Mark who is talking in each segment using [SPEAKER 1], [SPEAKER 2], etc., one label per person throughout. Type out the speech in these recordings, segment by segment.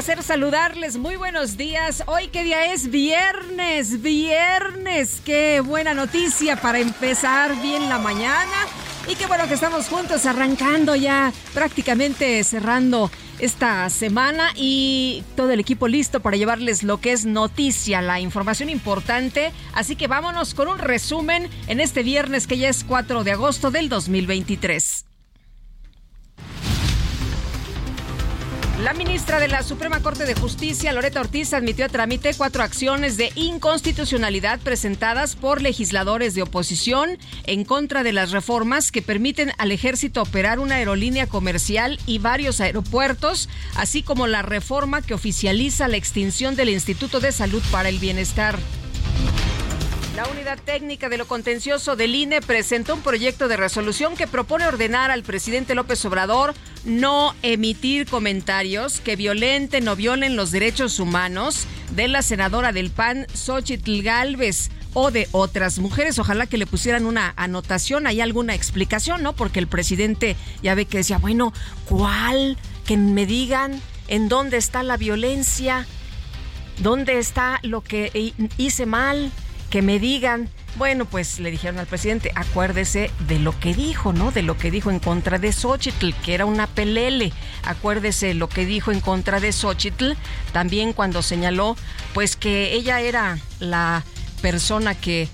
[SPEAKER 1] Placer saludarles. Muy buenos días. Hoy qué día es viernes, viernes. Qué buena noticia para empezar bien la mañana. Y qué bueno que estamos juntos arrancando ya, prácticamente cerrando esta semana y todo el equipo listo para llevarles lo que es noticia, la información importante. Así que vámonos con un resumen en este viernes que ya es 4 de agosto del 2023. La ministra de la Suprema Corte de Justicia, Loreta Ortiz, admitió a trámite cuatro acciones de inconstitucionalidad presentadas por legisladores de oposición en contra de las reformas que permiten al ejército operar una aerolínea comercial y varios aeropuertos, así como la reforma que oficializa la extinción del Instituto de Salud para el Bienestar. La unidad técnica de lo contencioso del INE presentó un proyecto de resolución que propone ordenar al presidente López Obrador no emitir comentarios que violenten o violen los derechos humanos de la senadora del PAN, Xochitl Galvez o de otras mujeres. Ojalá que le pusieran una anotación, hay alguna explicación, ¿no? Porque el presidente ya ve que decía, bueno, ¿cuál? Que me digan en dónde está la violencia, dónde está lo que hice mal que me digan, bueno, pues le dijeron al presidente, acuérdese de lo que dijo, ¿no? De lo que dijo en contra de Xochitl, que era una pelele. Acuérdese lo que dijo en contra de Xochitl, también cuando señaló, pues que ella era la persona que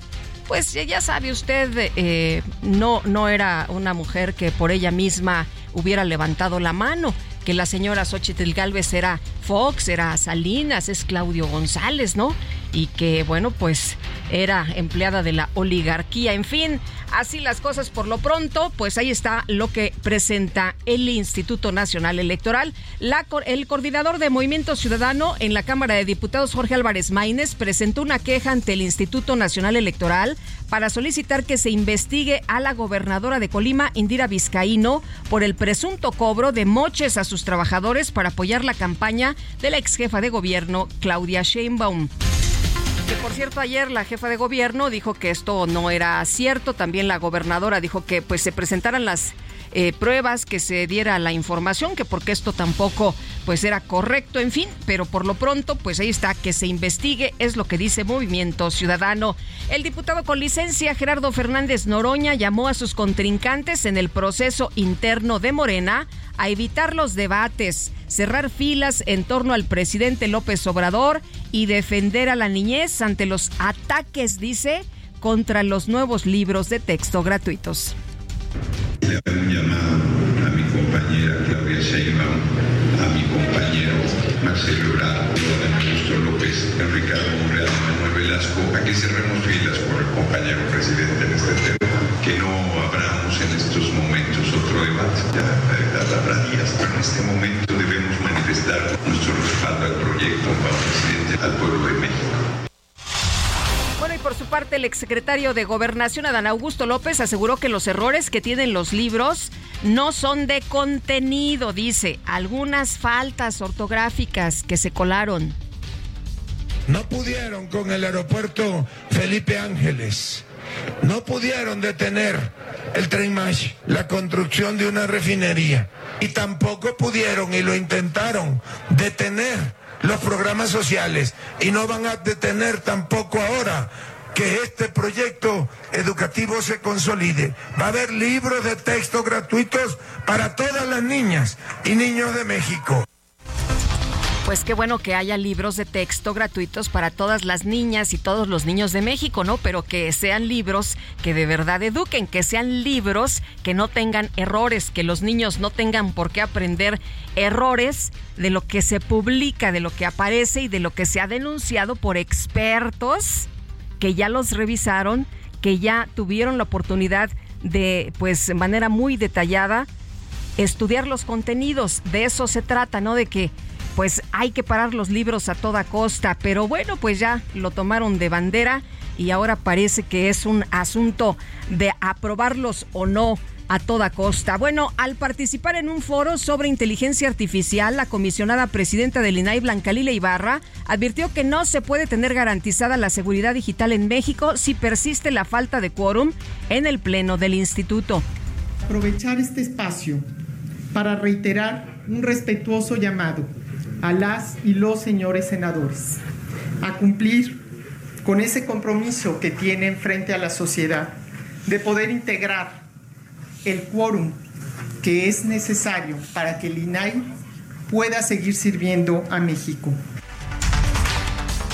[SPEAKER 1] pues ya sabe usted, eh, no, no era una mujer que por ella misma hubiera levantado la mano, que la señora Xochitl Galvez era Fox, era Salinas, es Claudio González, ¿no? Y que, bueno, pues era empleada de la oligarquía. En fin, así las cosas por lo pronto, pues ahí está lo que presenta el Instituto Nacional Electoral. El coordinador de Movimiento Ciudadano en la Cámara de Diputados, Jorge Álvarez Maínez, presentó una queja ante el Instituto Nacional Electoral para solicitar que se investigue a la gobernadora de Colima, Indira Vizcaíno, por el presunto cobro de moches a sus trabajadores para apoyar la campaña de la ex jefa de gobierno, Claudia Sheinbaum. Que por cierto, ayer la jefa de gobierno dijo que esto no era cierto. También la gobernadora dijo que pues se presentaran las eh, pruebas, que se diera la información, que porque esto tampoco pues era correcto, en fin, pero por lo pronto pues ahí está, que se investigue, es lo que dice Movimiento Ciudadano. El diputado con licencia Gerardo Fernández Noroña llamó a sus contrincantes en el proceso interno de Morena a evitar los debates, cerrar filas en torno al presidente López Obrador y defender a la niñez ante los ataques, dice, contra los nuevos libros de texto gratuitos.
[SPEAKER 2] Le hago un llamado a mi compañera Claudia Sheinbaum, a mi compañero Marcelo Ebrard, a Augusto López, a Ricardo Monreal, a Manuel Velasco, a que cerremos filas por el compañero presidente en este tema, que no abramos en estos momentos otro debate, ya habrá días, pero en este momento debemos manifestar nuestro respaldo al proyecto, al presidente, al pueblo de México.
[SPEAKER 1] Bueno, y por su parte, el exsecretario de Gobernación, Adán Augusto López, aseguró que los errores que tienen los libros no son de contenido, dice, algunas faltas ortográficas que se colaron.
[SPEAKER 3] No pudieron con el aeropuerto Felipe Ángeles. No pudieron detener el Tren Mach, la construcción de una refinería. Y tampoco pudieron, y lo intentaron, detener los programas sociales y no van a detener tampoco ahora que este proyecto educativo se consolide. Va a haber libros de texto gratuitos para todas las niñas y niños de México.
[SPEAKER 1] Pues qué bueno que haya libros de texto gratuitos para todas las niñas y todos los niños de México, ¿no? Pero que sean libros que de verdad eduquen, que sean libros que no tengan errores, que los niños no tengan por qué aprender errores de lo que se publica, de lo que aparece y de lo que se ha denunciado por expertos que ya los revisaron, que ya tuvieron la oportunidad de, pues, manera muy detallada, estudiar los contenidos. De eso se trata, ¿no? De que pues hay que parar los libros a toda costa, pero bueno, pues ya lo tomaron de bandera y ahora parece que es un asunto de aprobarlos o no a toda costa. Bueno, al participar en un foro sobre inteligencia artificial, la comisionada presidenta del INAI, Blanca Lila Ibarra, advirtió que no se puede tener garantizada la seguridad digital en México si persiste la falta de quórum en el pleno del instituto.
[SPEAKER 4] Aprovechar este espacio para reiterar un respetuoso llamado a las y los señores senadores a cumplir con ese compromiso que tienen frente a la sociedad de poder integrar el quórum que es necesario para que el INAI pueda seguir sirviendo a México.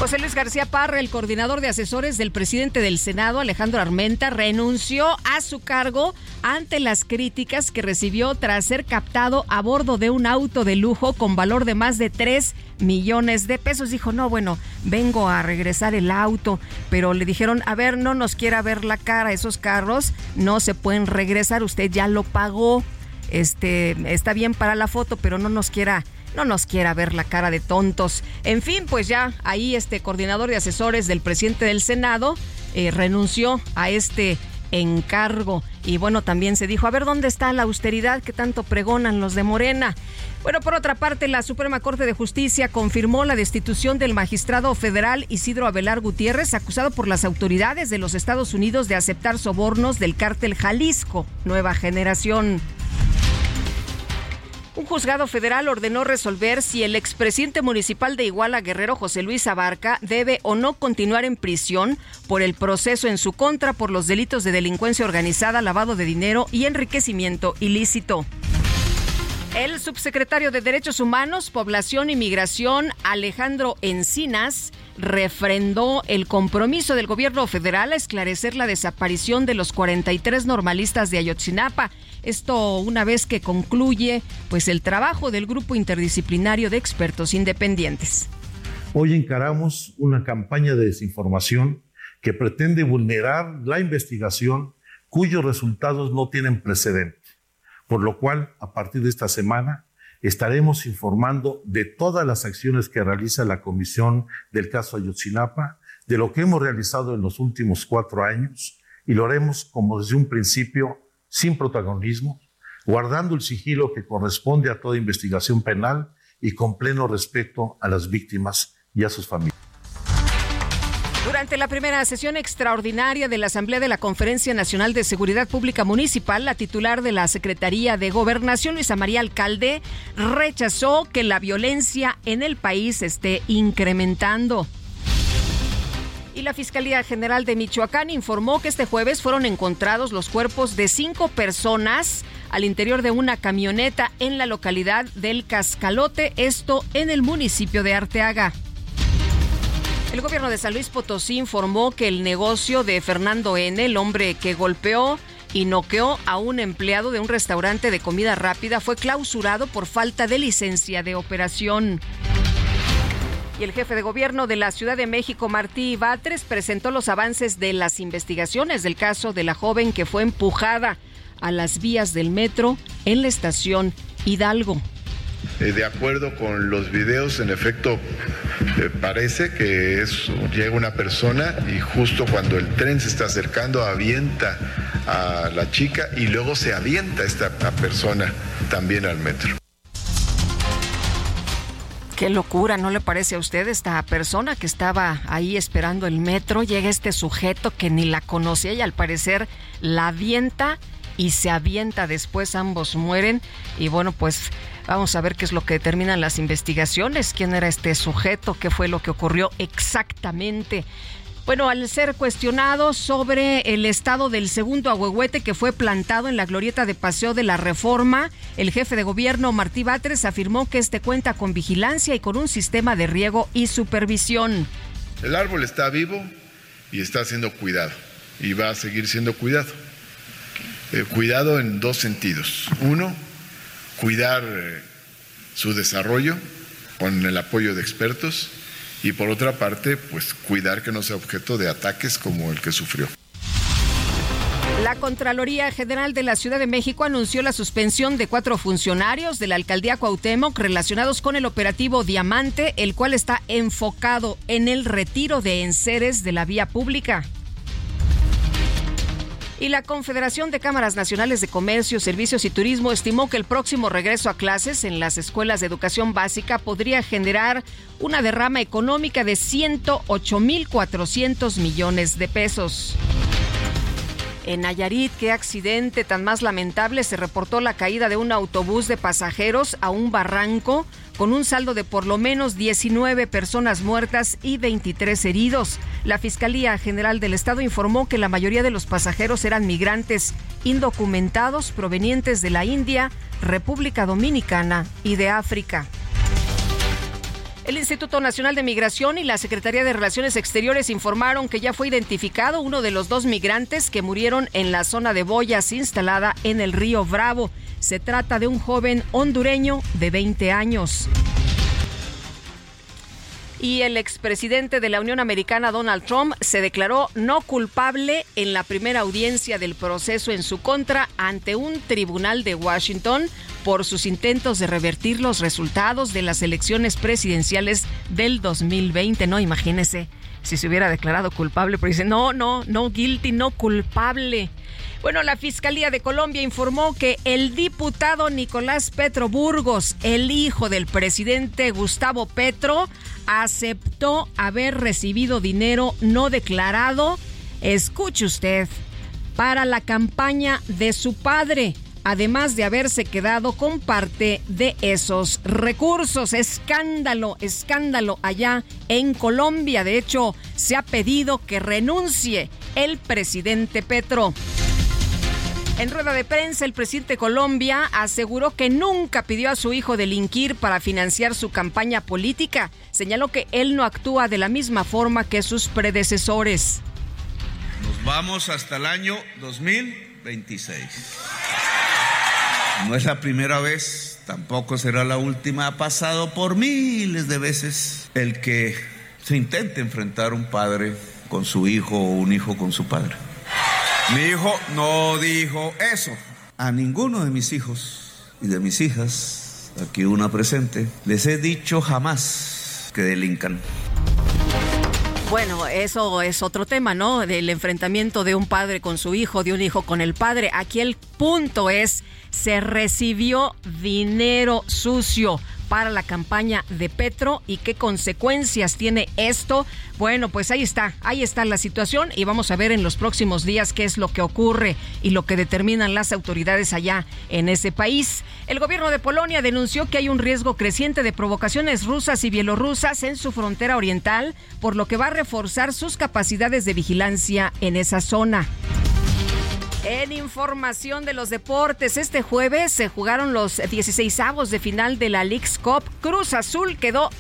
[SPEAKER 1] José Luis García Parra, el coordinador de asesores del presidente del Senado, Alejandro Armenta, renunció a su cargo ante las críticas que recibió tras ser captado a bordo de un auto de lujo con valor de más de 3 millones de pesos. Dijo, no, bueno, vengo a regresar el auto, pero le dijeron, a ver, no nos quiera ver la cara, esos carros no se pueden regresar, usted ya lo pagó, este, está bien para la foto, pero no nos quiera no nos quiera ver la cara de tontos. En fin, pues ya ahí este coordinador de asesores del presidente del Senado eh, renunció a este encargo. Y bueno, también se dijo, a ver dónde está la austeridad que tanto pregonan los de Morena. Bueno, por otra parte, la Suprema Corte de Justicia confirmó la destitución del magistrado federal Isidro Abelar Gutiérrez, acusado por las autoridades de los Estados Unidos de aceptar sobornos del cártel Jalisco, Nueva Generación. Un juzgado federal ordenó resolver si el expresidente municipal de Iguala Guerrero, José Luis Abarca, debe o no continuar en prisión por el proceso en su contra por los delitos de delincuencia organizada, lavado de dinero y enriquecimiento ilícito. El subsecretario de Derechos Humanos, Población y Migración, Alejandro Encinas, refrendó el compromiso del gobierno federal a esclarecer la desaparición de los 43 normalistas de Ayotzinapa. Esto una vez que concluye pues el trabajo del grupo interdisciplinario de expertos independientes.
[SPEAKER 5] Hoy encaramos una campaña de desinformación que pretende vulnerar la investigación cuyos resultados no tienen precedente por lo cual a partir de esta semana estaremos informando de todas las acciones que realiza la Comisión del caso Ayotzinapa, de lo que hemos realizado en los últimos cuatro años y lo haremos como desde un principio sin protagonismo, guardando el sigilo que corresponde a toda investigación penal y con pleno respeto a las víctimas y a sus familias.
[SPEAKER 1] Durante la primera sesión extraordinaria de la Asamblea de la Conferencia Nacional de Seguridad Pública Municipal, la titular de la Secretaría de Gobernación, Luisa María Alcalde, rechazó que la violencia en el país esté incrementando. Y la Fiscalía General de Michoacán informó que este jueves fueron encontrados los cuerpos de cinco personas al interior de una camioneta en la localidad del Cascalote, esto en el municipio de Arteaga. El gobierno de San Luis Potosí informó que el negocio de Fernando N., el hombre que golpeó y noqueó a un empleado de un restaurante de comida rápida, fue clausurado por falta de licencia de operación. Y el jefe de gobierno de la Ciudad de México, Martí Batres, presentó los avances de las investigaciones del caso de la joven que fue empujada a las vías del metro en la estación Hidalgo.
[SPEAKER 6] Eh, de acuerdo con los videos, en efecto, eh, parece que llega una persona y justo cuando el tren se está acercando avienta a la chica y luego se avienta esta persona también al metro.
[SPEAKER 1] Qué locura, ¿no le parece a usted esta persona que estaba ahí esperando el metro? Llega este sujeto que ni la conocía y al parecer la avienta y se avienta después, ambos mueren y bueno, pues vamos a ver qué es lo que determinan las investigaciones, quién era este sujeto, qué fue lo que ocurrió exactamente. Bueno, al ser cuestionado sobre el estado del segundo ahuehuete que fue plantado en la glorieta de Paseo de la Reforma, el jefe de gobierno Martí Batres afirmó que este cuenta con vigilancia y con un sistema de riego y supervisión.
[SPEAKER 6] El árbol está vivo y está siendo cuidado y va a seguir siendo cuidado. Eh, cuidado en dos sentidos. Uno, cuidar eh, su desarrollo con el apoyo de expertos y por otra parte, pues cuidar que no sea objeto de ataques como el que sufrió.
[SPEAKER 1] La Contraloría General de la Ciudad de México anunció la suspensión de cuatro funcionarios de la alcaldía Cuauhtémoc relacionados con el operativo Diamante, el cual está enfocado en el retiro de enseres de la vía pública. Y la Confederación de Cámaras Nacionales de Comercio, Servicios y Turismo estimó que el próximo regreso a clases en las escuelas de educación básica podría generar una derrama económica de 108.400 millones de pesos. En Nayarit, qué accidente tan más lamentable, se reportó la caída de un autobús de pasajeros a un barranco con un saldo de por lo menos 19 personas muertas y 23 heridos. La Fiscalía General del Estado informó que la mayoría de los pasajeros eran migrantes indocumentados provenientes de la India, República Dominicana y de África. El Instituto Nacional de Migración y la Secretaría de Relaciones Exteriores informaron que ya fue identificado uno de los dos migrantes que murieron en la zona de boyas instalada en el río Bravo. Se trata de un joven hondureño de 20 años. Y el expresidente de la Unión Americana, Donald Trump, se declaró no culpable en la primera audiencia del proceso en su contra ante un tribunal de Washington por sus intentos de revertir los resultados de las elecciones presidenciales del 2020. No, imagínese si se hubiera declarado culpable, pero dice, no, no, no guilty, no culpable. Bueno, la Fiscalía de Colombia informó que el diputado Nicolás Petro Burgos, el hijo del presidente Gustavo Petro, aceptó haber recibido dinero no declarado, escuche usted, para la campaña de su padre además de haberse quedado con parte de esos recursos. Escándalo, escándalo allá en Colombia. De hecho, se ha pedido que renuncie el presidente Petro. En rueda de prensa, el presidente de Colombia aseguró que nunca pidió a su hijo delinquir para financiar su campaña política. Señaló que él no actúa de la misma forma que sus predecesores.
[SPEAKER 7] Nos vamos hasta el año 2026. No es la primera vez, tampoco será la última. Ha pasado por miles de veces el que se intente enfrentar un padre con su hijo o un hijo con su padre. Mi hijo no dijo eso. A ninguno de mis hijos y de mis hijas, aquí una presente, les he dicho jamás que delincan.
[SPEAKER 1] Bueno, eso es otro tema, ¿no? Del enfrentamiento de un padre con su hijo, de un hijo con el padre. Aquí el punto es se recibió dinero sucio para la campaña de Petro y qué consecuencias tiene esto. Bueno, pues ahí está, ahí está la situación y vamos a ver en los próximos días qué es lo que ocurre y lo que determinan las autoridades allá en ese país. El gobierno de Polonia denunció que hay un riesgo creciente de provocaciones rusas y bielorrusas en su frontera oriental, por lo que va a reforzar sus capacidades de vigilancia en esa zona. En información de los deportes, este jueves se jugaron los 16 avos de final de la League's Cup. Cruz Azul quedó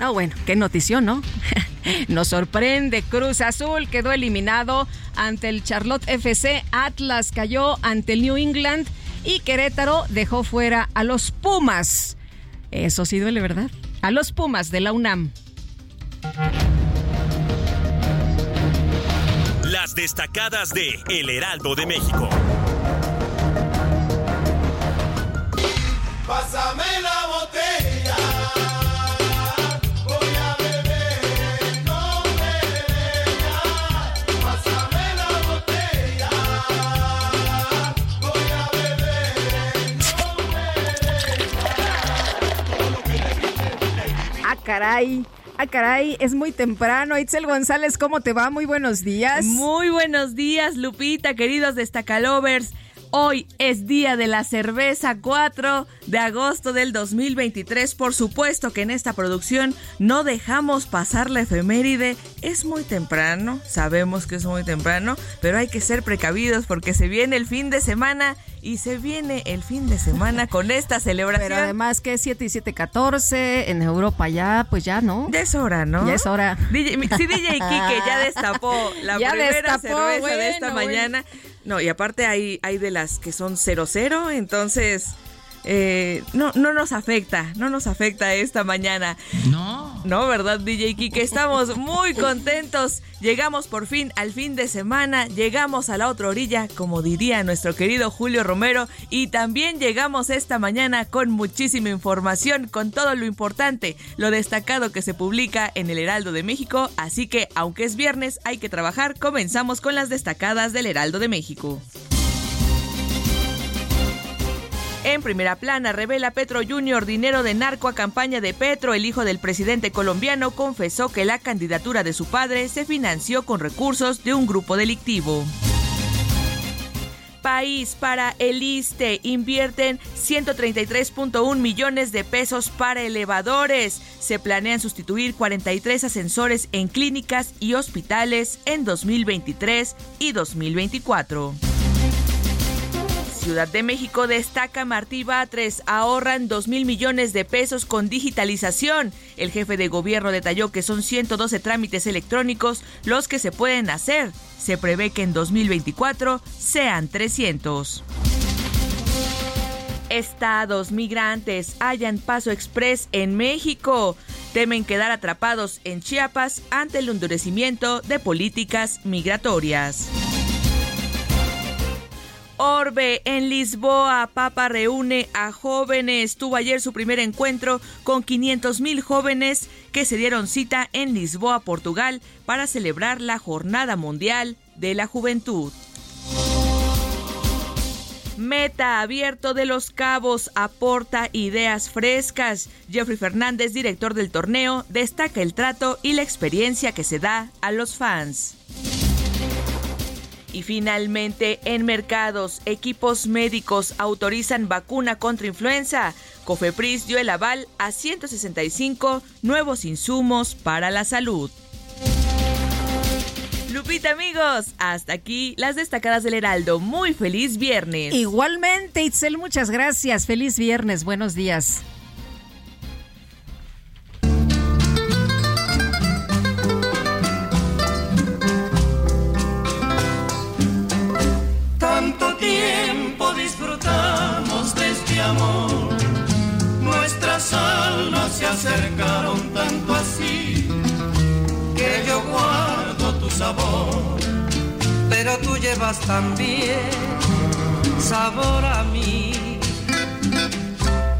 [SPEAKER 1] no, bueno, qué notición, ¿no? Nos sorprende. Cruz Azul quedó eliminado ante el Charlotte FC. Atlas cayó ante el New England. Y Querétaro dejó fuera a los Pumas. Eso sí duele, ¿verdad? A los Pumas de la UNAM.
[SPEAKER 8] Las destacadas de El Heraldo de México.
[SPEAKER 9] Pásame la botella. Voy a beber, no me Pásame la botella. Voy a beber, no
[SPEAKER 1] Ah, caray. Ah, caray, es muy temprano. Itzel González, ¿cómo te va? Muy buenos días.
[SPEAKER 10] Muy buenos días, Lupita, queridos destacalovers. Hoy es día de la cerveza 4 de agosto del 2023. Por supuesto que en esta producción no dejamos pasar la efeméride. Es muy temprano, sabemos que es muy temprano, pero hay que ser precavidos porque se viene el fin de semana y se viene el fin de semana con esta celebración.
[SPEAKER 1] Pero además que es 7 y 7, 14, en Europa ya, pues ya, ¿no?
[SPEAKER 10] Ya es hora, ¿no?
[SPEAKER 1] Ya es hora.
[SPEAKER 10] DJ, sí, DJ Kike ya destapó la
[SPEAKER 1] Ya
[SPEAKER 10] primera
[SPEAKER 1] destapó,
[SPEAKER 10] cerveza
[SPEAKER 1] bueno,
[SPEAKER 10] de esta
[SPEAKER 1] bueno.
[SPEAKER 10] mañana. No, y aparte hay, hay de las que son 00, entonces eh, no, no nos afecta, no nos afecta esta mañana.
[SPEAKER 11] No.
[SPEAKER 10] No, ¿verdad, DJ Kike? Estamos muy contentos. Llegamos por fin al fin de semana, llegamos a la otra orilla, como diría nuestro querido Julio Romero, y también llegamos esta mañana con muchísima información, con todo lo importante, lo destacado que se publica en el Heraldo de México, así que aunque es viernes, hay que trabajar, comenzamos con las destacadas del Heraldo de México. En primera plana, revela Petro Jr. dinero de narco a campaña de Petro. El hijo del presidente colombiano confesó que la candidatura de su padre se financió con recursos de un grupo delictivo. País para el ISTE invierten 133.1 millones de pesos para elevadores. Se planean sustituir 43 ascensores en clínicas y hospitales en 2023 y 2024. Ciudad de México destaca Martí Batres, ahorran 2 mil millones de pesos con digitalización. El jefe de gobierno detalló que son 112 trámites electrónicos los que se pueden hacer. Se prevé que en 2024 sean 300. Estados migrantes hallan paso express en México. Temen quedar atrapados en Chiapas ante el endurecimiento de políticas migratorias. Orbe en Lisboa, Papa reúne a jóvenes. Tuvo ayer su primer encuentro con 500 mil jóvenes que se dieron cita en Lisboa, Portugal, para celebrar la Jornada Mundial de la Juventud. Meta abierto de los cabos aporta ideas frescas. Jeffrey Fernández, director del torneo, destaca el trato y la experiencia que se da a los fans. Y finalmente, en mercados, equipos médicos autorizan vacuna contra influenza. Cofepris dio el aval a 165 nuevos insumos para la salud. Lupita, amigos, hasta aquí las destacadas del Heraldo. Muy feliz viernes.
[SPEAKER 1] Igualmente, Itzel, muchas gracias. Feliz viernes, buenos días.
[SPEAKER 9] Tiempo disfrutamos de este amor, nuestras almas se acercaron tanto así, que yo guardo tu sabor, pero tú llevas también sabor a mí.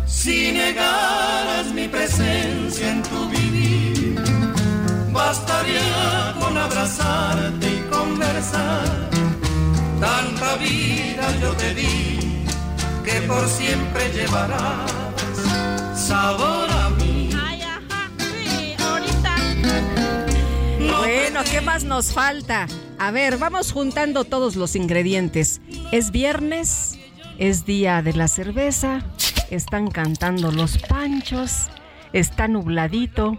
[SPEAKER 9] Si negaras mi presencia en tu vivir, bastaría con abrazarte y conversar. Tanta vida yo te di que por siempre llevarás sabor a mí.
[SPEAKER 1] Bueno, ¿qué más nos falta? A ver, vamos juntando todos los ingredientes. Es viernes, es día de la cerveza, están cantando los panchos, está nubladito,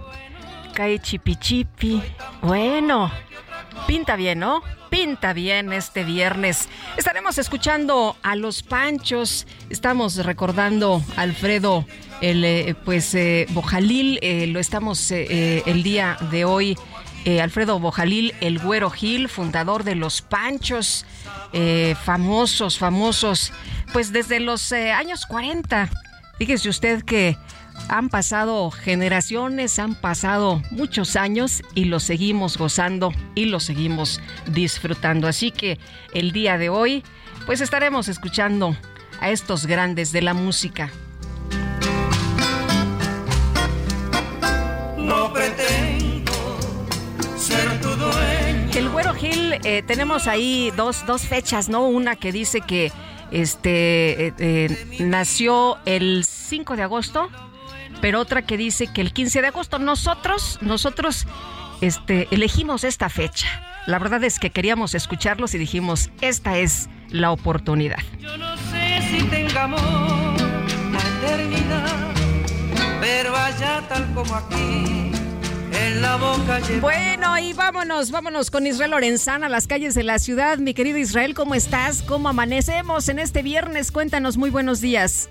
[SPEAKER 1] cae chipichipi. Bueno, pinta bien, ¿no? Pinta bien este viernes. Estaremos escuchando a los panchos. Estamos recordando a Alfredo, el eh, pues eh, Bojalil. eh, lo estamos el día de hoy. Alfredo Bojalil, el Güero Gil, fundador de los Panchos, famosos, famosos, pues desde los años 40. Fíjese usted que han pasado generaciones, han pasado muchos años y lo seguimos gozando y lo seguimos disfrutando. Así que el día de hoy, pues estaremos escuchando a estos grandes de la música.
[SPEAKER 9] No pretendo ser tu dueño.
[SPEAKER 1] El Güero Gil, eh, tenemos ahí dos, dos fechas, ¿no? Una que dice que este eh, eh, nació el 5 de agosto, pero otra que dice que el 15 de agosto. Nosotros, nosotros este, elegimos esta fecha. La verdad es que queríamos escucharlos y dijimos, esta es la oportunidad.
[SPEAKER 9] Yo no sé si tengamos la eternidad, pero allá tal como aquí. En la boca
[SPEAKER 1] bueno, y vámonos, vámonos con Israel Lorenzana a las calles de la ciudad. Mi querido Israel, ¿cómo estás? ¿Cómo amanecemos en este viernes? Cuéntanos, muy buenos días.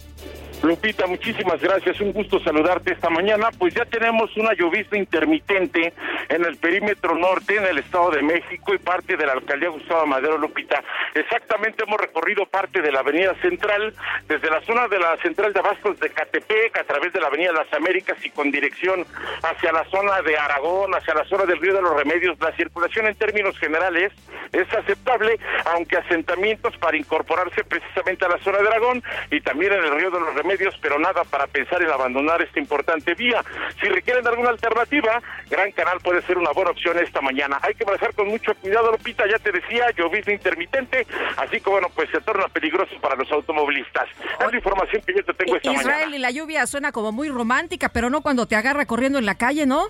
[SPEAKER 11] Lupita, muchísimas gracias. Un gusto saludarte esta mañana. Pues ya tenemos una llovizna intermitente en el perímetro norte, en el Estado de México y parte de la alcaldía Gustavo Madero, Lupita. Exactamente hemos recorrido parte de la Avenida Central, desde la zona de la Central de Abastos de Catepec, a través de la Avenida Las Américas y con dirección hacia la zona de Aragón, hacia la zona del Río de los Remedios. La circulación en términos generales es aceptable, aunque asentamientos para incorporarse precisamente a la zona de Aragón y también en el Río de los Remedios medios, pero nada para pensar en abandonar esta importante vía. Si requieren alguna alternativa, Gran Canal puede ser una buena opción esta mañana. Hay que manejar con mucho cuidado, Lupita, ya te decía, llovizna intermitente, así que bueno, pues se torna peligroso para los automovilistas. Es la información que yo te tengo esta
[SPEAKER 1] mañana.
[SPEAKER 11] Israel,
[SPEAKER 1] y la lluvia suena como muy romántica, pero no cuando te agarra corriendo en la calle, ¿no?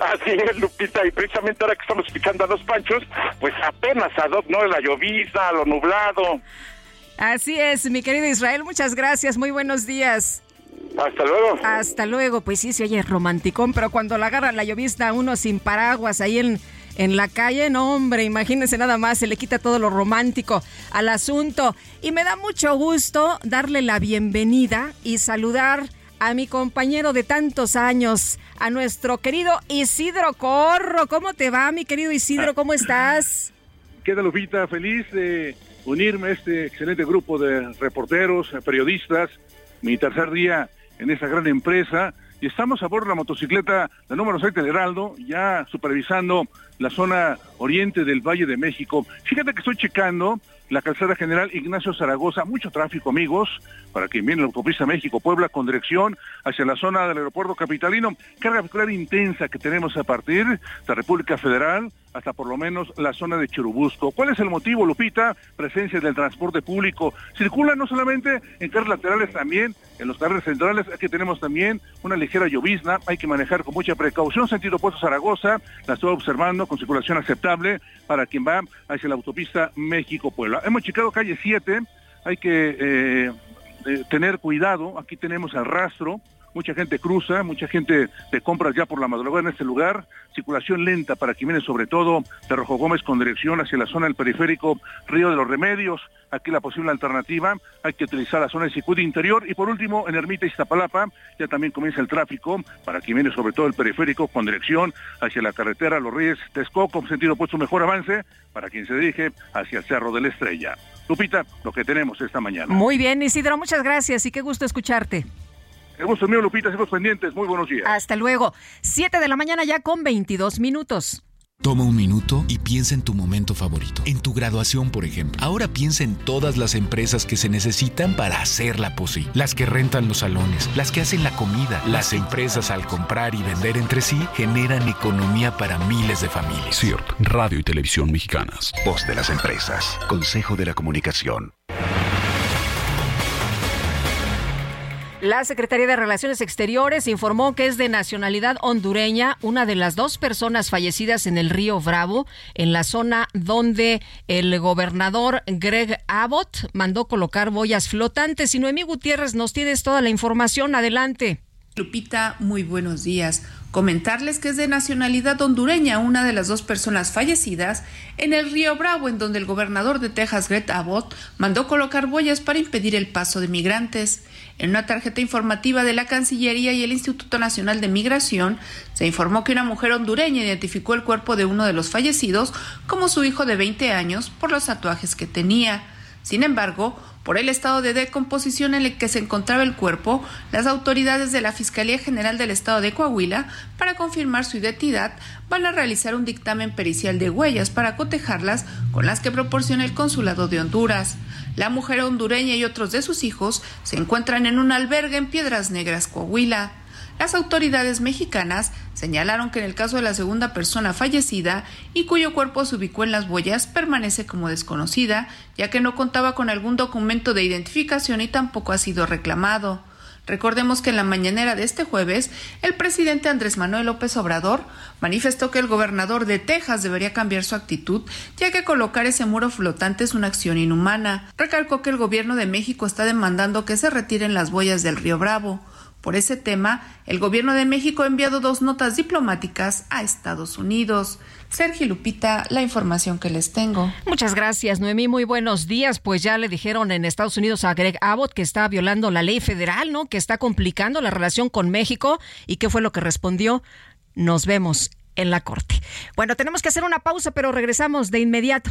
[SPEAKER 11] Así es, Lupita, y precisamente ahora que estamos escuchando a los panchos, pues apenas ad ¿no? La llovizna, lo nublado.
[SPEAKER 1] Así es, mi querido Israel, muchas gracias, muy buenos días.
[SPEAKER 11] Hasta luego.
[SPEAKER 1] Hasta luego, pues sí, se oye romanticón, pero cuando la agarra la llovista uno sin paraguas ahí en, en la calle, no hombre, imagínense nada más, se le quita todo lo romántico al asunto. Y me da mucho gusto darle la bienvenida y saludar a mi compañero de tantos años, a nuestro querido Isidro Corro. ¿Cómo te va, mi querido Isidro? ¿Cómo estás?
[SPEAKER 12] Qué Lupita, feliz de unirme a este excelente grupo de reporteros, periodistas, mi tercer día en esta gran empresa. Y estamos a bordo de la motocicleta, la número 6 del Heraldo, ya supervisando la zona oriente del Valle de México. Fíjate que estoy checando la calzada general Ignacio Zaragoza, mucho tráfico amigos, para quien viene la autopista México-Puebla con dirección hacia la zona del aeropuerto capitalino, carga vehicular intensa que tenemos a partir de la República Federal hasta por lo menos la zona de Churubusco. ¿Cuál es el motivo, Lupita? Presencia del transporte público. Circula no solamente en carros laterales, también en los carriles centrales. Aquí tenemos también una ligera llovizna. Hay que manejar con mucha precaución. Sentido puesto Zaragoza, la estoy observando con circulación aceptable para quien va hacia la autopista México-Puebla. Hemos checado calle 7, hay que eh, eh, tener cuidado, aquí tenemos el rastro, mucha gente cruza, mucha gente de compras ya por la madrugada en este lugar, circulación lenta para viene sobre todo de Rojo Gómez con dirección hacia la zona del periférico Río de los Remedios, aquí la posible alternativa, hay que utilizar la zona del circuito interior y por último en Ermita Iztapalapa ya también comienza el tráfico para viene sobre todo el periférico con dirección hacia la carretera Los Reyes Texcoco, sentido opuesto mejor avance para quien se dirige hacia el Cerro de la Estrella. Lupita, lo que tenemos esta mañana.
[SPEAKER 1] Muy bien, Isidro, muchas gracias y qué gusto escucharte.
[SPEAKER 12] El gusto mío, Lupita, seguimos pendientes. Muy buenos días.
[SPEAKER 1] Hasta luego. Siete de la mañana ya con 22 minutos.
[SPEAKER 13] Toma un minuto y piensa en tu momento favorito. En tu graduación, por ejemplo. Ahora piensa en todas las empresas que se necesitan para hacerla posible. Las que rentan los salones, las que hacen la comida. Las empresas al comprar y vender entre sí generan economía para miles de familias.
[SPEAKER 14] CIRT, Radio y Televisión Mexicanas. Voz de las empresas. Consejo de la Comunicación.
[SPEAKER 1] La Secretaría de Relaciones Exteriores informó que es de nacionalidad hondureña una de las dos personas fallecidas en el río Bravo, en la zona donde el gobernador Greg Abbott mandó colocar boyas flotantes. Y Noemí Gutiérrez, nos tienes toda la información. Adelante.
[SPEAKER 15] Lupita, muy buenos días. Comentarles que es de nacionalidad hondureña una de las dos personas fallecidas en el río Bravo, en donde el gobernador de Texas, Greg Abbott, mandó colocar boyas para impedir el paso de migrantes. En una tarjeta informativa de la Cancillería y el Instituto Nacional de Migración, se informó que una mujer hondureña identificó el cuerpo de uno de los fallecidos como su hijo de 20 años por los tatuajes que tenía. Sin embargo, por el estado de decomposición en el que se encontraba el cuerpo, las autoridades de la Fiscalía General del Estado de Coahuila, para confirmar su identidad, van a realizar un dictamen pericial de huellas para cotejarlas con las que proporciona el Consulado de Honduras. La mujer hondureña y otros de sus hijos se encuentran en un albergue en Piedras Negras, Coahuila. Las autoridades mexicanas señalaron que en el caso de la segunda persona fallecida y cuyo cuerpo se ubicó en las huellas permanece como desconocida, ya que no contaba con algún documento de identificación y tampoco ha sido reclamado. Recordemos que en la mañanera de este jueves, el presidente Andrés Manuel López Obrador manifestó que el gobernador de Texas debería cambiar su actitud, ya que colocar ese muro flotante es una acción inhumana. Recalcó que el gobierno de México está demandando que se retiren las boyas del río Bravo. Por ese tema, el gobierno de México ha enviado dos notas diplomáticas a Estados Unidos. Sergio Lupita, la información que les tengo.
[SPEAKER 1] Muchas gracias, Noemí. Muy buenos días. Pues ya le dijeron en Estados Unidos a Greg Abbott que está violando la ley federal, ¿no? Que está complicando la relación con México. ¿Y qué fue lo que respondió? Nos vemos en la corte. Bueno, tenemos que hacer una pausa, pero regresamos de inmediato.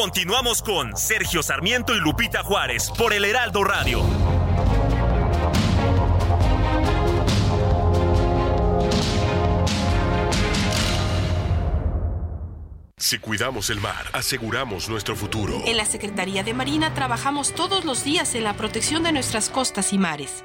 [SPEAKER 8] Continuamos con Sergio Sarmiento y Lupita Juárez por el Heraldo Radio.
[SPEAKER 16] Si cuidamos el mar, aseguramos nuestro futuro.
[SPEAKER 17] En la Secretaría de Marina trabajamos todos los días en la protección de nuestras costas y mares.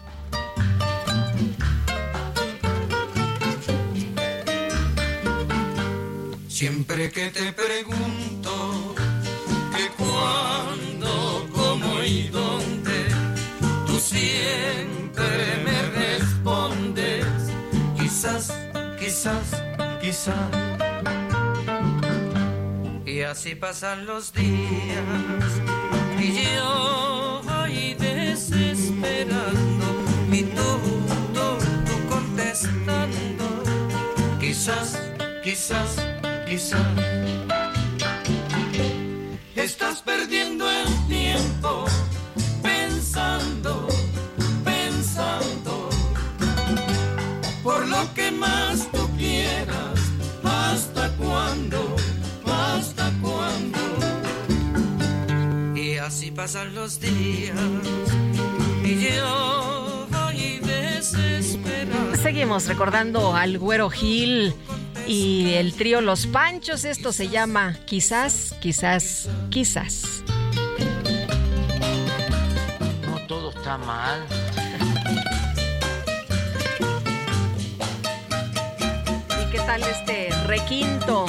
[SPEAKER 9] Siempre que te pregunto que cuándo, cómo y dónde, tú siempre me respondes, quizás, quizás, quizás. Y así pasan los días y yo ahí desesperando y tú, tú, tú contestando, quizás, quizás quizás estás perdiendo el tiempo pensando, pensando por lo que más tú quieras, hasta cuándo, hasta cuándo. Y así pasan los días y yo ahí desesperado.
[SPEAKER 1] Seguimos recordando al Güero Gil y el trío Los Panchos. Esto se llama Quizás, quizás, quizás.
[SPEAKER 18] No todo está mal.
[SPEAKER 1] ¿Y qué tal este requinto?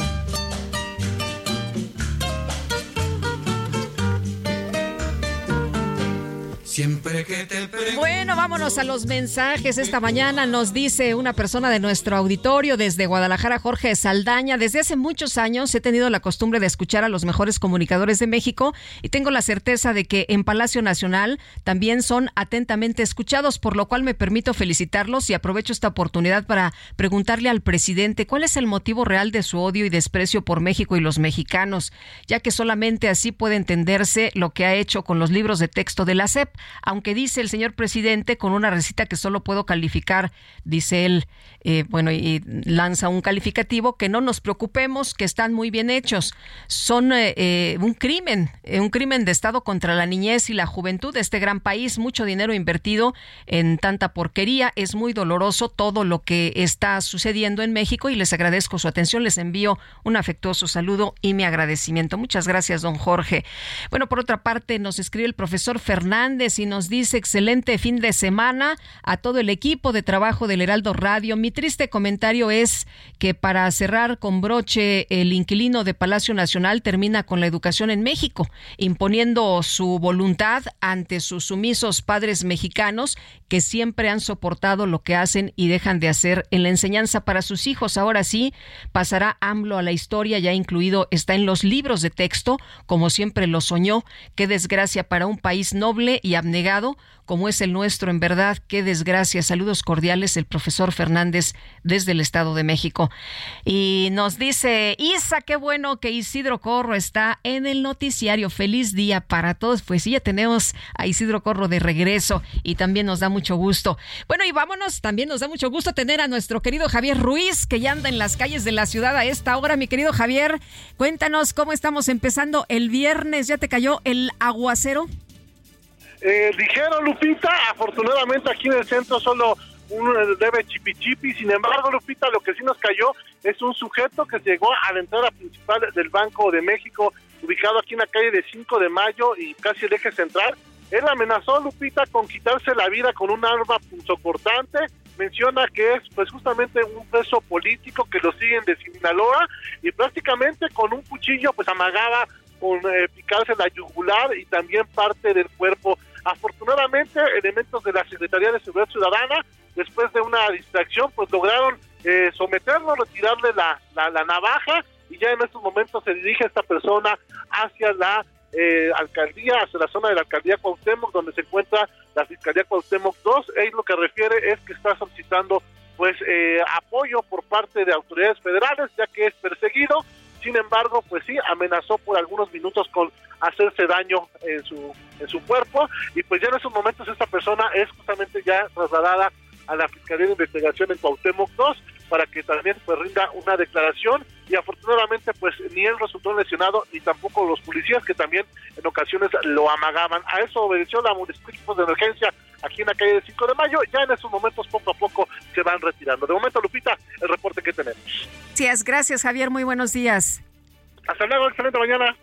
[SPEAKER 9] Siempre que te
[SPEAKER 1] Bueno, vámonos a los mensajes. Esta mañana nos dice una persona de nuestro auditorio desde Guadalajara, Jorge Saldaña. Desde hace muchos años he tenido la costumbre de escuchar a los mejores comunicadores de México y tengo la certeza de que en Palacio Nacional también son atentamente escuchados, por lo cual me permito felicitarlos y aprovecho esta oportunidad para preguntarle al presidente cuál es el motivo real de su odio y desprecio por México y los mexicanos, ya que solamente así puede entenderse lo que ha hecho con los libros de texto de la SEP aunque dice el señor presidente con una recita que solo puedo calificar, dice él, eh, bueno, y lanza un calificativo, que no nos preocupemos, que están muy bien hechos. Son eh, eh, un crimen, un crimen de Estado contra la niñez y la juventud de este gran país, mucho dinero invertido en tanta porquería. Es muy doloroso todo lo que está sucediendo en México y les agradezco su atención. Les envío un afectuoso saludo y mi agradecimiento. Muchas gracias, don Jorge. Bueno, por otra parte, nos escribe el profesor Fernández y nos dice excelente fin de semana a todo el equipo de trabajo del Heraldo Radio. Mi triste comentario es que para cerrar con broche el inquilino de Palacio Nacional termina con la educación en México, imponiendo su voluntad ante sus sumisos padres mexicanos que siempre han soportado lo que hacen y dejan de hacer en la enseñanza para sus hijos. Ahora sí, pasará AMLO a la historia, ya incluido está en los libros de texto, como siempre lo soñó. Qué desgracia para un país noble y abnegado como es el nuestro, en verdad, qué desgracia. Saludos cordiales, el profesor Fernández desde el Estado de México. Y nos dice, Isa, qué bueno que Isidro Corro está en el noticiario. Feliz día para todos. Pues sí, ya tenemos a Isidro Corro de regreso y también nos da mucho gusto. Bueno, y vámonos, también nos da mucho gusto tener a nuestro querido Javier Ruiz, que ya anda en las calles de la ciudad a esta hora. Mi querido Javier, cuéntanos cómo estamos empezando el viernes. ¿Ya te cayó el aguacero?
[SPEAKER 19] Eh, ligero, Lupita, afortunadamente aquí en el centro solo un debe chipi sin embargo, Lupita, lo que sí nos cayó es un sujeto que llegó a la entrada principal del Banco de México, ubicado aquí en la calle de 5 de mayo y casi el eje central. Él amenazó, Lupita, con quitarse la vida con un arma punzocortante. Menciona que es pues justamente un preso político que lo siguen de Sinaloa y prácticamente con un cuchillo pues amagaba con eh, picarse la yugular y también parte del cuerpo Afortunadamente, elementos de la Secretaría de Seguridad Ciudadana, después de una distracción, pues lograron eh, someterlo, retirarle la, la, navaja y ya en estos momentos se dirige esta persona hacia la eh, alcaldía, hacia la zona de la alcaldía Cuauhtémoc, donde se encuentra la Fiscalía Cuauhtémoc 2. Él lo que refiere es que está solicitando pues eh, apoyo por parte de autoridades federales, ya que es perseguido. Sin embargo, pues sí, amenazó por algunos minutos con hacerse daño en su, en su cuerpo y pues ya en esos momentos esta persona es justamente ya trasladada a la Fiscalía de Investigación en Cuauhtémoc 2 para que también pues rinda una declaración y afortunadamente pues ni él resultó lesionado ni tampoco los policías que también en ocasiones lo amagaban. A eso obedeció la municipio de emergencia aquí en la calle del 5 de mayo. Ya en esos momentos poco a poco se van retirando. De momento, Lupita, el reporte que tenemos.
[SPEAKER 1] Gracias, gracias Javier, muy buenos días.
[SPEAKER 19] Hasta luego, excelente mañana.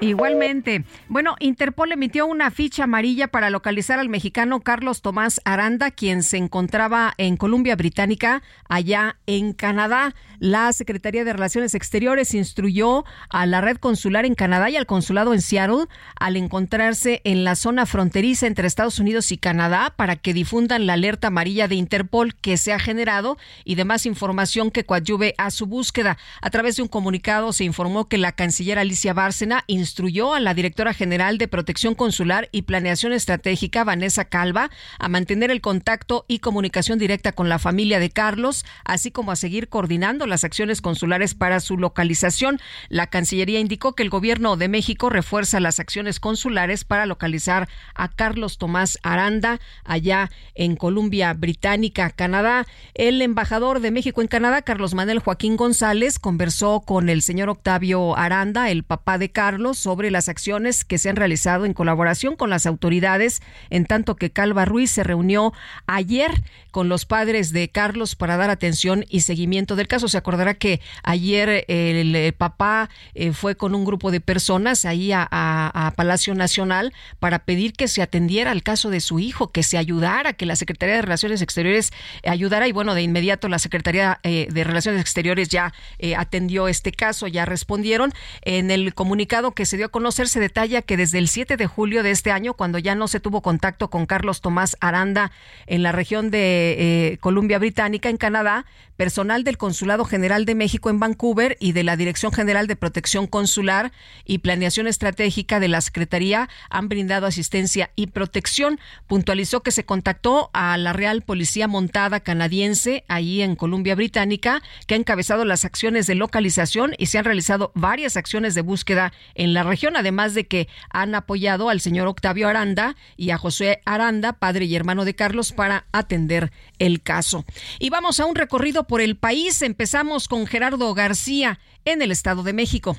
[SPEAKER 1] Igualmente. Bueno, Interpol emitió una ficha amarilla para localizar al mexicano Carlos Tomás Aranda, quien se encontraba en Columbia Británica, allá en Canadá. La Secretaría de Relaciones Exteriores instruyó a la red consular en Canadá y al consulado en Seattle al encontrarse en la zona fronteriza entre Estados Unidos y Canadá para que difundan la alerta amarilla de Interpol que se ha generado y demás información que coadyuve a su búsqueda. A través de un comunicado se informó que la canciller Alicia Bárcena instruyó a la directora general de Protección Consular y Planeación Estratégica, Vanessa Calva, a mantener el contacto y comunicación directa con la familia de Carlos, así como a seguir coordinando las acciones consulares para su localización. La Cancillería indicó que el gobierno de México refuerza las acciones consulares para localizar a Carlos Tomás Aranda allá en Columbia Británica, Canadá. El embajador de México en Canadá, Carlos Manuel Joaquín González, conversó con el señor Octavio Aranda, el papá de Carlos, sobre las acciones que se han realizado en colaboración con las autoridades, en tanto que Calva Ruiz se reunió ayer con los padres de Carlos para dar atención y seguimiento del caso. Se acordará que ayer el, papá eh, fue con un grupo de personas ahí a, Palacio Nacional para pedir que se atendiera al caso de su hijo, que se ayudara, que la Secretaría de Relaciones Exteriores ayudara y bueno, de inmediato la Secretaría eh, de Relaciones Exteriores ya eh, atendió este caso, ya respondieron. En el comunicado que se dio a conocer se detalla que desde el 7 de julio de este año, cuando ya no se tuvo contacto con Carlos Tomás Aranda en la región de eh, Columbia Británica, en Canadá, personal del Consulado General de México en Vancouver y de la Dirección General de Protección Consular y Planeación Estratégica de la Secretaría han brindado asistencia y protección. Puntualizó que se contactó a la Real Policía Montada canadiense ahí en Columbia Británica, que ha encabezado las acciones de localización y se han realizado varias acciones de búsqueda en la región, además de que han apoyado al señor Octavio Aranda y a José Aranda, padre y hermano de Carlos, para atender el caso. Y vamos a un recorrido por el país. Empezamos con Gerardo García en el Estado de México.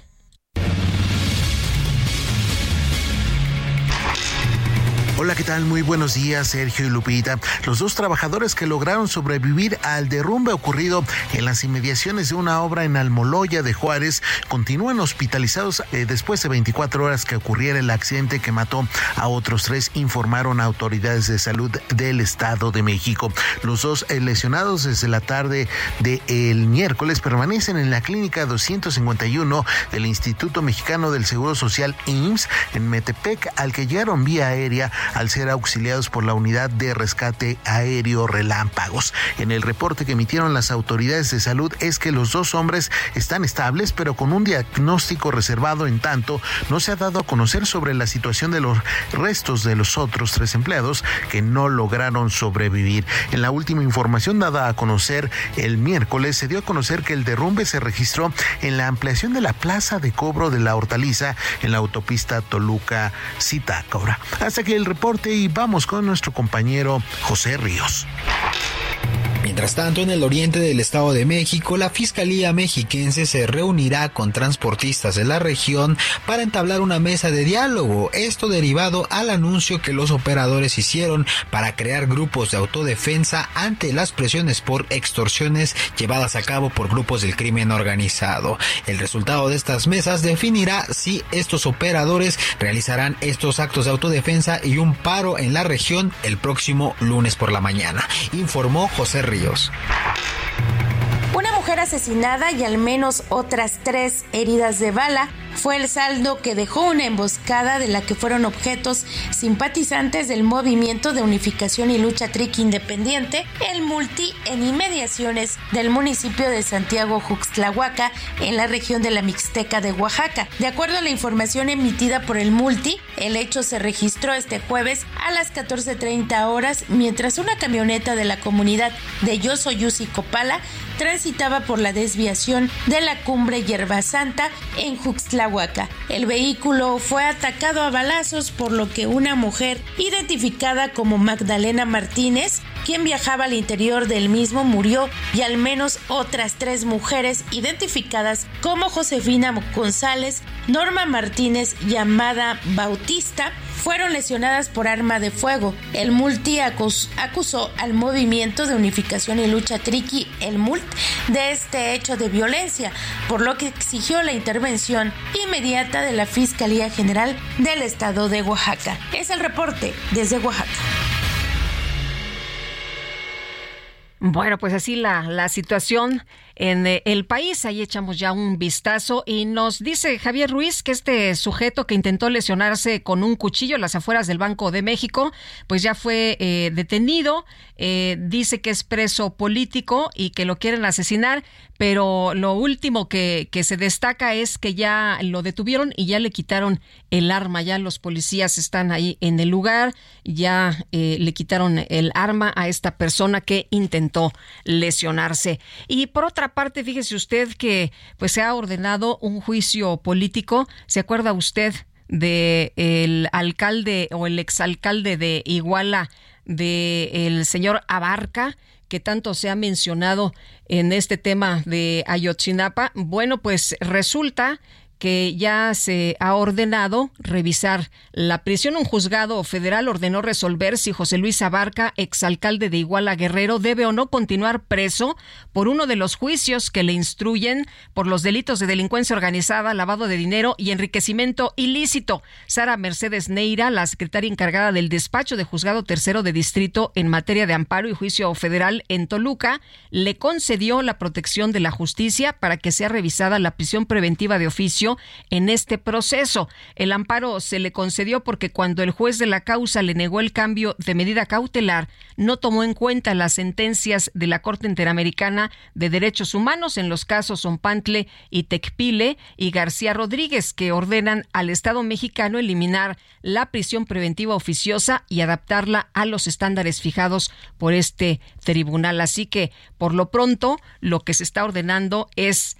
[SPEAKER 20] Hola, ¿qué tal? Muy buenos días, Sergio y Lupita. Los dos trabajadores que lograron sobrevivir al derrumbe ocurrido en las inmediaciones de una obra en Almoloya de Juárez continúan hospitalizados eh, después de 24 horas que ocurriera el accidente que mató a otros tres, informaron autoridades de salud del Estado de México. Los dos eh, lesionados desde la tarde del miércoles permanecen en la clínica 251 del Instituto Mexicano del Seguro Social IMSS en Metepec, al que llegaron vía aérea al ser auxiliados por la unidad de rescate aéreo Relámpagos. En el reporte que emitieron las autoridades de salud es que los dos hombres están estables, pero con un diagnóstico reservado en tanto no se ha dado a conocer sobre la situación de los restos de los otros tres empleados que no lograron sobrevivir. En la última información dada a conocer el miércoles se dio a conocer que el derrumbe se registró en la ampliación de la plaza de cobro de la hortaliza en la autopista Toluca-Zitácora. Hasta aquí el y vamos con nuestro compañero José Ríos.
[SPEAKER 21] Mientras tanto, en el oriente del Estado de México, la Fiscalía mexiquense se reunirá con transportistas de la región para entablar una mesa de diálogo, esto derivado al anuncio que los operadores hicieron para crear grupos de autodefensa ante las presiones por extorsiones llevadas a cabo por grupos del crimen organizado. El resultado de estas mesas definirá si estos operadores realizarán estos actos de autodefensa y un paro en la región el próximo lunes por la mañana, informó José Ríos
[SPEAKER 22] una mujer asesinada y al menos otras tres heridas de bala fue el saldo que dejó una emboscada de la que fueron objetos simpatizantes del movimiento de unificación y lucha triqui independiente, el Multi, en inmediaciones del municipio de Santiago Juxtlahuaca, en la región de la Mixteca de Oaxaca. De acuerdo a la información emitida por el Multi, el hecho se registró este jueves a las 14.30 horas mientras una camioneta de la comunidad de Yosoyusi Copala transitaba por la desviación de la cumbre Hierba Santa en Juxtlahuaca. El vehículo fue atacado a balazos por lo que una mujer identificada como Magdalena Martínez quien viajaba al interior del mismo murió y al menos otras tres mujeres identificadas como Josefina González, Norma Martínez llamada Bautista, fueron lesionadas por arma de fuego. El multi acusó al movimiento de unificación y lucha Triqui, el MULT, de este hecho de violencia, por lo que exigió la intervención inmediata de la Fiscalía General del Estado de Oaxaca. Es el reporte desde Oaxaca.
[SPEAKER 1] Bueno, pues así la, la situación en eh, el país. Ahí echamos ya un vistazo y nos dice Javier Ruiz que este sujeto que intentó lesionarse con un cuchillo en las afueras del Banco de México, pues ya fue eh, detenido. Eh, dice que es preso político y que lo quieren asesinar, pero lo último que, que se destaca es que ya lo detuvieron y ya le quitaron el arma. Ya los policías están ahí en el lugar, ya le quitaron el arma a esta persona que intentó lesionarse. Y por otra parte, fíjese usted que pues se ha ordenado un juicio político. ¿Se acuerda usted de el alcalde o el exalcalde de Iguala de el señor Abarca? que tanto se ha mencionado en este tema de Ayotzinapa. Bueno, pues resulta que ya se ha ordenado revisar la prisión. Un juzgado federal ordenó resolver si José Luis Abarca, exalcalde de Iguala Guerrero, debe o no continuar preso por uno de los juicios que le instruyen por los delitos de delincuencia organizada, lavado de dinero y enriquecimiento ilícito. Sara Mercedes Neira, la secretaria encargada del despacho de juzgado tercero de distrito en materia de amparo y juicio federal en Toluca, le concedió la protección de la justicia para que sea revisada la prisión preventiva de oficio en este proceso. El amparo se le concedió porque cuando el juez de la causa le negó el cambio de medida cautelar, no tomó en cuenta las sentencias de la Corte Interamericana de Derechos Humanos en los casos Zompantle y Tecpile y García Rodríguez, que ordenan al Estado mexicano eliminar la prisión preventiva oficiosa y adaptarla a los estándares fijados por este tribunal. Así que, por lo pronto, lo que se está ordenando es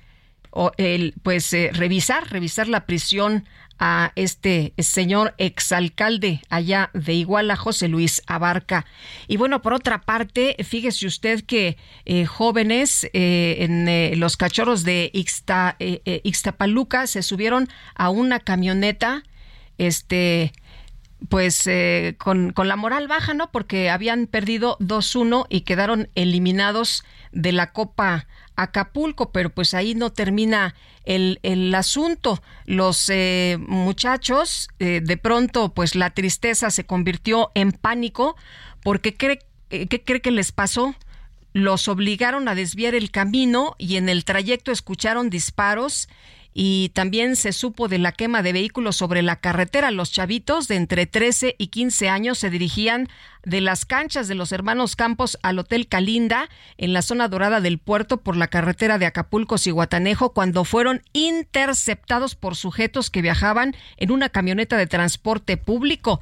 [SPEAKER 1] o el, pues eh, revisar, revisar la prisión a este señor exalcalde allá de Iguala, José Luis Abarca. Y bueno, por otra parte, fíjese usted que eh, jóvenes eh, en los cachorros de Ixta, Ixtapaluca se subieron a una camioneta, este, pues con, con, la moral baja, ¿no? Porque habían perdido 2-1 y quedaron eliminados de la Copa Acapulco, pero pues ahí no termina el, el asunto. Los eh, muchachos, eh, de pronto, pues la tristeza se convirtió en pánico porque cree, eh, ¿qué cree que les pasó? Los obligaron a desviar el camino y en el trayecto escucharon disparos y también se supo de la quema de vehículos sobre la carretera. Los chavitos de entre 13 y 15 años se dirigían de las canchas de los hermanos Campos al Hotel Calinda en la zona dorada del puerto por la carretera de Acapulco Guatanejo cuando fueron interceptados por sujetos que viajaban en una camioneta de transporte público.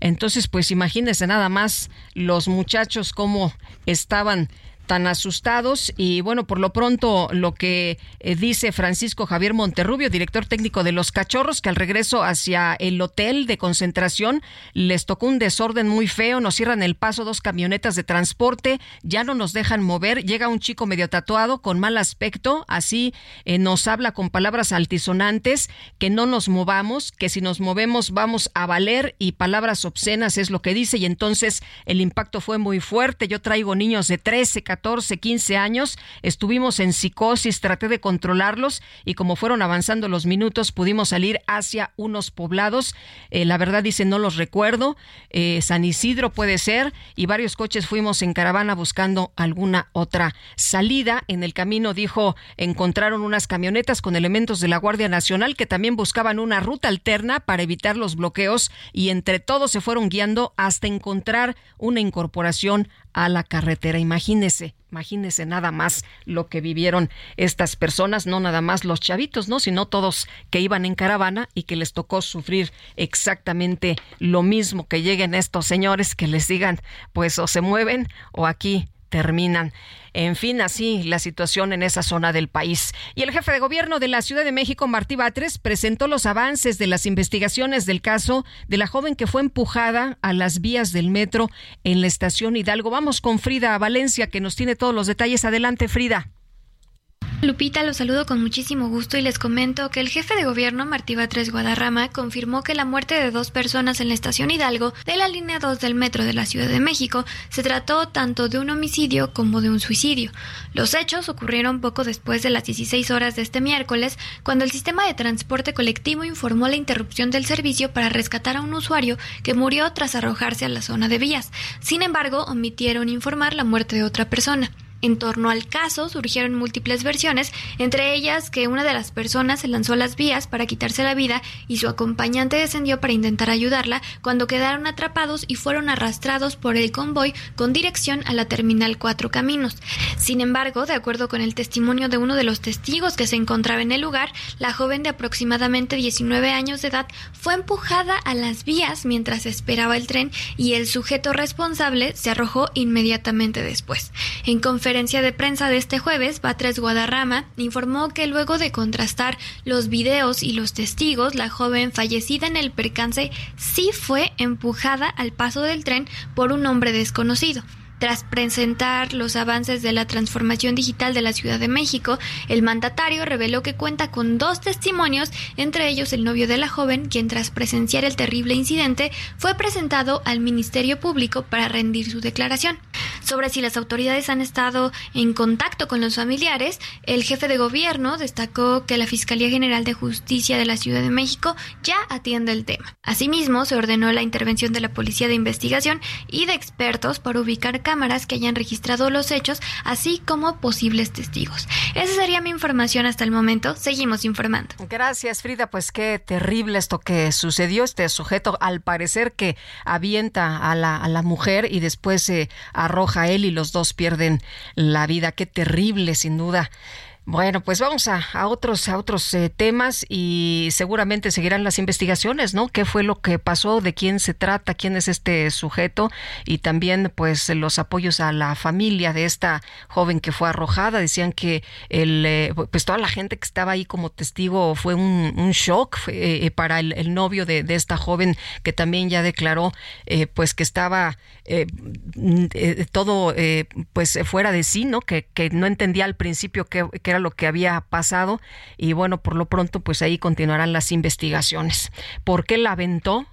[SPEAKER 1] Entonces, pues imagínense nada más los muchachos cómo estaban tan asustados. Y bueno, por lo pronto lo que eh, dice Francisco Javier Monterrubio, director técnico de los Cachorros, que al regreso hacia el hotel de concentración les tocó un desorden muy feo, nos cierran el paso dos camionetas de transporte, ya no nos dejan mover, llega un chico medio tatuado con mal aspecto, así eh, nos habla con palabras altisonantes, que no nos movamos, que si nos movemos vamos a valer y palabras obscenas es lo que dice. Y entonces el impacto fue muy fuerte, yo traigo niños de 13, 14, 14, 15 años. Estuvimos en psicosis, traté de controlarlos y como fueron avanzando los minutos pudimos salir hacia unos poblados. Eh, la verdad dice no los recuerdo. Eh, San Isidro puede ser y varios coches fuimos en caravana buscando alguna otra salida. En el camino dijo encontraron unas camionetas con elementos de la Guardia Nacional que también buscaban una ruta alterna para evitar los bloqueos y entre todos se fueron guiando hasta encontrar una incorporación a la carretera. Imagínese, imagínese nada más lo que vivieron estas personas, no nada más los chavitos, ¿no? Sino todos que iban en caravana y que les tocó sufrir exactamente lo mismo que lleguen estos señores que les digan, pues o se mueven o aquí terminan. En fin, así la situación en esa zona del país. Y el jefe de gobierno de la Ciudad de México, Martí Batres, presentó los avances de las investigaciones del caso de la joven que fue empujada a las vías del metro en la estación Hidalgo. Vamos con Frida Valencia, que nos tiene todos los detalles. Adelante, Frida.
[SPEAKER 23] Lupita, los saludo con muchísimo gusto y les comento que el jefe de gobierno Martí Batres Guadarrama confirmó que la muerte de dos personas en la estación Hidalgo de la línea 2 del metro de la Ciudad de México se trató tanto de un homicidio como de un suicidio. Los hechos ocurrieron poco después de las 16 horas de este miércoles, cuando el sistema de transporte colectivo informó la interrupción del servicio para rescatar a un usuario que murió tras arrojarse a la zona de vías. Sin embargo, omitieron informar la muerte de otra persona. En torno al caso surgieron múltiples versiones, entre ellas que una de las personas se lanzó a las vías para quitarse la vida y su acompañante descendió para intentar ayudarla cuando quedaron atrapados y fueron arrastrados por el convoy con dirección a la terminal Cuatro Caminos. Sin embargo, de acuerdo con el testimonio de uno de los testigos que se encontraba en el lugar, la joven de aproximadamente 19 años de edad fue empujada a las vías mientras esperaba el tren y el sujeto responsable se arrojó inmediatamente después. En conferencia de prensa de este jueves, Batres Guadarrama informó que luego de contrastar los videos y los testigos, la joven fallecida en el percance sí fue empujada al paso del tren por un hombre desconocido. Tras presentar los avances de la transformación digital de la Ciudad de México, el mandatario reveló que cuenta con dos testimonios, entre ellos el novio de la joven, quien tras presenciar el terrible incidente fue presentado al Ministerio Público para rendir su declaración. Sobre si las autoridades han estado en contacto con los familiares, el jefe de gobierno destacó que la Fiscalía General de Justicia de la Ciudad de México ya atiende el tema. Asimismo, se ordenó la intervención de la Policía de Investigación y de expertos para ubicar cámaras que hayan registrado los hechos, así como posibles testigos. Esa sería mi información hasta el momento. Seguimos informando.
[SPEAKER 1] Gracias, Frida. Pues qué terrible esto que sucedió. Este sujeto, al parecer, que avienta a la, a la mujer y después se arroja a él y los dos pierden la vida. Qué terrible, sin duda. Bueno, pues vamos a, otros a otros eh, temas y seguramente seguirán las investigaciones, ¿no? ¿Qué fue lo que pasó? ¿De quién se trata? ¿Quién es este sujeto? Y también, pues, los apoyos a la familia de esta joven que fue arrojada. Decían que el, eh, pues toda la gente que estaba ahí como testigo fue un, shock eh, para el, novio de, esta joven que también ya declaró, pues, que estaba todo, pues, fuera de sí, ¿no? Que, que no entendía al principio qué, lo que había pasado y bueno, por lo pronto pues ahí continuarán las investigaciones. ¿Por qué la aventó?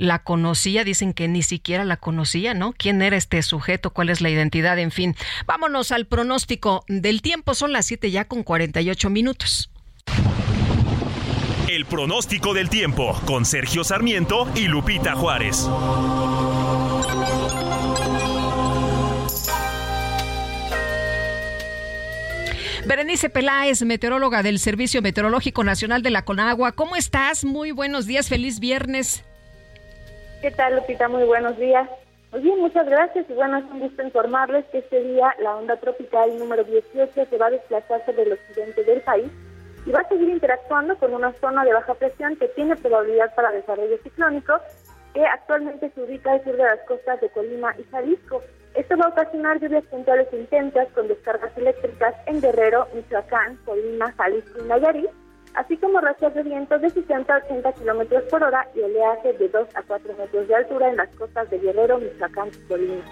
[SPEAKER 1] la conocía, dicen que ni siquiera la conocía, ¿no? ¿Quién era este sujeto? ¿Cuál es la identidad? En fin, vámonos al pronóstico del tiempo. Son las 7 ya con 48 minutos.
[SPEAKER 8] El pronóstico del tiempo con Sergio Sarmiento y Lupita Juárez.
[SPEAKER 1] Berenice Peláez, meteoróloga del Servicio Meteorológico Nacional de la Conagua. ¿Cómo estás? Muy buenos días, feliz viernes.
[SPEAKER 24] ¿Qué tal, Lupita? Muy buenos días. Muy bien, muchas gracias y bueno, es un gusto informarles que este día la onda tropical número 18 se va a desplazar sobre el occidente del país y va a seguir interactuando con una zona de baja presión que tiene probabilidad para desarrollo ciclónico que actualmente se ubica al sur de las costas de Colima y Jalisco. Esto va a ocasionar lluvias puntuales intensas con descargas eléctricas en Guerrero, Michoacán, Colima, Jalisco y Nayarit, así como rachas de vientos de 60 a 80 kilómetros por hora y oleaje de 2 a 4 metros de altura en las costas de Guerrero, Michoacán y Colima.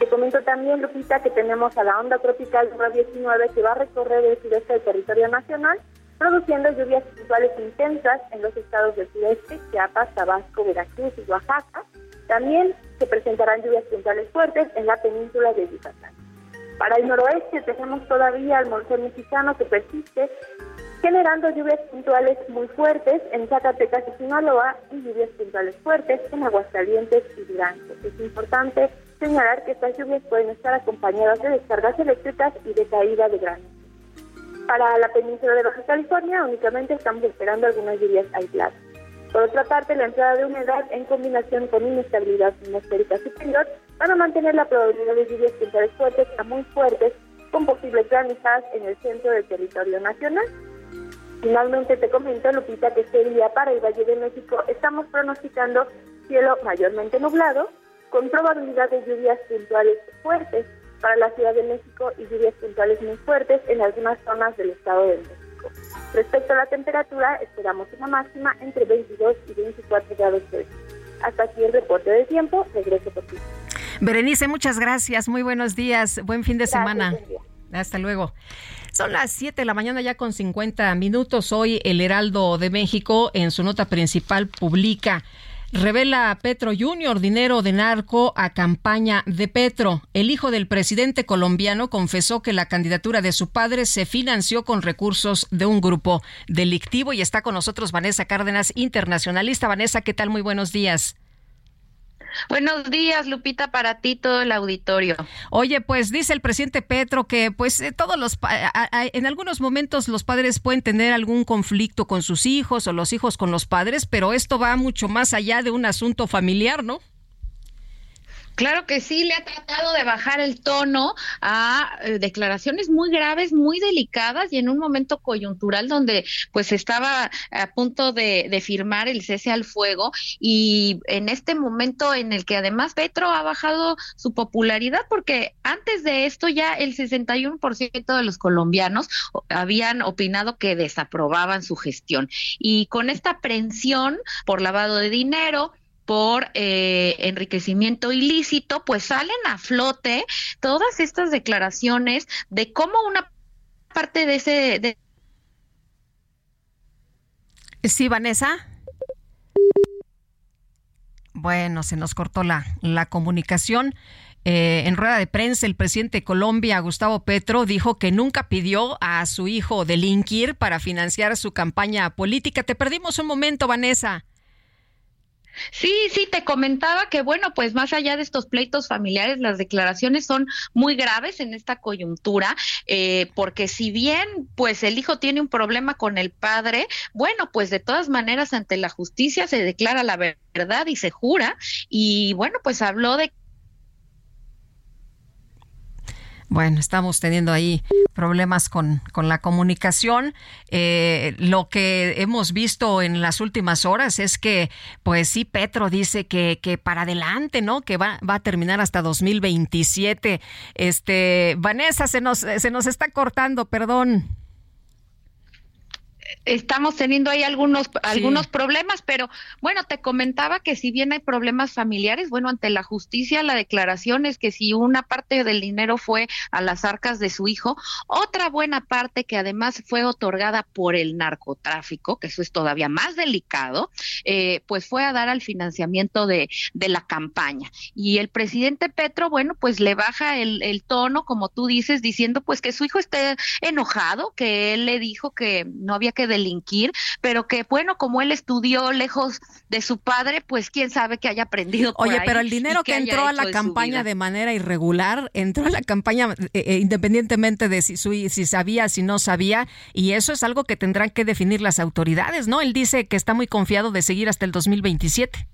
[SPEAKER 24] Te comento también, Lupita, que tenemos a la onda tropical número 19 que va a recorrer el sureste del territorio nacional produciendo lluvias puntuales intensas en los estados del sureste, Chiapas, Tabasco, Veracruz y Oaxaca. También se presentarán lluvias puntuales fuertes en la península de Yucatán. Para el noroeste tenemos todavía el monzón mexicano que persiste, generando lluvias puntuales muy fuertes en Zacatecas y Sinaloa y lluvias puntuales fuertes en Aguascalientes y Durango. Es importante señalar que estas lluvias pueden estar acompañadas de descargas eléctricas y de caída de granizo. Para la península de Baja California únicamente estamos esperando algunas lluvias aisladas. Por otra parte, la entrada de humedad en combinación con inestabilidad atmosférica superior van a mantener la probabilidad de lluvias puntuales fuertes a muy fuertes con posibles granizadas en el centro del territorio nacional. Finalmente te comento, Lupita, que este día para el Valle de México estamos pronosticando cielo mayormente nublado con probabilidad de lluvias puntuales fuertes para la Ciudad de México y lluvias puntuales muy fuertes en algunas zonas del Estado de México. Respecto a la temperatura, esperamos una máxima entre 22 y 24 grados Celsius. Hasta aquí el reporte de tiempo. Regreso por ti.
[SPEAKER 1] Berenice, muchas gracias. Muy buenos días. Buen fin de semana. Hasta luego. Son las 7 de la mañana ya con 50 minutos. Hoy el Heraldo de México en su nota principal publica Revela Petro Jr. dinero de narco a campaña de Petro. El hijo del presidente colombiano confesó que la candidatura de su padre se financió con recursos de un grupo delictivo y está con nosotros Vanessa Cárdenas, internacionalista. Vanessa, ¿qué tal? Muy buenos días.
[SPEAKER 25] Buenos días, Lupita, para ti todo el auditorio.
[SPEAKER 1] Oye, pues dice el presidente Petro que pues eh, todos los en algunos momentos los padres pueden tener algún conflicto con sus hijos o los hijos con los padres, pero esto va mucho más allá de un asunto familiar, ¿no?
[SPEAKER 25] Claro que sí, le ha tratado de bajar el tono a eh, declaraciones muy graves, muy delicadas y en un momento coyuntural donde pues estaba a punto de, firmar el cese al fuego y en este momento en el que además Petro ha bajado su popularidad porque antes de esto ya el 61% de los colombianos habían opinado que desaprobaban su gestión. Y con esta aprensión por lavado de dinero, por eh, enriquecimiento ilícito, pues salen a flote todas estas declaraciones de cómo una parte de ese...
[SPEAKER 1] Sí, Vanessa. Bueno, se nos cortó la, la comunicación. Eh, en rueda de prensa, el presidente de Colombia, Gustavo Petro, dijo que nunca pidió a su hijo delinquir para financiar su campaña política. Te perdimos un momento, Vanessa.
[SPEAKER 25] Sí, sí, te comentaba que, bueno, pues más allá de estos pleitos familiares, las declaraciones son muy graves en esta coyuntura, eh, porque si bien, pues el hijo tiene un problema con el padre, bueno, pues de todas maneras ante la justicia se declara la verdad y se jura, y bueno, pues habló de
[SPEAKER 1] Bueno, estamos teniendo ahí problemas con, con la comunicación. Eh, lo que hemos visto en las últimas horas es que, pues sí, Petro dice que, que para adelante, ¿no? Que va, va a terminar hasta 2027. Este, Vanessa, se nos, se nos está cortando, perdón
[SPEAKER 25] estamos teniendo ahí algunos algunos problemas, pero bueno, te comentaba que si bien hay problemas familiares, bueno, ante la justicia la declaración es que si una parte del dinero fue a las arcas de su hijo, otra buena parte que además fue otorgada por el narcotráfico, que eso es todavía más delicado, eh, pues fue a dar al financiamiento de, de la campaña. Y el presidente Petro, bueno, pues le baja el, el tono, como tú dices, diciendo pues que su hijo esté enojado, que él le dijo que no había que delinquir, pero que bueno, como él estudió lejos de su padre, pues quién sabe que haya aprendido. Por
[SPEAKER 1] Oye,
[SPEAKER 25] ahí
[SPEAKER 1] pero el dinero que, entró a la campaña de manera irregular, entró a la campaña eh, eh, independientemente de si, su- si sabía, si no sabía, y eso es algo que tendrán que definir las autoridades, ¿no? Él dice que está muy confiado de seguir hasta el 2027.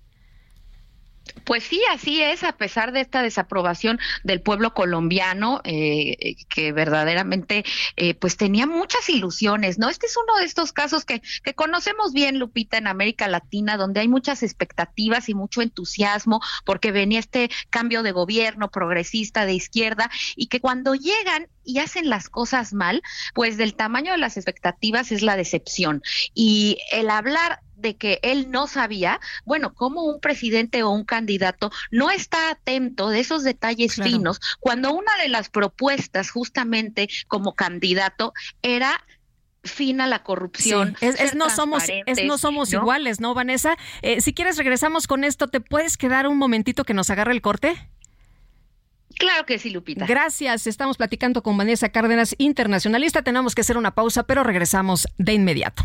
[SPEAKER 25] Pues sí, así es, a pesar de esta desaprobación del pueblo colombiano, eh, eh, que verdaderamente eh, pues tenía muchas ilusiones, ¿no? Este es uno de estos casos que, que conocemos bien, Lupita, en América Latina, donde hay muchas expectativas y mucho entusiasmo, porque venía este cambio de gobierno progresista de izquierda, y que cuando llegan y hacen las cosas mal, pues del tamaño de las expectativas es la decepción. Y el hablar de que él no sabía, bueno, como un presidente o un candidato no está atento de esos detalles
[SPEAKER 1] Claro.
[SPEAKER 25] finos, cuando una de las propuestas justamente como candidato era fin a la corrupción.
[SPEAKER 1] Sí, es, no somos, es no somos
[SPEAKER 25] ¿no?
[SPEAKER 1] iguales, ¿no, Vanessa? Eh, si quieres regresamos con esto, ¿te puedes quedar un momentito que nos agarre el corte?
[SPEAKER 25] Claro que sí, Lupita.
[SPEAKER 1] Gracias, estamos platicando con Vanessa Cárdenas, internacionalista. Tenemos que hacer una pausa, pero regresamos de inmediato.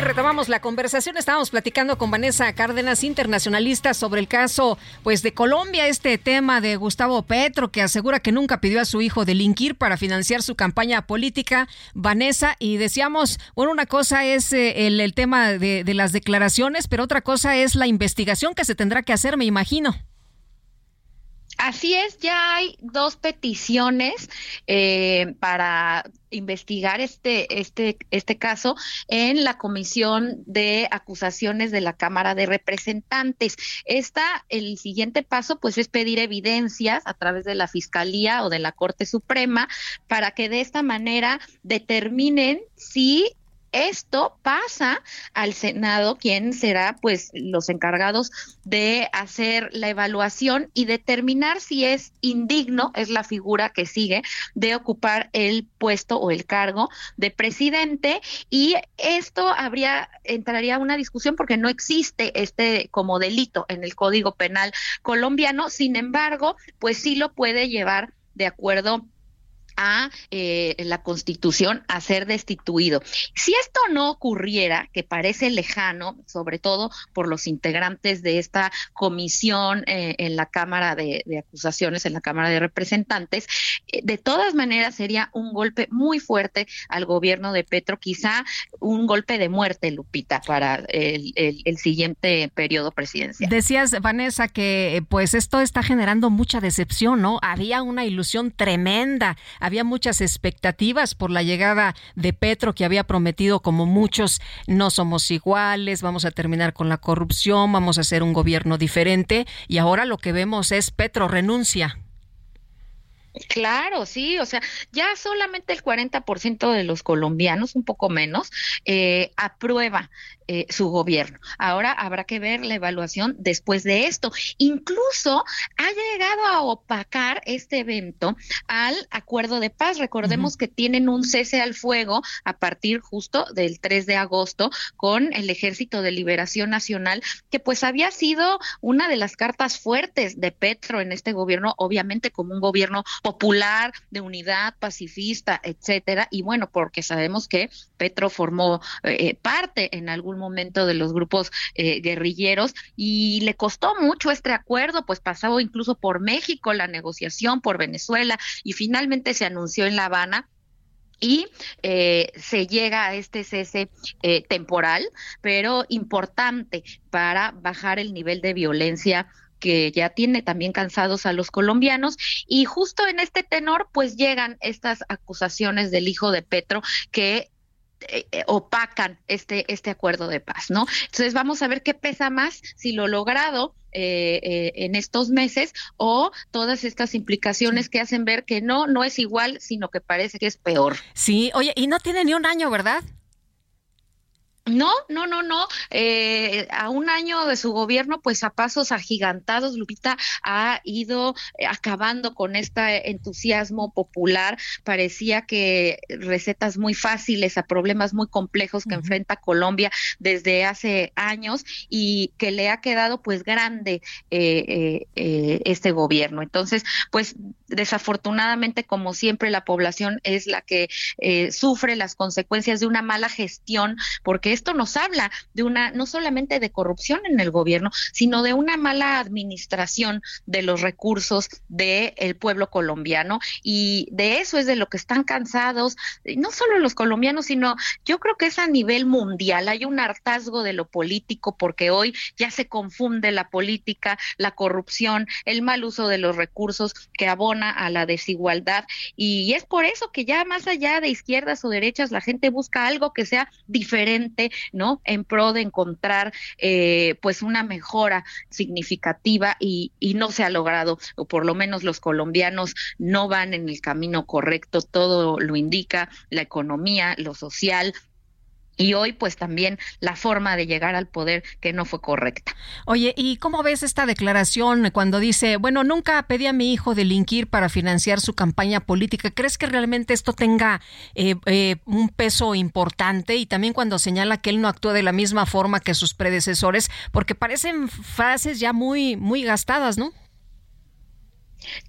[SPEAKER 1] Retomamos la conversación. Estábamos platicando con Vanessa Cárdenas, internacionalista, sobre el caso pues de Colombia, este tema de Gustavo Petro, que asegura que nunca pidió a su hijo delinquir para financiar su campaña política. Vanessa, y decíamos, bueno, una cosa es eh, el, el tema de, de las declaraciones, pero otra cosa es la investigación que se tendrá que hacer, me imagino.
[SPEAKER 25] Así es, ya hay dos peticiones eh, para investigar este, este, este caso en la Comisión de Acusaciones de la Cámara de Representantes. Esta, el siguiente paso, pues, es pedir evidencias a través de la Fiscalía o de la Corte Suprema para que de esta manera determinen si esto pasa al Senado, quien será pues los encargados de hacer la evaluación y determinar si es indigno, es la figura que sigue, de ocupar el puesto o el cargo de presidente. Y esto habría entraría una discusión porque no existe este como delito en el Código Penal colombiano, sin embargo, pues sí lo puede llevar de acuerdo a eh, la Constitución a ser destituido. Si esto no ocurriera, que parece lejano, sobre todo por los integrantes de esta comisión eh, en la Cámara de, Acusaciones, en la Cámara de Representantes, eh, de todas maneras sería un golpe muy fuerte al gobierno de Petro, quizá un golpe de muerte, Lupita, para el, el, el siguiente periodo presidencial.
[SPEAKER 1] Decías, Vanessa, que eh, pues esto está generando mucha decepción, ¿no? Había una ilusión tremenda había muchas expectativas por la llegada de Petro que había prometido como muchos no somos iguales, vamos a terminar con la corrupción, vamos a hacer un gobierno diferente y ahora lo que vemos es Petro renuncia.
[SPEAKER 25] Claro, sí, o sea, ya solamente el 40% de los colombianos, un poco menos, eh, aprueba eh, su gobierno. Ahora habrá que ver la evaluación después de esto. Incluso ha llegado a opacar este evento al acuerdo de paz. Recordemos uh -huh. que tienen un cese al fuego a partir justo del 3 de agosto con el Ejército de Liberación Nacional, que pues había sido una de las cartas fuertes de Petro en este gobierno, obviamente como un gobierno popular, de unidad, pacifista, etcétera. Y bueno, porque sabemos que Petro formó eh, parte en algún momento de los grupos eh, guerrilleros y le costó mucho este acuerdo, pues pasaba incluso por México la negociación, por Venezuela y finalmente se anunció en La Habana y eh, se llega a este cese eh, temporal, pero importante para bajar el nivel de violencia que ya tiene también cansados a los colombianos y justo en este tenor pues llegan estas acusaciones del hijo de Petro que opacan este, este acuerdo de paz, ¿no? Entonces vamos a ver qué pesa más, si lo logrado eh, en estos meses o todas estas implicaciones que hacen ver que no, no es igual, sino que parece que es peor.
[SPEAKER 1] Sí, oye, y no tiene ni un año, ¿verdad?
[SPEAKER 25] No, no, no, no. Eh, a un año de su gobierno, pues a pasos agigantados, Lupita ha ido eh, acabando con este entusiasmo popular. Parecía que recetas muy fáciles a problemas muy complejos que enfrenta Colombia desde hace años y que le ha quedado pues grande eh, este gobierno. Entonces, pues desafortunadamente, como siempre, la población es la que sufre las consecuencias de una mala gestión, porque esto nos habla de una, no solamente de corrupción en el gobierno, sino de una mala administración de los recursos del pueblo colombiano. Y de eso es de lo que están cansados, no solo los colombianos, sino yo creo que es a nivel mundial, hay un hartazgo de lo político porque hoy ya se confunde la política, la corrupción, el mal uso de los recursos que a la desigualdad y es por eso que ya más allá de izquierdas o derechas la gente busca algo que sea diferente ¿no? En pro de encontrar eh, pues una mejora significativa y no se ha logrado, o por lo menos los colombianos no van en el camino correcto, todo lo indica, la economía, lo social, y hoy pues también la forma de llegar al poder que no fue correcta.
[SPEAKER 1] Oye, ¿y cómo ves esta declaración cuando dice, bueno, nunca pedí a mi hijo delinquir para financiar su campaña política? ¿Crees que realmente esto tenga eh, eh, un peso importante? Y también cuando señala que él no actúa de la misma forma que sus predecesores, porque parecen frases ya muy, muy gastadas, ¿no?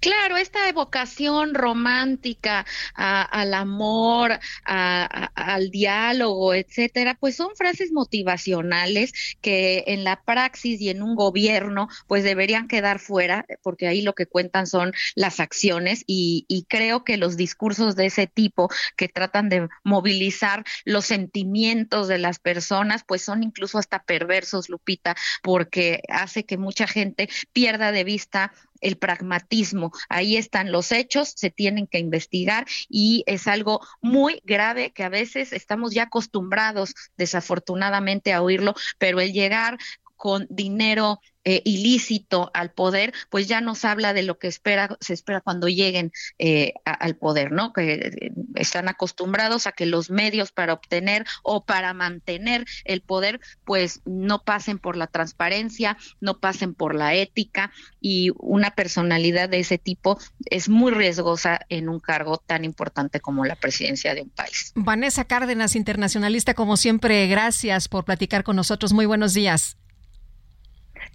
[SPEAKER 25] Claro, esta evocación romántica al amor, al diálogo, etcétera, pues son frases motivacionales que en la praxis y en un gobierno, pues deberían quedar fuera, porque ahí lo que cuentan son las acciones y, y creo que los discursos de ese tipo que tratan de movilizar los sentimientos de las personas, pues son incluso hasta perversos, Lupita, porque hace que mucha gente pierda de vista el pragmatismo. Ahí están los hechos, se tienen que investigar y es algo muy grave que a veces estamos ya acostumbrados desafortunadamente a oírlo, pero el llegar con dinero eh, ilícito al poder, pues ya nos habla de lo que espera, se espera cuando lleguen eh, al poder, ¿no? Que eh, están acostumbrados a que los medios para obtener o para mantener el poder, pues no pasen por la transparencia, no pasen por la ética y una personalidad de ese tipo es muy riesgosa en un cargo tan importante como la presidencia de un país.
[SPEAKER 1] Vanessa Cárdenas, internacionalista, como siempre, gracias por platicar con nosotros. Muy buenos días.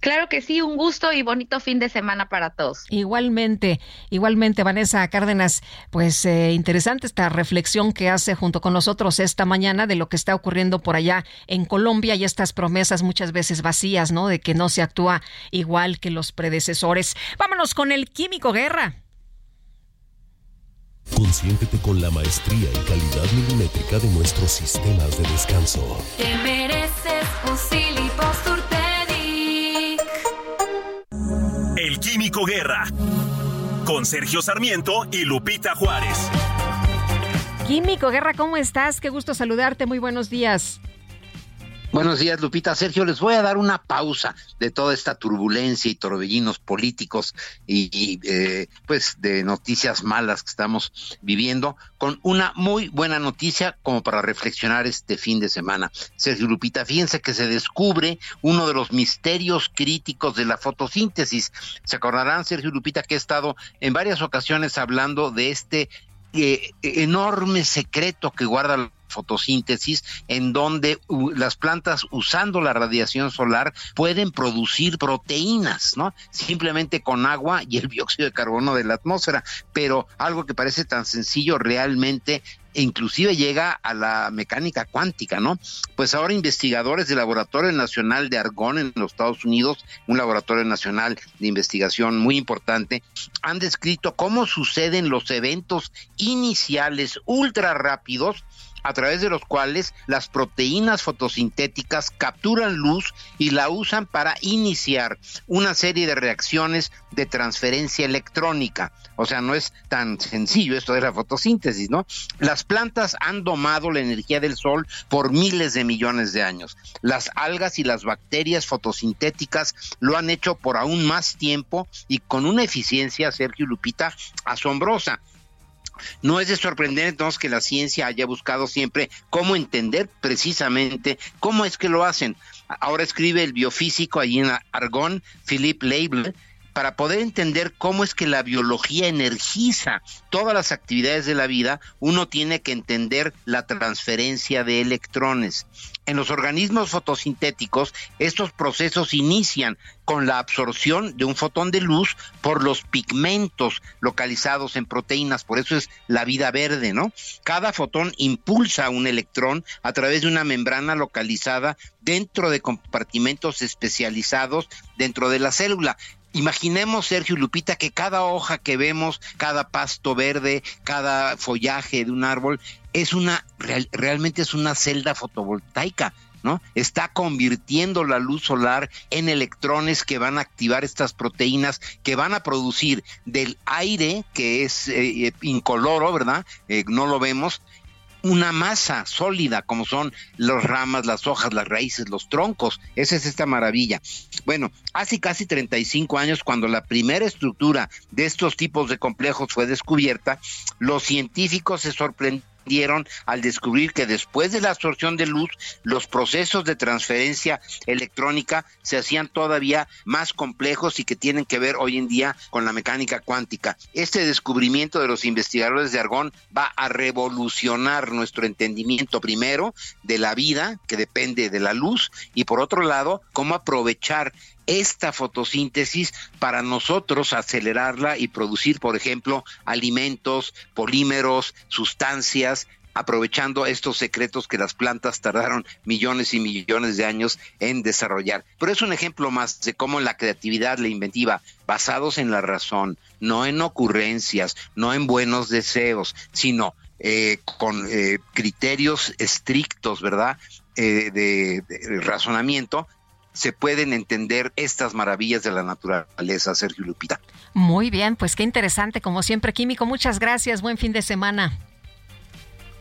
[SPEAKER 25] Claro que sí, un gusto y bonito fin de semana para todos.
[SPEAKER 1] Igualmente, igualmente, Vanessa Cárdenas, pues eh, interesante esta reflexión que hace junto con nosotros esta mañana de lo que está ocurriendo por allá en Colombia y estas promesas muchas veces vacías, ¿no? De que no se actúa igual que los predecesores. Vámonos con el Químico Guerra.
[SPEAKER 26] Consiéntete con la maestría y calidad milimétrica de nuestros sistemas de descanso.
[SPEAKER 27] Te mereces un
[SPEAKER 8] Guerra. Con Sergio Sarmiento y Lupita Juárez.
[SPEAKER 1] Químico Guerra, ¿cómo estás? Qué gusto saludarte. Muy buenos días.
[SPEAKER 28] Buenos días, Lupita. Sergio, les voy a dar una pausa de toda esta turbulencia y torbellinos políticos y, eh, pues de noticias malas que estamos viviendo con una muy buena noticia como para reflexionar este fin de semana. Sergio Lupita, fíjense que se descubre uno de los misterios críticos de la fotosíntesis. Se acordarán, Sergio Lupita, que he estado en varias ocasiones hablando de este eh, enorme secreto que guarda fotosíntesis en donde las plantas usando la radiación solar pueden producir proteínas, ¿no? Simplemente con agua y el dióxido de carbono de la atmósfera, pero algo que parece tan sencillo realmente e inclusive llega a la mecánica cuántica, ¿no? Pues ahora investigadores del Laboratorio Nacional de Argón en los Estados Unidos, un laboratorio nacional de investigación muy importante, han descrito cómo suceden los eventos iniciales ultra rápidos a través de los cuales las proteínas fotosintéticas capturan luz y la usan para iniciar una serie de reacciones de transferencia electrónica. O sea, no es tan sencillo esto de la fotosíntesis, ¿no? Las plantas han domado la energía del sol por miles de millones de años. Las algas y las bacterias fotosintéticas lo han hecho por aún más tiempo y con una eficiencia, Sergio Lupita, asombrosa. No es de sorprender entonces que la ciencia haya buscado siempre cómo entender precisamente cómo es que lo hacen. Ahora escribe el biofísico allí en Argón, Philippe Leibler, para poder entender cómo es que la biología energiza todas las actividades de la vida, uno tiene que entender la transferencia de electrones. En los organismos fotosintéticos, estos procesos inician con la absorción de un fotón de luz por los pigmentos localizados en proteínas, por eso es la vida verde, ¿no? Cada fotón impulsa un electrón a través de una membrana localizada dentro de compartimentos especializados dentro de la célula. Imaginemos, Sergio Lupita, que cada hoja que vemos, cada pasto verde, cada follaje de un árbol, es una, realmente es una celda fotovoltaica. ¿No? Está convirtiendo la luz solar en electrones que van a activar estas proteínas que van a producir del aire, que es eh, eh, incoloro, ¿verdad? Eh, no lo vemos, una masa sólida como son las ramas, las hojas, las raíces, los troncos. Esa es esta maravilla. Bueno, hace casi 35 años cuando la primera estructura de estos tipos de complejos fue descubierta, los científicos se sorprendieron al descubrir que después de la absorción de luz, los procesos de transferencia electrónica se hacían todavía más complejos y que tienen que ver hoy en día con la mecánica cuántica. Este descubrimiento de los investigadores de Argón va a revolucionar nuestro entendimiento primero de la vida, que depende de la luz, y por otro lado, cómo aprovechar esta fotosíntesis para nosotros acelerarla y producir, por ejemplo, alimentos, polímeros, sustancias, aprovechando estos secretos que las plantas tardaron millones y millones de años en desarrollar. Pero es un ejemplo más de cómo la creatividad, la inventiva, basados en la razón, no en ocurrencias, no en buenos deseos, sino eh, con eh, criterios estrictos, ¿verdad? Eh, de, razonamiento, se pueden entender estas maravillas de la naturaleza, Sergio Lupita.
[SPEAKER 1] Muy bien, pues qué interesante, como siempre, Químico. Muchas gracias, buen fin de semana.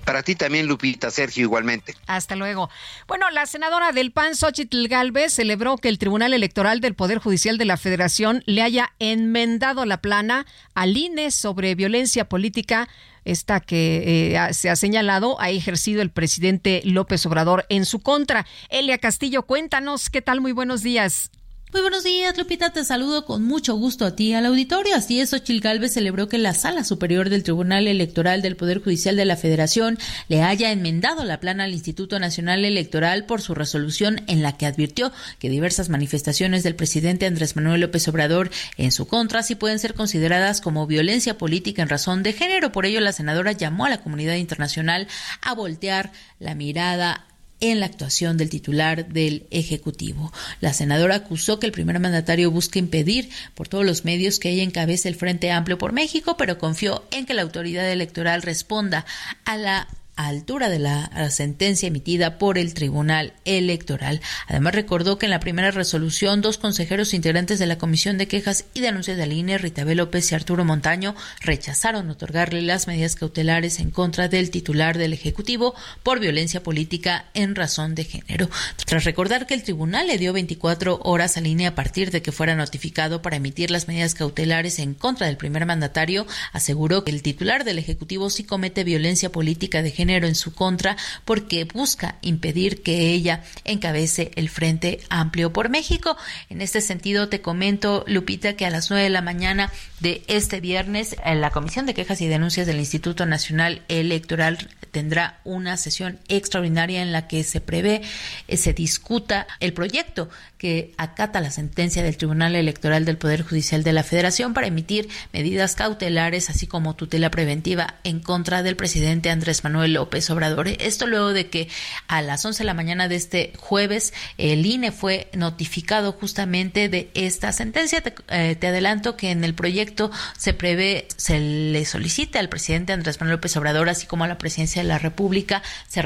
[SPEAKER 28] Para ti también, Lupita, Sergio, igualmente.
[SPEAKER 1] Hasta luego. Bueno, la senadora del PAN, Xochitl Galvez, celebró que el Tribunal Electoral del Poder Judicial de la Federación le haya enmendado la plana al INE sobre violencia política esta que eh, se ha señalado ha ejercido el presidente López Obrador en su contra. Elia Castillo, cuéntanos, ¿qué tal? Muy buenos días.
[SPEAKER 29] Muy buenos días, Lupita. Te saludo con mucho gusto a ti al auditorio. Así es, Ochil Galvez celebró que la Sala Superior del Tribunal Electoral del Poder Judicial de la Federación le haya enmendado la plana al Instituto Nacional Electoral por su resolución en la que advirtió que diversas manifestaciones del presidente Andrés Manuel López Obrador en su contra sí pueden ser consideradas como violencia política en razón de género. Por ello, la senadora llamó a la comunidad internacional a voltear la mirada en la actuación del titular del Ejecutivo. La senadora acusó que el primer mandatario busca impedir por todos los medios que ella encabece el Frente Amplio por México, pero confió en que la autoridad electoral responda a la altura de la sentencia emitida por el Tribunal Electoral. Además, recordó que en la primera resolución, dos consejeros integrantes de la Comisión de Quejas y Denuncias de la INE, Rita López y Arturo Montaño, rechazaron otorgarle las medidas cautelares en contra del titular del Ejecutivo por violencia política en razón de género. Tras recordar que el tribunal le dio 24 horas a la INE a partir de que fuera notificado para emitir las medidas cautelares en contra del primer mandatario, aseguró que el titular del Ejecutivo sí comete violencia política de género en su contra porque busca impedir que ella encabece el Frente Amplio por México. En este sentido, te comento, Lupita, que a las nueve de la mañana de este viernes, en la Comisión de Quejas y Denuncias del Instituto Nacional Electoral tendrá una sesión extraordinaria en la que se prevé eh, se discuta el proyecto que acata la sentencia del Tribunal Electoral del Poder Judicial de la Federación para emitir medidas cautelares, así como tutela preventiva en contra del presidente Andrés Manuel López Obrador. Esto luego de que a las 11 de la mañana de este jueves el INE fue notificado justamente de esta sentencia. Te, eh, te adelanto que en el proyecto se prevé, se le solicita al presidente Andrés Manuel López Obrador, así como a la presidencia de la República, se,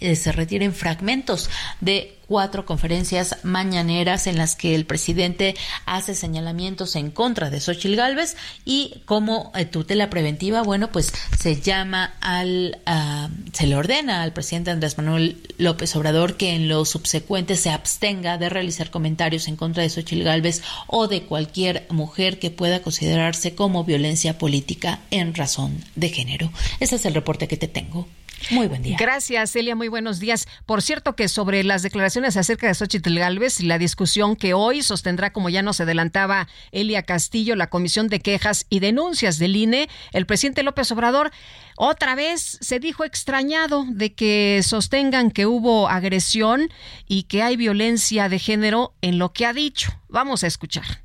[SPEAKER 29] eh, se retiren fragmentos de cuatro conferencias mañaneras en las que el presidente hace señalamientos en contra de Xochitl Gálvez y como eh, tutela preventiva, bueno, pues se llama al, uh, se le ordena al presidente Andrés Manuel López Obrador que en lo subsecuente se abstenga de realizar comentarios en contra de Xochitl Gálvez o de cualquier mujer que pueda considerarse como violencia política en razón de género. Ese es el reporte que te tengo. Muy buen día.
[SPEAKER 1] Gracias, Celia. Muy buenos días. Por cierto, que sobre las declaraciones acerca de Xochitl Galvez y la discusión que hoy sostendrá, como ya nos adelantaba Elia Castillo, la Comisión de Quejas y Denuncias del INE, el presidente López Obrador otra vez se dijo extrañado de que sostengan que hubo agresión y que hay violencia de género en lo que ha dicho. Vamos a escuchar.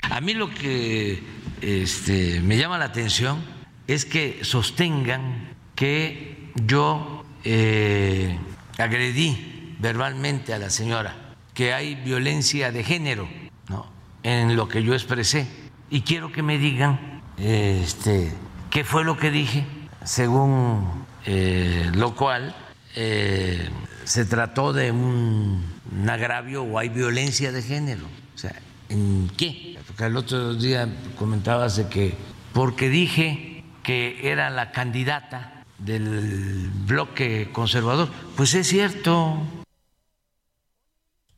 [SPEAKER 18] A mí lo que este, me llama la atención es que sostengan que yo eh, agredí verbalmente a la señora, que hay violencia de género ¿no? en lo que yo expresé. Y quiero que me digan este, qué fue lo que dije, según eh, lo cual eh, se trató de un, un, agravio o hay violencia de género. O sea, ¿en qué? Porque el otro día comentabas de que porque dije que era la candidata del bloque conservador. Pues es cierto.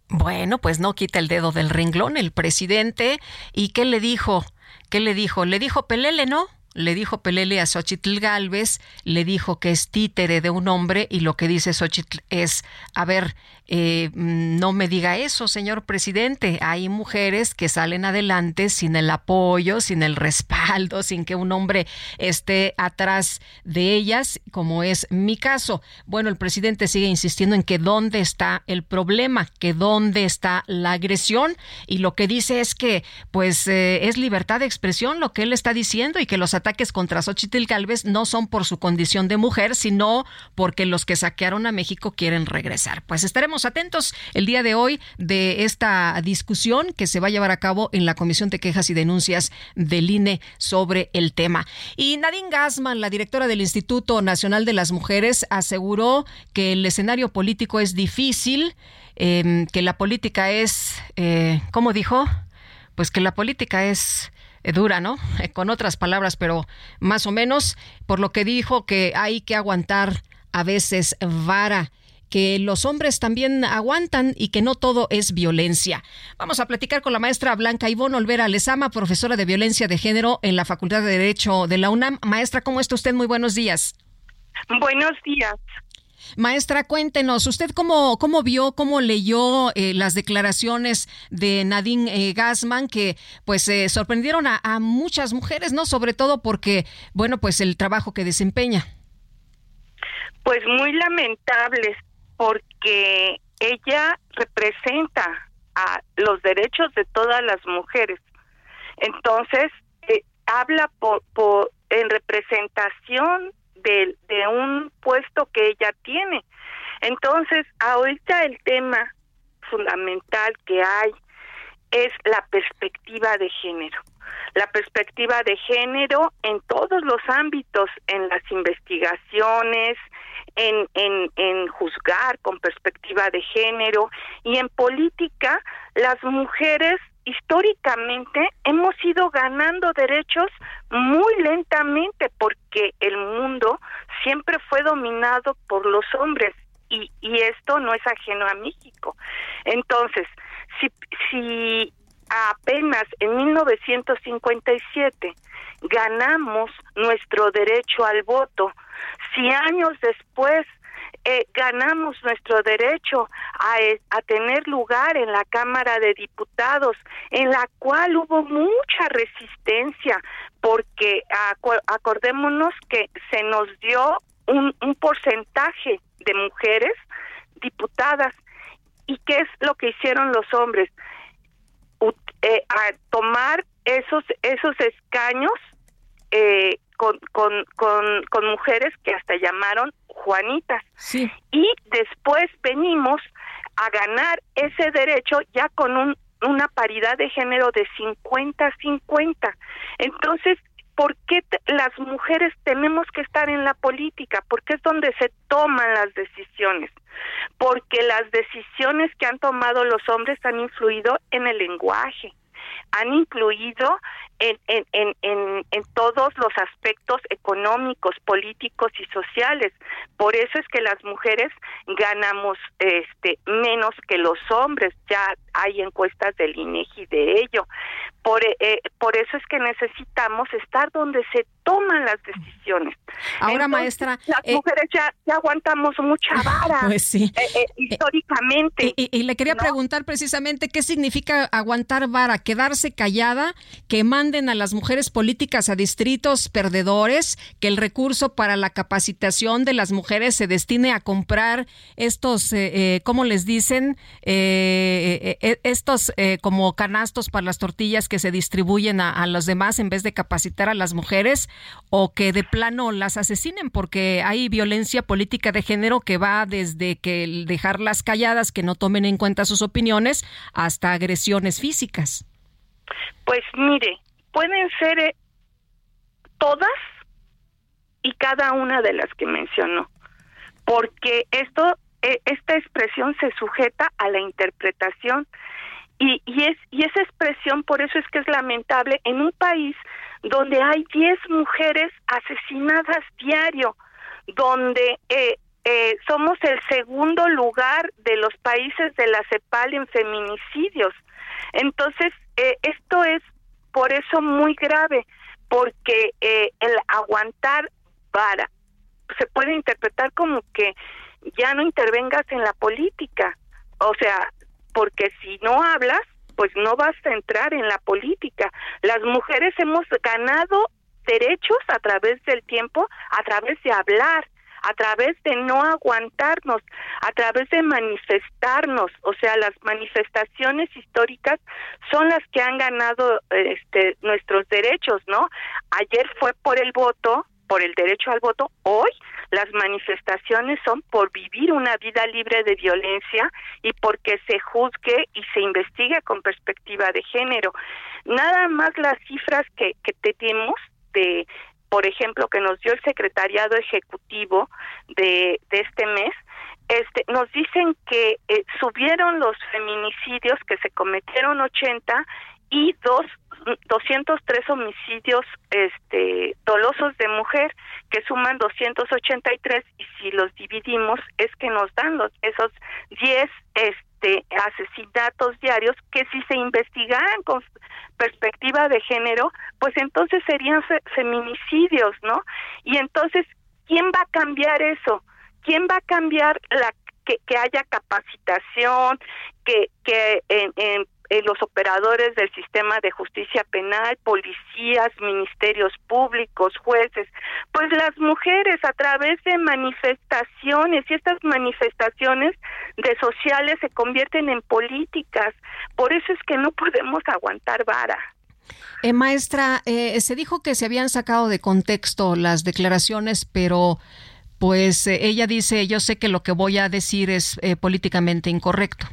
[SPEAKER 1] Bueno, pues no quita el dedo del renglón el presidente. ¿Y qué le dijo? ¿Qué le dijo? Le dijo Pelele, ¿no? Le dijo Pelele a Xochitl Galvez, le dijo que es títere de un hombre y lo que dice Xochitl es, a ver, eh, no me diga eso, señor presidente. Hay mujeres que salen adelante sin el apoyo, sin el respaldo, sin que un hombre esté atrás de ellas, como es mi caso. Bueno, el presidente sigue insistiendo en que dónde está el problema, que dónde está la agresión y lo que dice es que pues eh, es libertad de expresión lo que él está diciendo y que los ataques contra Xochitl Galvez no son por su condición de mujer, sino porque los que saquearon a México quieren regresar. Pues estaremos atentos el día de hoy de esta discusión que se va a llevar a cabo en la Comisión de Quejas y Denuncias del INE sobre el tema. Y Nadine Gassman, la directora del Instituto Nacional de las Mujeres, aseguró que el escenario político es difícil, eh, que la política es, eh, ¿cómo dijo? Pues que la política es dura, ¿no? Eh, con otras palabras, pero más o menos, por lo que dijo que hay que aguantar a veces vara que los hombres también aguantan y que no todo es violencia. Vamos a platicar con la maestra Blanca Ivonne Olvera Lezama, profesora de violencia de género en la Facultad de Derecho de la UNAM. Maestra, ¿cómo está usted? Muy buenos días.
[SPEAKER 30] Buenos días.
[SPEAKER 1] Maestra, cuéntenos, ¿usted cómo, cómo vio, cómo leyó eh, las declaraciones de Nadine eh, Gassman que pues eh, sorprendieron a, a muchas mujeres, ¿no? Sobre todo porque, bueno, pues el trabajo que desempeña.
[SPEAKER 30] Pues muy lamentables porque ella representa a los derechos de todas las mujeres. Entonces, eh, habla por, en representación de, de un puesto que ella tiene. Entonces, ahorita el tema fundamental que hay es la perspectiva de género. La perspectiva de género en todos los ámbitos, en las investigaciones, en, en, en juzgar con perspectiva de género y en política las mujeres históricamente hemos ido ganando derechos muy lentamente porque el mundo siempre fue dominado por los hombres y, y esto no es ajeno a México. Entonces, si, si apenas en 1957 ganamos nuestro derecho al voto, si años después eh, ganamos nuestro derecho a, eh, a, tener lugar en la Cámara de Diputados, en la cual hubo mucha resistencia, porque acordémonos que se nos dio un, un porcentaje de mujeres diputadas. ¿Y qué es lo que hicieron los hombres? Eh, a tomar esos, esos escaños eh, con, con, con, con mujeres que hasta llamaron Juanitas.
[SPEAKER 1] Sí.
[SPEAKER 30] Y después venimos a ganar ese derecho ya con un, una paridad de género de 50-50. Entonces, ¿por qué las mujeres tenemos que estar en la política? Porque es donde se toman las decisiones. Porque las decisiones que han tomado los hombres han influido en el lenguaje, han incluido en, en, en, en, en todos los aspectos económicos, políticos y sociales. Por eso es que las mujeres ganamos este menos que los hombres. Ya hay encuestas del INEGI de ello. Por, eh, por eso es que necesitamos estar donde se toman las decisiones.
[SPEAKER 1] Ahora, maestra,
[SPEAKER 30] las
[SPEAKER 1] eh,
[SPEAKER 30] mujeres ya, ya aguantamos mucha vara.
[SPEAKER 1] Pues sí.
[SPEAKER 30] Eh, eh, históricamente.
[SPEAKER 1] Y, le quería
[SPEAKER 30] ¿no?
[SPEAKER 1] preguntar precisamente qué significa aguantar vara, quedarse callada, que manden a las mujeres políticas a distritos perdedores, que el recurso para la capacitación de las mujeres se destine a comprar estos, eh, ¿cómo les dicen? estos como canastos para las tortillas que se distribuyen a, a los demás en vez de capacitar a las mujeres o que de plano las asesinen porque hay violencia política de género que va desde que dejarlas calladas, que no tomen en cuenta sus opiniones, hasta agresiones físicas.
[SPEAKER 30] Pues mire, pueden ser eh, todas y cada una de las que mencionó, porque esto, eh, esta expresión se sujeta a la interpretación y, y es y esa expresión por eso es que es lamentable en un país donde hay 10 mujeres asesinadas diario, donde eh, eh, somos el segundo lugar de los países de la CEPAL en feminicidios. Entonces, eh, esto es por eso muy grave, porque eh, el aguantar para se puede interpretar como que ya no intervengas en la política, o sea, porque si no hablas, pues no vas a entrar en la política. Las mujeres hemos ganado derechos a través del tiempo, a través de hablar, a través de no aguantarnos, a través de manifestarnos, o sea, las manifestaciones históricas son las que han ganado este nuestros derechos, ¿no? Ayer fue por el voto, por el derecho al voto, hoy las manifestaciones son por vivir una vida libre de violencia y porque se juzgue y se investigue con perspectiva de género. Nada más las cifras que, que tenemos de, por ejemplo, que nos dio el secretariado ejecutivo de, de este mes, este, nos dicen que eh, subieron los feminicidios, que se cometieron 80 y dos 203 homicidios este dolosos de mujer que suman 283 y si los dividimos es que nos dan los esos 10 este asesinatos diarios que si se investigaran con perspectiva de género, pues entonces serían fe feminicidios, ¿no? Y entonces ¿quién va a cambiar eso? ¿Quién va a cambiar la que, que haya capacitación, que, que en, en eh, los operadores del sistema de justicia penal, policías, ministerios públicos, jueces, pues las mujeres a través de manifestaciones y estas manifestaciones de sociales se convierten en políticas. Por eso es que no podemos aguantar vara.
[SPEAKER 1] Eh, maestra, eh, se dijo que se habían sacado de contexto las declaraciones, pero pues eh, ella dice, yo sé que lo que voy a decir es eh, políticamente incorrecto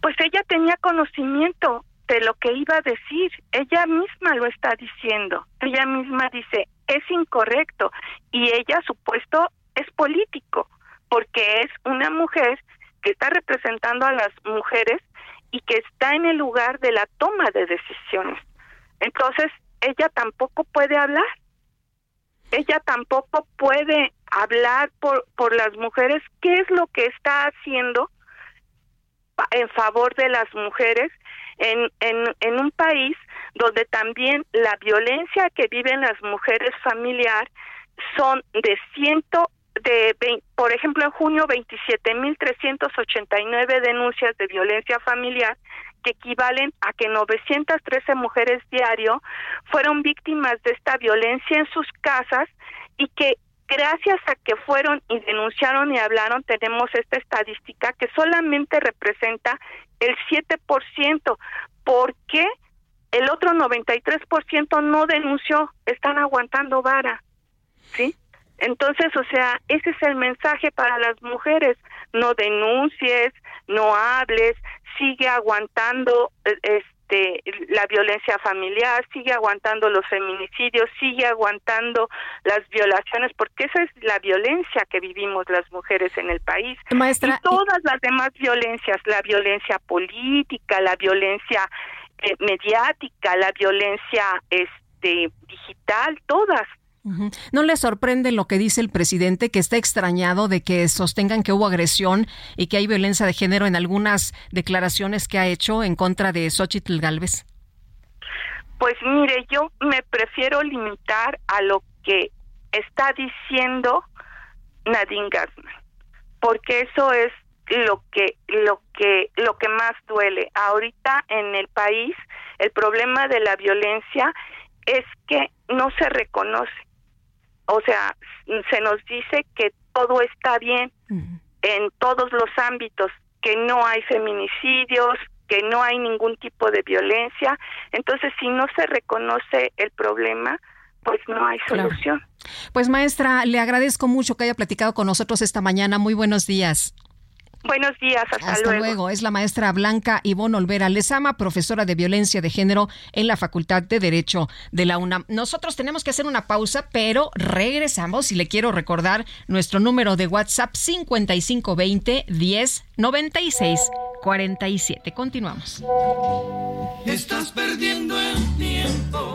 [SPEAKER 30] pues ella tenía conocimiento de lo que iba a decir, ella misma lo está diciendo, ella misma dice, es incorrecto y ella supuesto es político, porque es una mujer que está representando a las mujeres y que está en el lugar de la toma de decisiones. Entonces, ella tampoco puede hablar. Ella tampoco puede hablar por, por las mujeres. Qué es lo que está haciendo en favor de las mujeres en, en, un país donde también la violencia que viven las mujeres familiar son de ciento de por ejemplo en junio 27.389 denuncias de violencia familiar que equivalen a que 913 mujeres diario fueron víctimas de esta violencia en sus casas y que gracias a que fueron y denunciaron y hablaron tenemos esta estadística que solamente representa el 7%. ¿Por qué? El otro 93% no denunció, están aguantando vara. ¿Sí? Entonces, o sea, ese es el mensaje para las mujeres. No denuncies, no hables, sigue aguantando eh, este la violencia familiar, sigue aguantando los feminicidios, sigue aguantando las violaciones, porque esa es la violencia que vivimos las mujeres en el país.
[SPEAKER 1] Maestra,
[SPEAKER 30] y todas las demás violencias, la violencia política, la violencia eh, mediática, la violencia este digital, todas
[SPEAKER 1] ¿No le sorprende lo que dice el presidente, que está extrañado de que sostengan que hubo agresión y que hay violencia de género en algunas declaraciones que ha hecho en contra de Xochitl Galvez?
[SPEAKER 30] Pues mire, yo me prefiero limitar a lo que está diciendo Nadine Gassman, porque eso es lo que lo que lo que más duele ahorita en el país. El problema de la violencia es que no se reconoce o sea, se nos dice que todo está bien en todos los ámbitos, que no hay feminicidios, que no hay ningún tipo de violencia. Entonces, si no se reconoce el problema, pues no hay solución.
[SPEAKER 1] Pues maestra, le agradezco mucho que haya platicado con nosotros esta mañana. Muy buenos días.
[SPEAKER 30] Buenos días, hasta,
[SPEAKER 1] hasta luego. Es la maestra Blanca Ivonne Olvera Lezama, profesora de violencia de género en la Facultad de Derecho de la UNAM. Nosotros tenemos que hacer una pausa, pero regresamos y le quiero recordar nuestro número de WhatsApp 5520 10 96 47. Continuamos.
[SPEAKER 9] Estás perdiendo el tiempo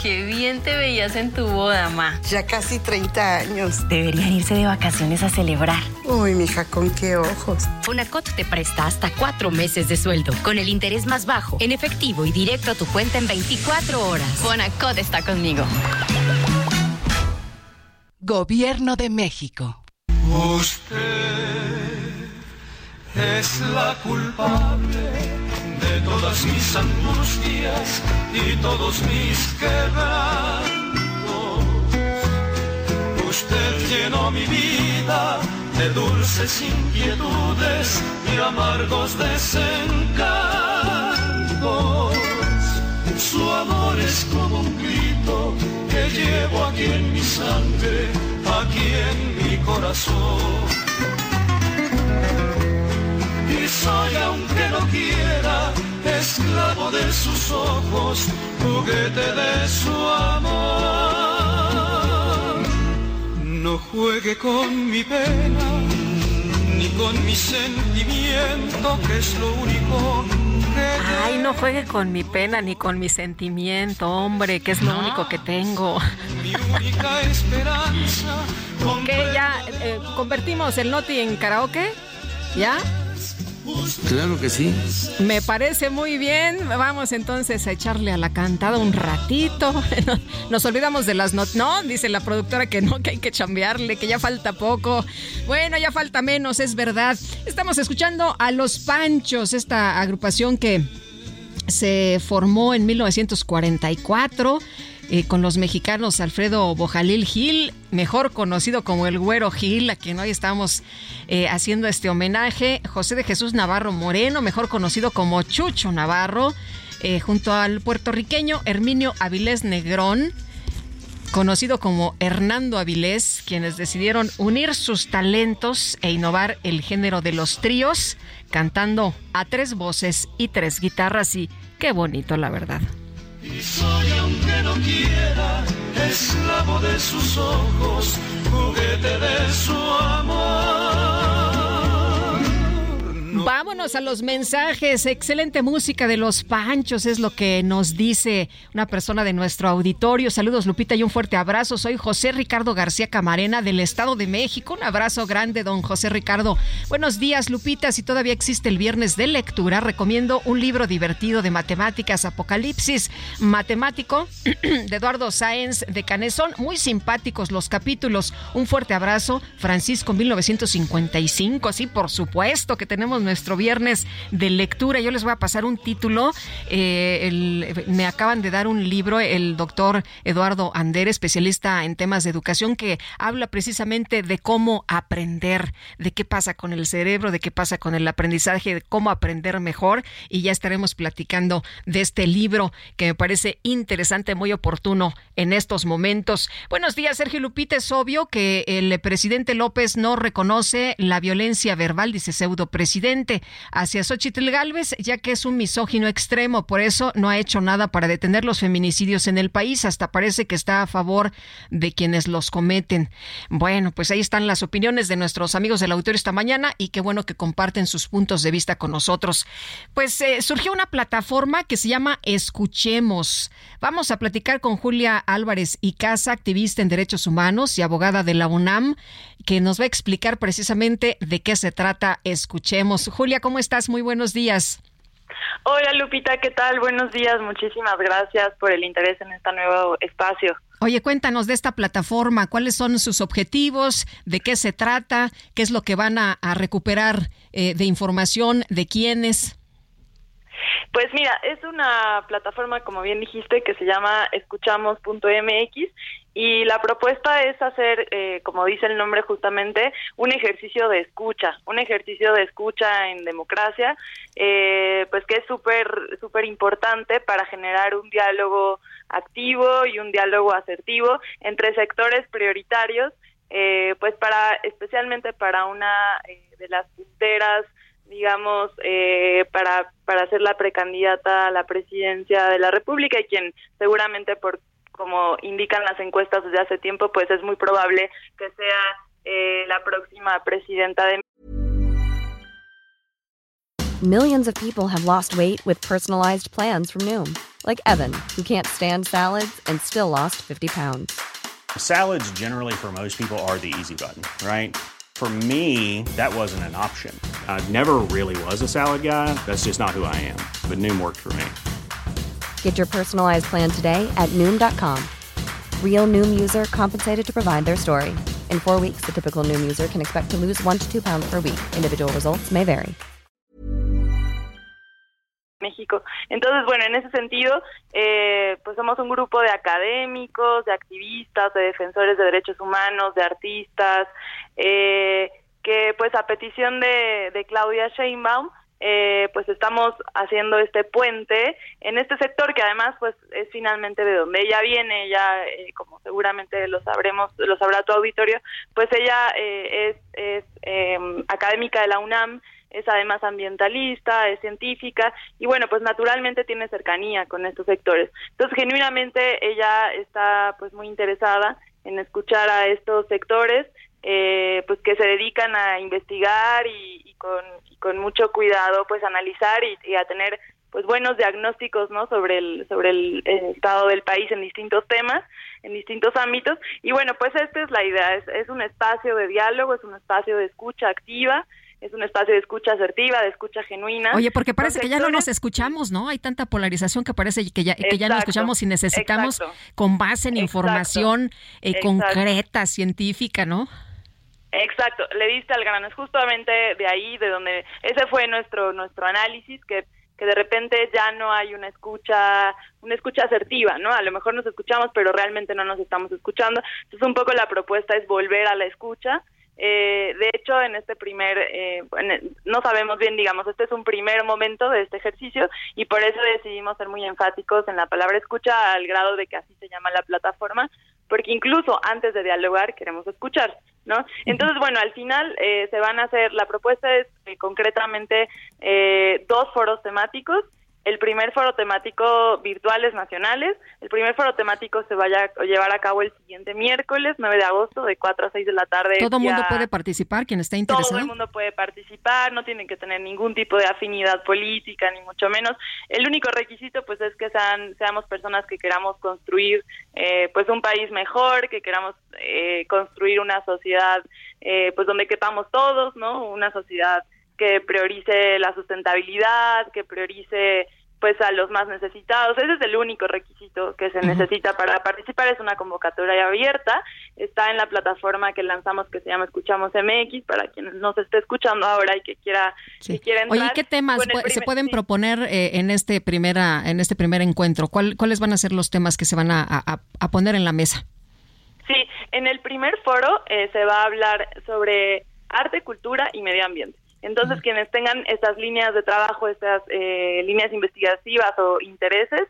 [SPEAKER 31] Qué bien te veías en tu boda, ma.
[SPEAKER 32] Ya casi 30 años.
[SPEAKER 31] Deberían irse de vacaciones a celebrar.
[SPEAKER 32] Uy, mija, con qué ojos.
[SPEAKER 31] Fonacot te presta hasta cuatro meses de sueldo, con el interés más bajo, en efectivo y directo a tu cuenta en 24 horas. Fonacot está conmigo.
[SPEAKER 33] Gobierno de México.
[SPEAKER 9] Usted es la culpable todas mis angustias y todos mis quebrantos. Usted llenó mi vida de dulces inquietudes y amargos desencantos. Su amor es como un grito que llevo aquí en mi sangre, aquí en mi corazón soy aunque no quiera esclavo de sus ojos, juguete de su amor. No juegue con mi pena, ni con mi sentimiento, que es lo único
[SPEAKER 1] Ay, no juegue con mi pena ni con mi sentimiento, hombre, que es lo único que tengo.
[SPEAKER 9] Mi única esperanza.
[SPEAKER 1] Ok, ya eh, convertimos el noti en karaoke. ¿Ya?
[SPEAKER 18] Claro que sí.
[SPEAKER 1] Me parece muy bien. Vamos entonces a echarle a la cantada un ratito. Nos olvidamos de las notas. No, dice la productora que no, que hay que chambearle, que ya falta poco. Bueno, ya falta menos, es verdad. Estamos escuchando a Los Panchos, esta agrupación que se formó en 1944 eh, con los mexicanos Alfredo Bojalil Gil, mejor conocido como el Güero Gil, a quien hoy estamos eh, haciendo este homenaje, José de Jesús Navarro Moreno, mejor conocido como Chucho Navarro, eh, junto al puertorriqueño Herminio Avilés Negrón, conocido como Hernando Avilés, quienes decidieron unir sus talentos e innovar el género de los tríos, cantando a tres voces y tres guitarras y qué bonito la verdad.
[SPEAKER 9] Y soy aunque no quiera, esclavo de sus ojos, juguete de su amor.
[SPEAKER 1] Vámonos a los mensajes. Excelente música de los Panchos es lo que nos dice una persona de nuestro auditorio. Saludos Lupita y un fuerte abrazo. Soy José Ricardo García Camarena del Estado de México. Un abrazo grande, don José Ricardo. Buenos días Lupita. Si todavía existe el viernes de lectura, recomiendo un libro divertido de matemáticas, Apocalipsis Matemático de Eduardo Sáenz de Canesón. Muy simpáticos los capítulos. Un fuerte abrazo. Francisco 1955. Sí, por supuesto que tenemos nuestro viernes de lectura. Yo les voy a pasar un título. Eh, me acaban de dar un libro, el doctor Eduardo Ander, especialista en temas de educación, que habla precisamente de cómo aprender, de qué pasa con el cerebro, de qué pasa con el aprendizaje, de cómo aprender mejor. Y ya estaremos platicando de este libro que me parece interesante, muy oportuno en estos momentos. Buenos días, Sergio Lupita. Es obvio que el presidente López no reconoce la violencia verbal, dice pseudo presidente hacia Xochitl Galvez, ya que es un misógino extremo, por eso no ha hecho nada para detener los feminicidios en el país, hasta parece que está a favor de quienes los cometen. Bueno, pues ahí están las opiniones de nuestros amigos del auditorio esta mañana y qué bueno que comparten sus puntos de vista con nosotros. Pues eh, surgió una plataforma que se llama Escuchemos. Vamos a platicar con Julia Álvarez y Casa, activista en derechos humanos y abogada de la UNAM, que nos va a explicar precisamente de qué se trata Escuchemos. Julia, ¿cómo estás? Muy buenos días.
[SPEAKER 34] Hola Lupita, ¿qué tal? Buenos días, muchísimas gracias por el interés en este nuevo espacio.
[SPEAKER 1] Oye, cuéntanos de esta plataforma, cuáles son sus objetivos, de qué se trata, qué es lo que van a, recuperar eh, de información, de quiénes.
[SPEAKER 34] Pues mira, es una plataforma, como bien dijiste, que se llama escuchamos.mx y la propuesta es hacer, eh, como dice el nombre justamente, un ejercicio de escucha, un ejercicio de escucha en democracia, eh, pues que es súper, súper importante para generar un diálogo activo y un diálogo asertivo entre sectores prioritarios, eh, pues para, especialmente para una de las punteras digamos, eh, para, para ser la precandidata a la presidencia de la República y quien seguramente por como indican las encuestas desde hace tiempo, pues es muy probable que sea eh, la próxima presidenta de
[SPEAKER 35] Millions of people have lost weight with personalized plans from Noom, like Evan, who can't stand salads and still lost 50 pounds.
[SPEAKER 36] Salads generally for most people are the easy button, right? For me, that wasn't an option. I never really was a salad guy. That's just not who I am. But Noom worked for me.
[SPEAKER 35] Get your personalized plan today at Noom.com. Real Noom user compensated to provide their story. In four weeks, the typical Noom user can expect to lose one to two pounds per week. Individual results may vary.
[SPEAKER 34] México. Entonces, bueno, en ese sentido, eh, pues somos un grupo de académicos, de activistas, de defensores de derechos humanos, de artistas, eh, que pues a petición de, de Claudia Sheinbaum, eh, pues estamos haciendo este puente en este sector que además pues es finalmente de donde ella viene, ella eh, como seguramente lo sabremos, lo sabrá tu auditorio, pues ella eh, es, es em, académica de la UNAM, es además ambientalista, es científica y bueno, pues naturalmente tiene cercanía con estos sectores. Entonces, genuinamente ella está pues muy interesada en escuchar a estos sectores eh, pues que se dedican a investigar y, con, con, mucho cuidado pues analizar y, a tener pues buenos diagnósticos no sobre el sobre el, estado del país en distintos temas en distintos ámbitos y bueno pues esta es la idea es, es un espacio de diálogo es un espacio de escucha activa es un espacio de escucha asertiva, de escucha genuina.
[SPEAKER 1] Oye, porque parece que ya no nos escuchamos, ¿no? Hay tanta polarización que parece que ya, que ya no escuchamos y necesitamos con base en información eh, concreta, científica, ¿no?
[SPEAKER 34] Exacto, le diste al grano, es justamente de ahí, de donde ese fue nuestro nuestro análisis, que que de repente ya no hay una escucha, una escucha asertiva, ¿no? A lo mejor nos escuchamos, pero realmente no nos estamos escuchando. Entonces, un poco la propuesta es volver a la escucha eh, de hecho, en este primer, eh, no sabemos bien, digamos, este es un primer momento de este ejercicio y por eso decidimos ser muy enfáticos en la palabra escucha al grado de que así se llama la plataforma, porque incluso antes de dialogar queremos escuchar, ¿no? Entonces, bueno, al final eh, se van a hacer, la propuesta es concretamente dos foros temáticos el primer foro temático virtuales nacionales. El primer foro temático se vaya a llevar a cabo el siguiente miércoles, 9 de agosto, de 4 a 6 de la tarde.
[SPEAKER 1] ¿Todo el mundo puede participar, quien está interesado?
[SPEAKER 34] Todo el mundo puede participar, no tienen que tener ningún tipo de afinidad política, ni mucho menos. El único requisito, pues, es que sean, seamos personas que queramos construir, eh, pues, un país mejor, que queramos eh, construir una sociedad, eh, pues, donde quepamos todos, ¿no? Una sociedad que priorice la sustentabilidad, que priorice pues a los más necesitados. Ese es el único requisito que se necesita para participar. Es una convocatoria abierta. Está en la plataforma que lanzamos que se llama Escuchamos MX para quien nos esté escuchando ahora y que quiera, entrar.
[SPEAKER 1] Oye, ¿qué temas se pueden proponer eh, en este primera en este primer encuentro? ¿Cuáles van a ser los temas que se van a, poner en la mesa?
[SPEAKER 34] Sí, en el primer foro eh, se va a hablar sobre arte, cultura y medio ambiente. Entonces, quienes tengan estas líneas de trabajo, estas eh, líneas investigativas o intereses,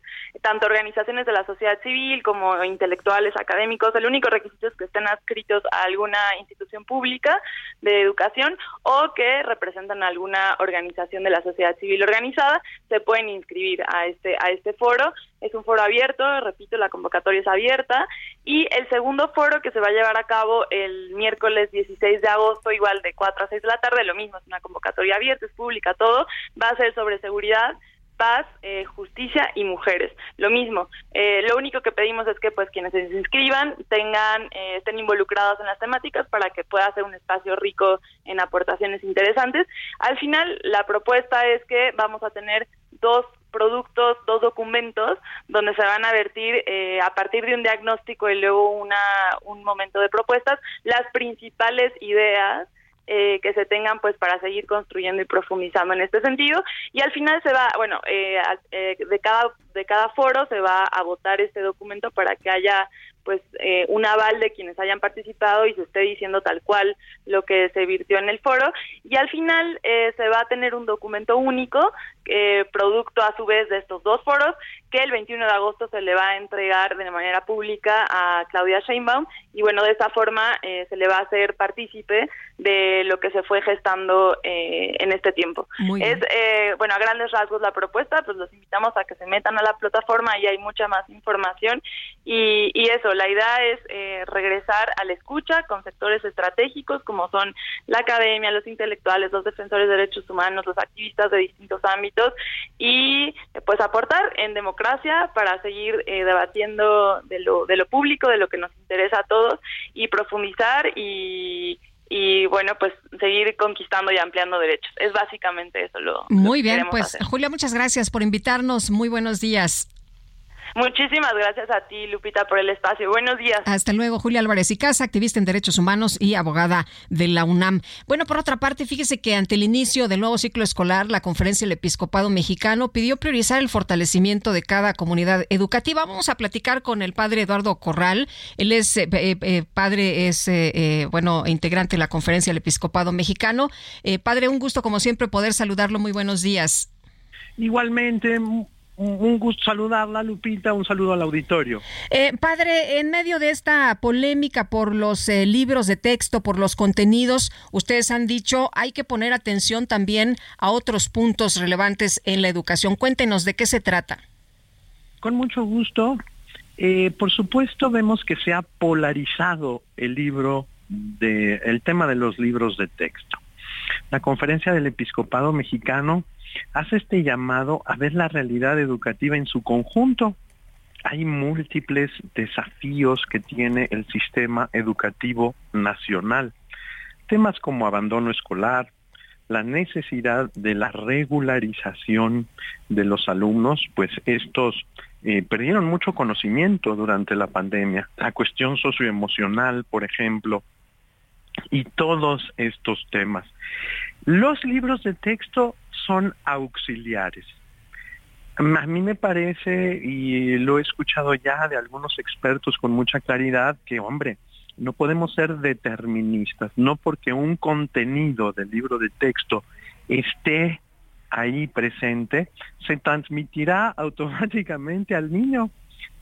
[SPEAKER 34] tanto organizaciones de la sociedad civil como intelectuales, académicos, el único requisito es que estén adscritos a alguna institución pública de educación o que representan alguna organización de la sociedad civil organizada, se pueden inscribir a este a este foro. Es un foro abierto, repito, la convocatoria es abierta y el segundo foro que se va a llevar a cabo el miércoles 16 de agosto, igual de 4 a 6 de la tarde, lo mismo, es una convocatoria abierta, es pública, todo, va a ser sobre seguridad, paz, eh, justicia y mujeres. Lo mismo, eh, lo único que pedimos es que pues quienes se inscriban tengan, eh, estén involucrados en las temáticas para que pueda ser un espacio rico en aportaciones interesantes. Al final, la propuesta es que vamos a tener dos productos, dos documentos donde se van a vertir a partir de un diagnóstico y luego una, un momento de propuestas las principales ideas eh, que se tengan pues para seguir construyendo y profundizando en este sentido. Y al final se va bueno eh, eh, de cada de cada foro se va a votar este documento para que haya pues eh, un aval de quienes hayan participado y se esté diciendo tal cual lo que se virtió en el foro. Y al final eh, se va a tener un documento único eh, producto a su vez de estos dos foros que el 21 de agosto se le va a entregar de manera pública a Claudia Sheinbaum y bueno de esta forma se le va a hacer partícipe de lo que se fue gestando en este tiempo. Es bueno a grandes rasgos la propuesta pues los invitamos a que se metan a la plataforma y hay mucha más información y, y eso la idea es eh, regresar a la escucha con sectores estratégicos como son la academia, los intelectuales, los defensores de derechos humanos, los activistas de distintos ámbitos y eh, pues aportar en democracia para seguir eh, debatiendo de lo, de lo público, de lo que nos interesa a todos y profundizar y y bueno, pues seguir conquistando y ampliando derechos. Es básicamente eso lo.
[SPEAKER 1] Muy bien, pues Julia, muchas gracias por invitarnos. Muy buenos días.
[SPEAKER 34] Muchísimas gracias a ti, Lupita, por el espacio. Buenos días.
[SPEAKER 1] Hasta luego, Julia Álvarez y Casa, activista en derechos humanos y abogada de la UNAM. Bueno, por otra parte, fíjese que ante el inicio del nuevo ciclo escolar, la Conferencia del Episcopado Mexicano pidió priorizar el fortalecimiento de cada comunidad educativa. Vamos a platicar con el padre Eduardo Corral. Él es eh, eh, eh, padre, es bueno, integrante de la Conferencia del Episcopado Mexicano. padre, un gusto como siempre poder saludarlo. Muy buenos días.
[SPEAKER 37] Igualmente, un gusto saludarla, Lupita, un saludo al auditorio.
[SPEAKER 1] Eh, padre, en medio de esta polémica por los eh, libros de texto, por los contenidos, ustedes han dicho hay que poner atención también a otros puntos relevantes en la educación. Cuéntenos de qué se trata.
[SPEAKER 37] Con mucho gusto. Eh, por supuesto, vemos que se ha polarizado el libro del tema de los libros de texto. La conferencia del episcopado mexicano hace este llamado a ver la realidad educativa en su conjunto. Hay múltiples desafíos que tiene el sistema educativo nacional. Temas como abandono escolar, la necesidad de la regularización de los alumnos, pues estos eh, perdieron mucho conocimiento durante la pandemia. La cuestión socioemocional, por ejemplo, y todos estos temas. Los libros de texto son auxiliares. A mí me parece, y lo he escuchado ya de algunos expertos con mucha claridad, que, hombre, no podemos ser deterministas, no porque un contenido del libro de texto esté ahí presente, se transmitirá automáticamente al niño,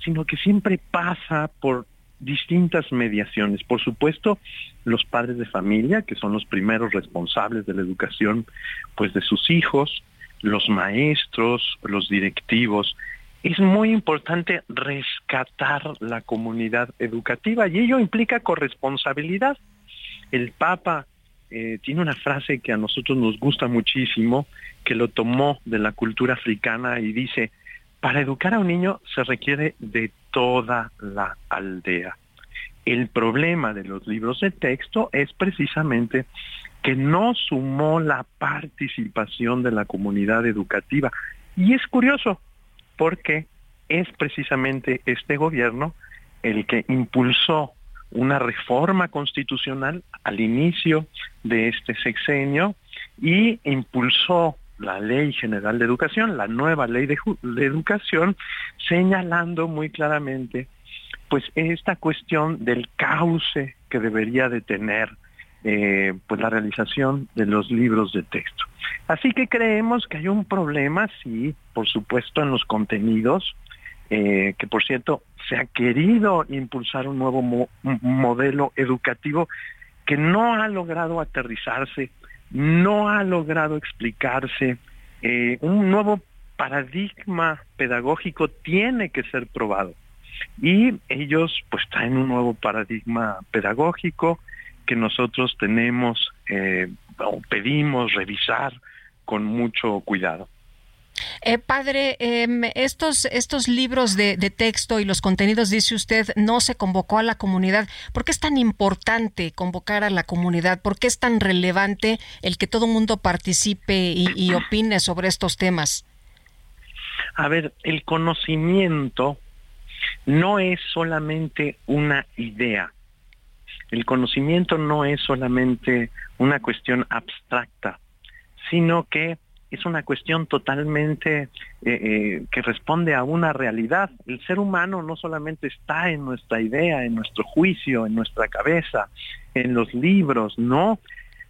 [SPEAKER 37] sino que siempre pasa por distintas mediaciones. Por supuesto, los padres de familia, que son los primeros responsables de la educación pues de sus hijos, los maestros, los directivos. Es muy importante rescatar la comunidad educativa y ello implica corresponsabilidad. El Papa eh, tiene una frase que a nosotros nos gusta muchísimo, que lo tomó de la cultura africana y dice, para educar a un niño se requiere de toda la aldea. El problema de los libros de texto es precisamente que no sumó la participación de la comunidad educativa. Y es curioso, porque es precisamente este gobierno el que impulsó una reforma constitucional al inicio de este sexenio y impulsó la Ley General de Educación, la nueva Ley de, Educación, señalando muy claramente pues esta cuestión del cauce que debería de tener eh, pues la realización de los libros de texto. Así que creemos que hay un problema, sí, por supuesto, en los contenidos, eh, que por cierto se ha querido impulsar un nuevo modelo educativo que no ha logrado aterrizarse no ha logrado explicarse. Eh, un nuevo paradigma pedagógico tiene que ser probado. Y ellos pues traen un nuevo paradigma pedagógico que nosotros tenemos eh, o pedimos revisar con mucho cuidado.
[SPEAKER 1] Eh, padre, em, estos, estos libros de, texto y los contenidos, dice usted, no se convocó a la comunidad. ¿Por qué es tan importante convocar a la comunidad? ¿Por qué es tan relevante el que todo el mundo participe y, opine sobre estos temas?
[SPEAKER 37] A ver, el conocimiento no es solamente una idea. El conocimiento no es solamente una cuestión abstracta, sino que es una cuestión totalmente eh, eh, que responde a una realidad. El ser humano no solamente está en nuestra idea, en nuestro juicio, en nuestra cabeza, en los libros, no.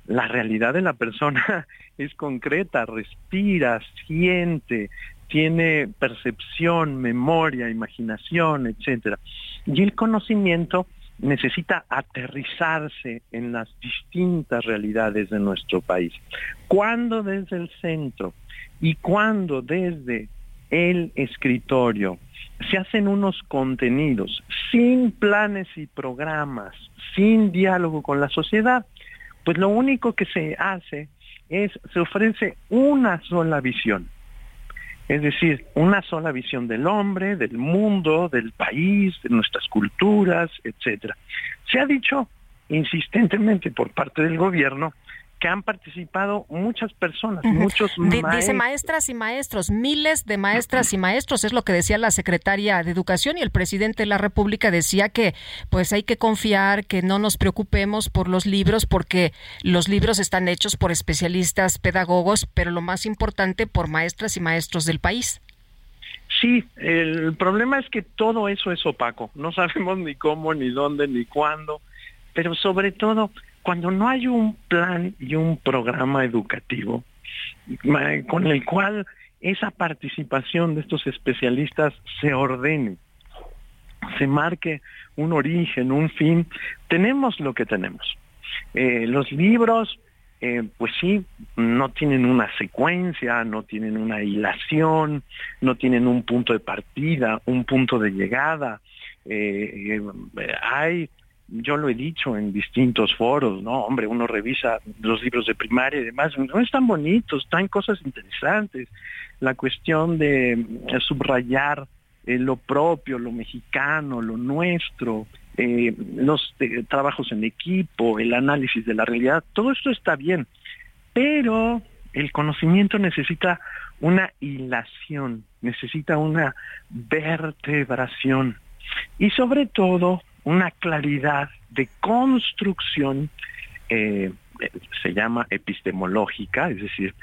[SPEAKER 37] La realidad de la persona es concreta, respira, siente, tiene percepción, memoria, imaginación, etcétera. Y el conocimiento necesita aterrizarse en las distintas realidades de nuestro país. Cuando desde el centro y cuando desde el escritorio se hacen unos contenidos sin planes y programas, sin diálogo con la sociedad, pues lo único que se hace es, se ofrece una sola visión. Es decir, una sola visión del hombre, del mundo, del país, de nuestras culturas, etcétera. Se ha dicho insistentemente por parte del gobierno que han participado muchas personas, muchos maestros.
[SPEAKER 1] Dice maestras y maestros, miles de maestras y maestros, es lo que decía la secretaria de Educación y el presidente de la República decía que pues hay que confiar, que no nos preocupemos por los libros porque los libros están hechos por especialistas pedagogos, pero lo más importante por maestras y maestros del país.
[SPEAKER 37] Sí, el problema es que todo eso es opaco, no sabemos ni cómo, ni dónde, ni cuándo, pero sobre todo cuando no hay un plan y un programa educativo con el cual esa participación de estos especialistas se ordene, se marque un origen, un fin, tenemos lo que tenemos. Eh, los libros, eh, pues sí, no tienen una secuencia, no tienen una hilación, no tienen un punto de partida, un punto de llegada. Eh, hay yo lo he dicho en distintos foros, ¿no? Hombre, uno revisa los libros de primaria y demás, no están bonitos, están cosas interesantes. La cuestión de eh, subrayar eh, lo propio, lo mexicano, lo nuestro, eh, los trabajos en equipo, el análisis de la realidad, todo esto está bien, pero el conocimiento necesita una hilación, necesita una vertebración y sobre todo una claridad de construcción, eh, se llama epistemológica, es decir,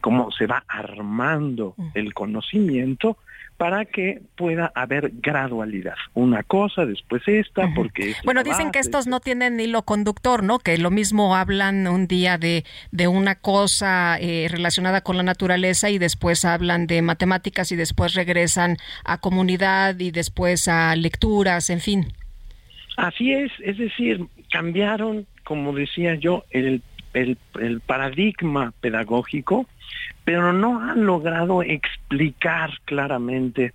[SPEAKER 37] cómo se va armando el conocimiento para que pueda haber gradualidad. Una cosa, después esta, porque...
[SPEAKER 1] bueno, dicen que estos no tienen hilo conductor, ¿no? Que lo mismo hablan un día de, de una cosa eh, relacionada con la naturaleza y después hablan de matemáticas y después regresan a comunidad y después a lecturas, en fin.
[SPEAKER 37] Así es, es decir, cambiaron, como decía yo, el, paradigma pedagógico pero no han logrado explicar claramente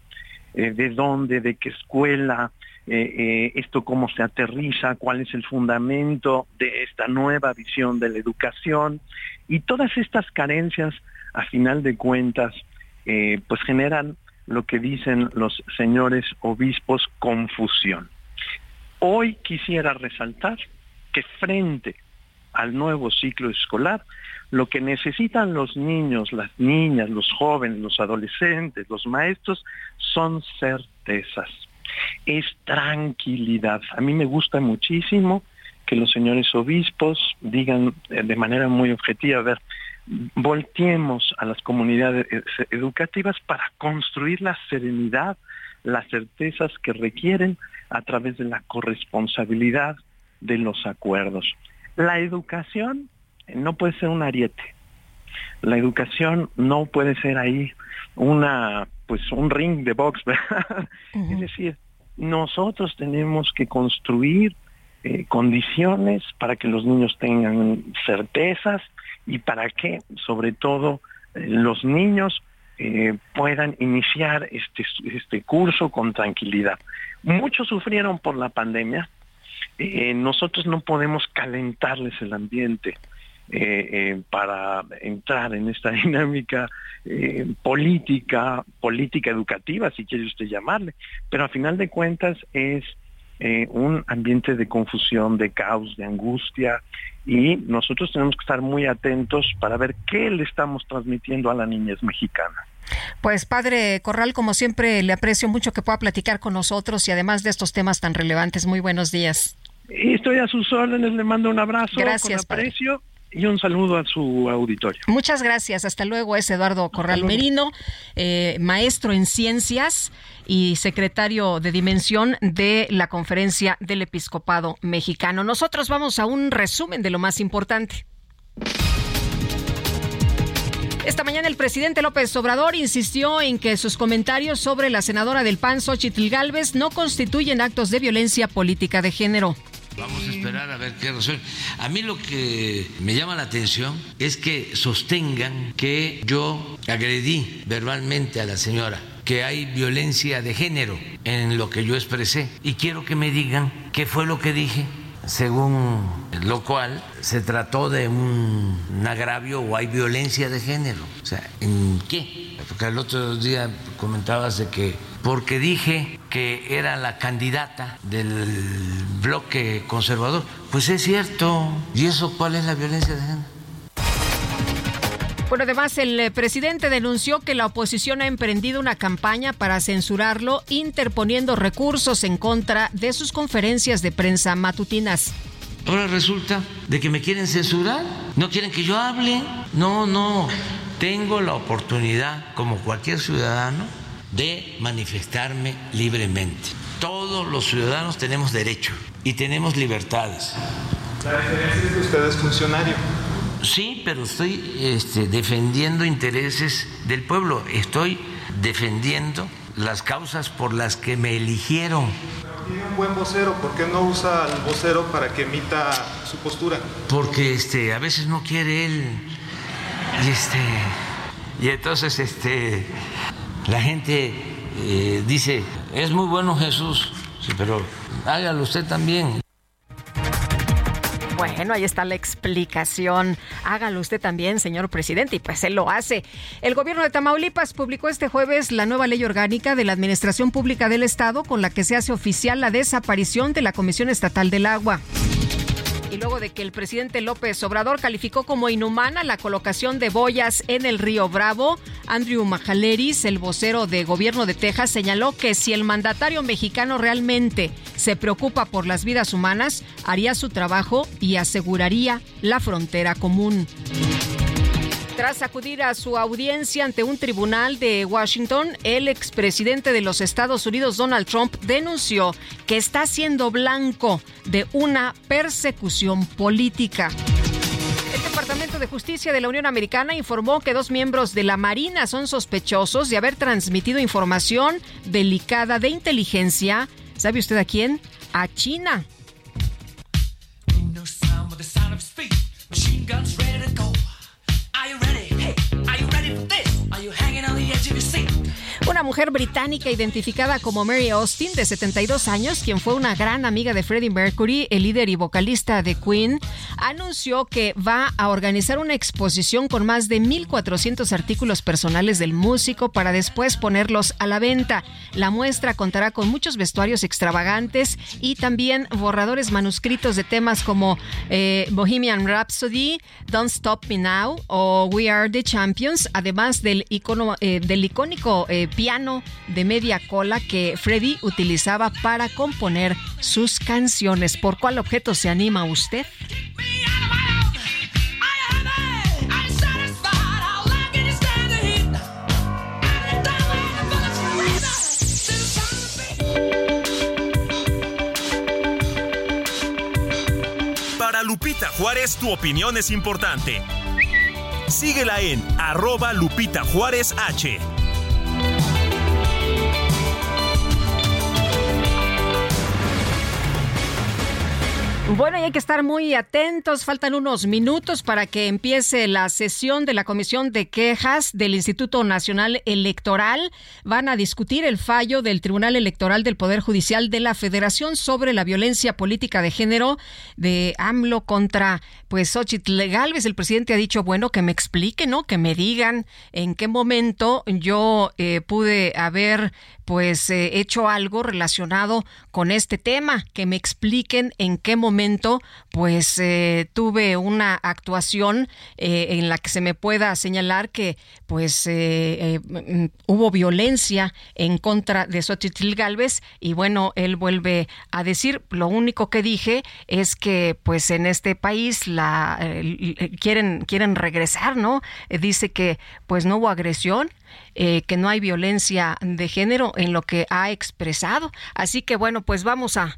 [SPEAKER 37] eh, de dónde, de qué escuela, eh, eh, esto cómo se aterriza, cuál es el fundamento de esta nueva visión de la educación y todas estas carencias, a final de cuentas, pues generan lo que dicen los señores obispos, confusión. Hoy quisiera resaltar que frente al nuevo ciclo escolar, lo que necesitan los niños, las niñas, los jóvenes, los adolescentes, los maestros, son certezas. Es tranquilidad. A mí me gusta muchísimo que los señores obispos digan eh, de manera muy objetiva, a ver, volteemos a las comunidades eh, educativas para construir la serenidad, las certezas que requieren a través de la corresponsabilidad de los acuerdos. La educación no puede ser un ariete. La educación no puede ser ahí una, pues un ring de box, ¿verdad? Es decir, nosotros tenemos que construir eh, condiciones para que los niños tengan certezas y para que, sobre todo, eh, los niños eh, puedan iniciar este, este curso con tranquilidad. Muchos sufrieron por la pandemia. nosotros no podemos calentarles el ambiente. Eh, eh, para entrar en esta dinámica eh, política, política educativa, si quiere usted llamarle, pero a final de cuentas es un ambiente de confusión, de caos, de angustia, y nosotros tenemos que estar muy atentos para ver qué le estamos transmitiendo a la niñez mexicana.
[SPEAKER 1] Pues padre Corral, como siempre, le aprecio mucho que pueda platicar con nosotros y además de estos temas tan relevantes. Muy buenos días.
[SPEAKER 37] estoy a sus órdenes, le mando un abrazo
[SPEAKER 1] Gracias,
[SPEAKER 37] con aprecio y un saludo a su auditorio.
[SPEAKER 1] Muchas gracias. Hasta luego. Es Eduardo Corral Merino, eh, maestro en ciencias y secretario de dimensión de la Conferencia del Episcopado Mexicano. Nosotros vamos a un resumen de lo más importante. Esta mañana el presidente López Obrador insistió en que sus comentarios sobre la senadora del PAN, Xochitl Galvez, no constituyen actos de violencia política de género.
[SPEAKER 18] Vamos a esperar a ver qué resuelve. A mí lo que me llama la atención es que sostengan que yo agredí verbalmente a la señora, que hay violencia de género en lo que yo expresé. Y quiero que me digan qué fue lo que dije según lo cual se trató de un, agravio o hay violencia de género. O sea, ¿en qué? Porque el otro día comentabas de que porque dije que era la candidata del bloque conservador, pues es cierto. ¿Y eso cuál es la violencia de género?
[SPEAKER 1] Bueno, además el eh, presidente denunció que la oposición ha emprendido una campaña para censurarlo, interponiendo recursos en contra de sus conferencias de prensa matutinas.
[SPEAKER 18] Ahora resulta de que me quieren censurar, no quieren que yo hable. No, no, tengo la oportunidad, como cualquier ciudadano, de manifestarme libremente. Todos los ciudadanos tenemos derecho y tenemos libertades.
[SPEAKER 38] La diferencia es que usted es funcionario.
[SPEAKER 18] Sí, pero estoy este, defendiendo intereses del pueblo, estoy defendiendo las causas por las que me eligieron.
[SPEAKER 38] Tiene un buen vocero, ¿por qué no usa al vocero para que emita su postura?
[SPEAKER 18] Porque este, a veces no quiere él. Y este. Y entonces este, la gente eh, dice, es muy bueno Jesús, sí, pero hágalo usted también.
[SPEAKER 1] Bueno, ahí está la explicación. Hágalo usted también, señor presidente, y pues él lo hace. El gobierno de Tamaulipas publicó este jueves la nueva ley orgánica de la Administración Pública del Estado con la que se hace oficial la desaparición de la Comisión Estatal del Agua. Y luego de que el presidente López Obrador calificó como inhumana la colocación de boyas en el río Bravo, Andrew Majaleris, el vocero de gobierno de Texas, señaló que si el mandatario mexicano realmente se preocupa por las vidas humanas, haría su trabajo y aseguraría la frontera común. Tras acudir a su audiencia ante un tribunal de Washington, el expresidente de los Estados Unidos, Donald Trump, denunció que está siendo blanco de una persecución política. El Departamento de Justicia de la Unión Americana informó que dos miembros de la Marina son sospechosos de haber transmitido información delicada de inteligencia. ¿Sabe usted a quién? A China. Una mujer británica identificada como Mary Austin, de 72 años, quien fue una gran amiga de Freddie Mercury, el líder y vocalista de Queen, anunció que va a organizar una exposición con más de 1.400 artículos personales del músico para después ponerlos a la venta. La muestra contará con muchos vestuarios extravagantes y también borradores manuscritos de temas como eh, Bohemian Rhapsody, Don't Stop Me Now o We Are the Champions, además del, icono, eh, del icónico eh, piano de media cola que Freddy utilizaba para componer sus canciones. ¿Por cuál objeto se anima usted?
[SPEAKER 8] Para Lupita Juárez, tu opinión es importante. Síguela en arroba Lupita Juárez H.
[SPEAKER 1] Bueno, y hay que estar muy atentos. Faltan unos minutos para que empiece la sesión de la Comisión de Quejas del Instituto Nacional Electoral. Van a discutir el fallo del Tribunal Electoral del Poder Judicial de la Federación sobre la violencia política de género de AMLO contra pues Xochitl Galvez. El presidente ha dicho, bueno, que me explique, ¿no? Que me digan en qué momento yo eh, pude haber pues eh, hecho algo relacionado con este tema, que me expliquen en qué momento pues eh, tuve una actuación eh, en la que se me pueda señalar que pues mm, hubo violencia en contra de Xochitl Galvez y bueno, él vuelve a decir, lo único que dije es que pues en este país la quieren quieren regresar, ¿no? dice que pues no hubo agresión, eh, que no hay violencia de género en lo que ha expresado. Así que bueno, pues vamos a...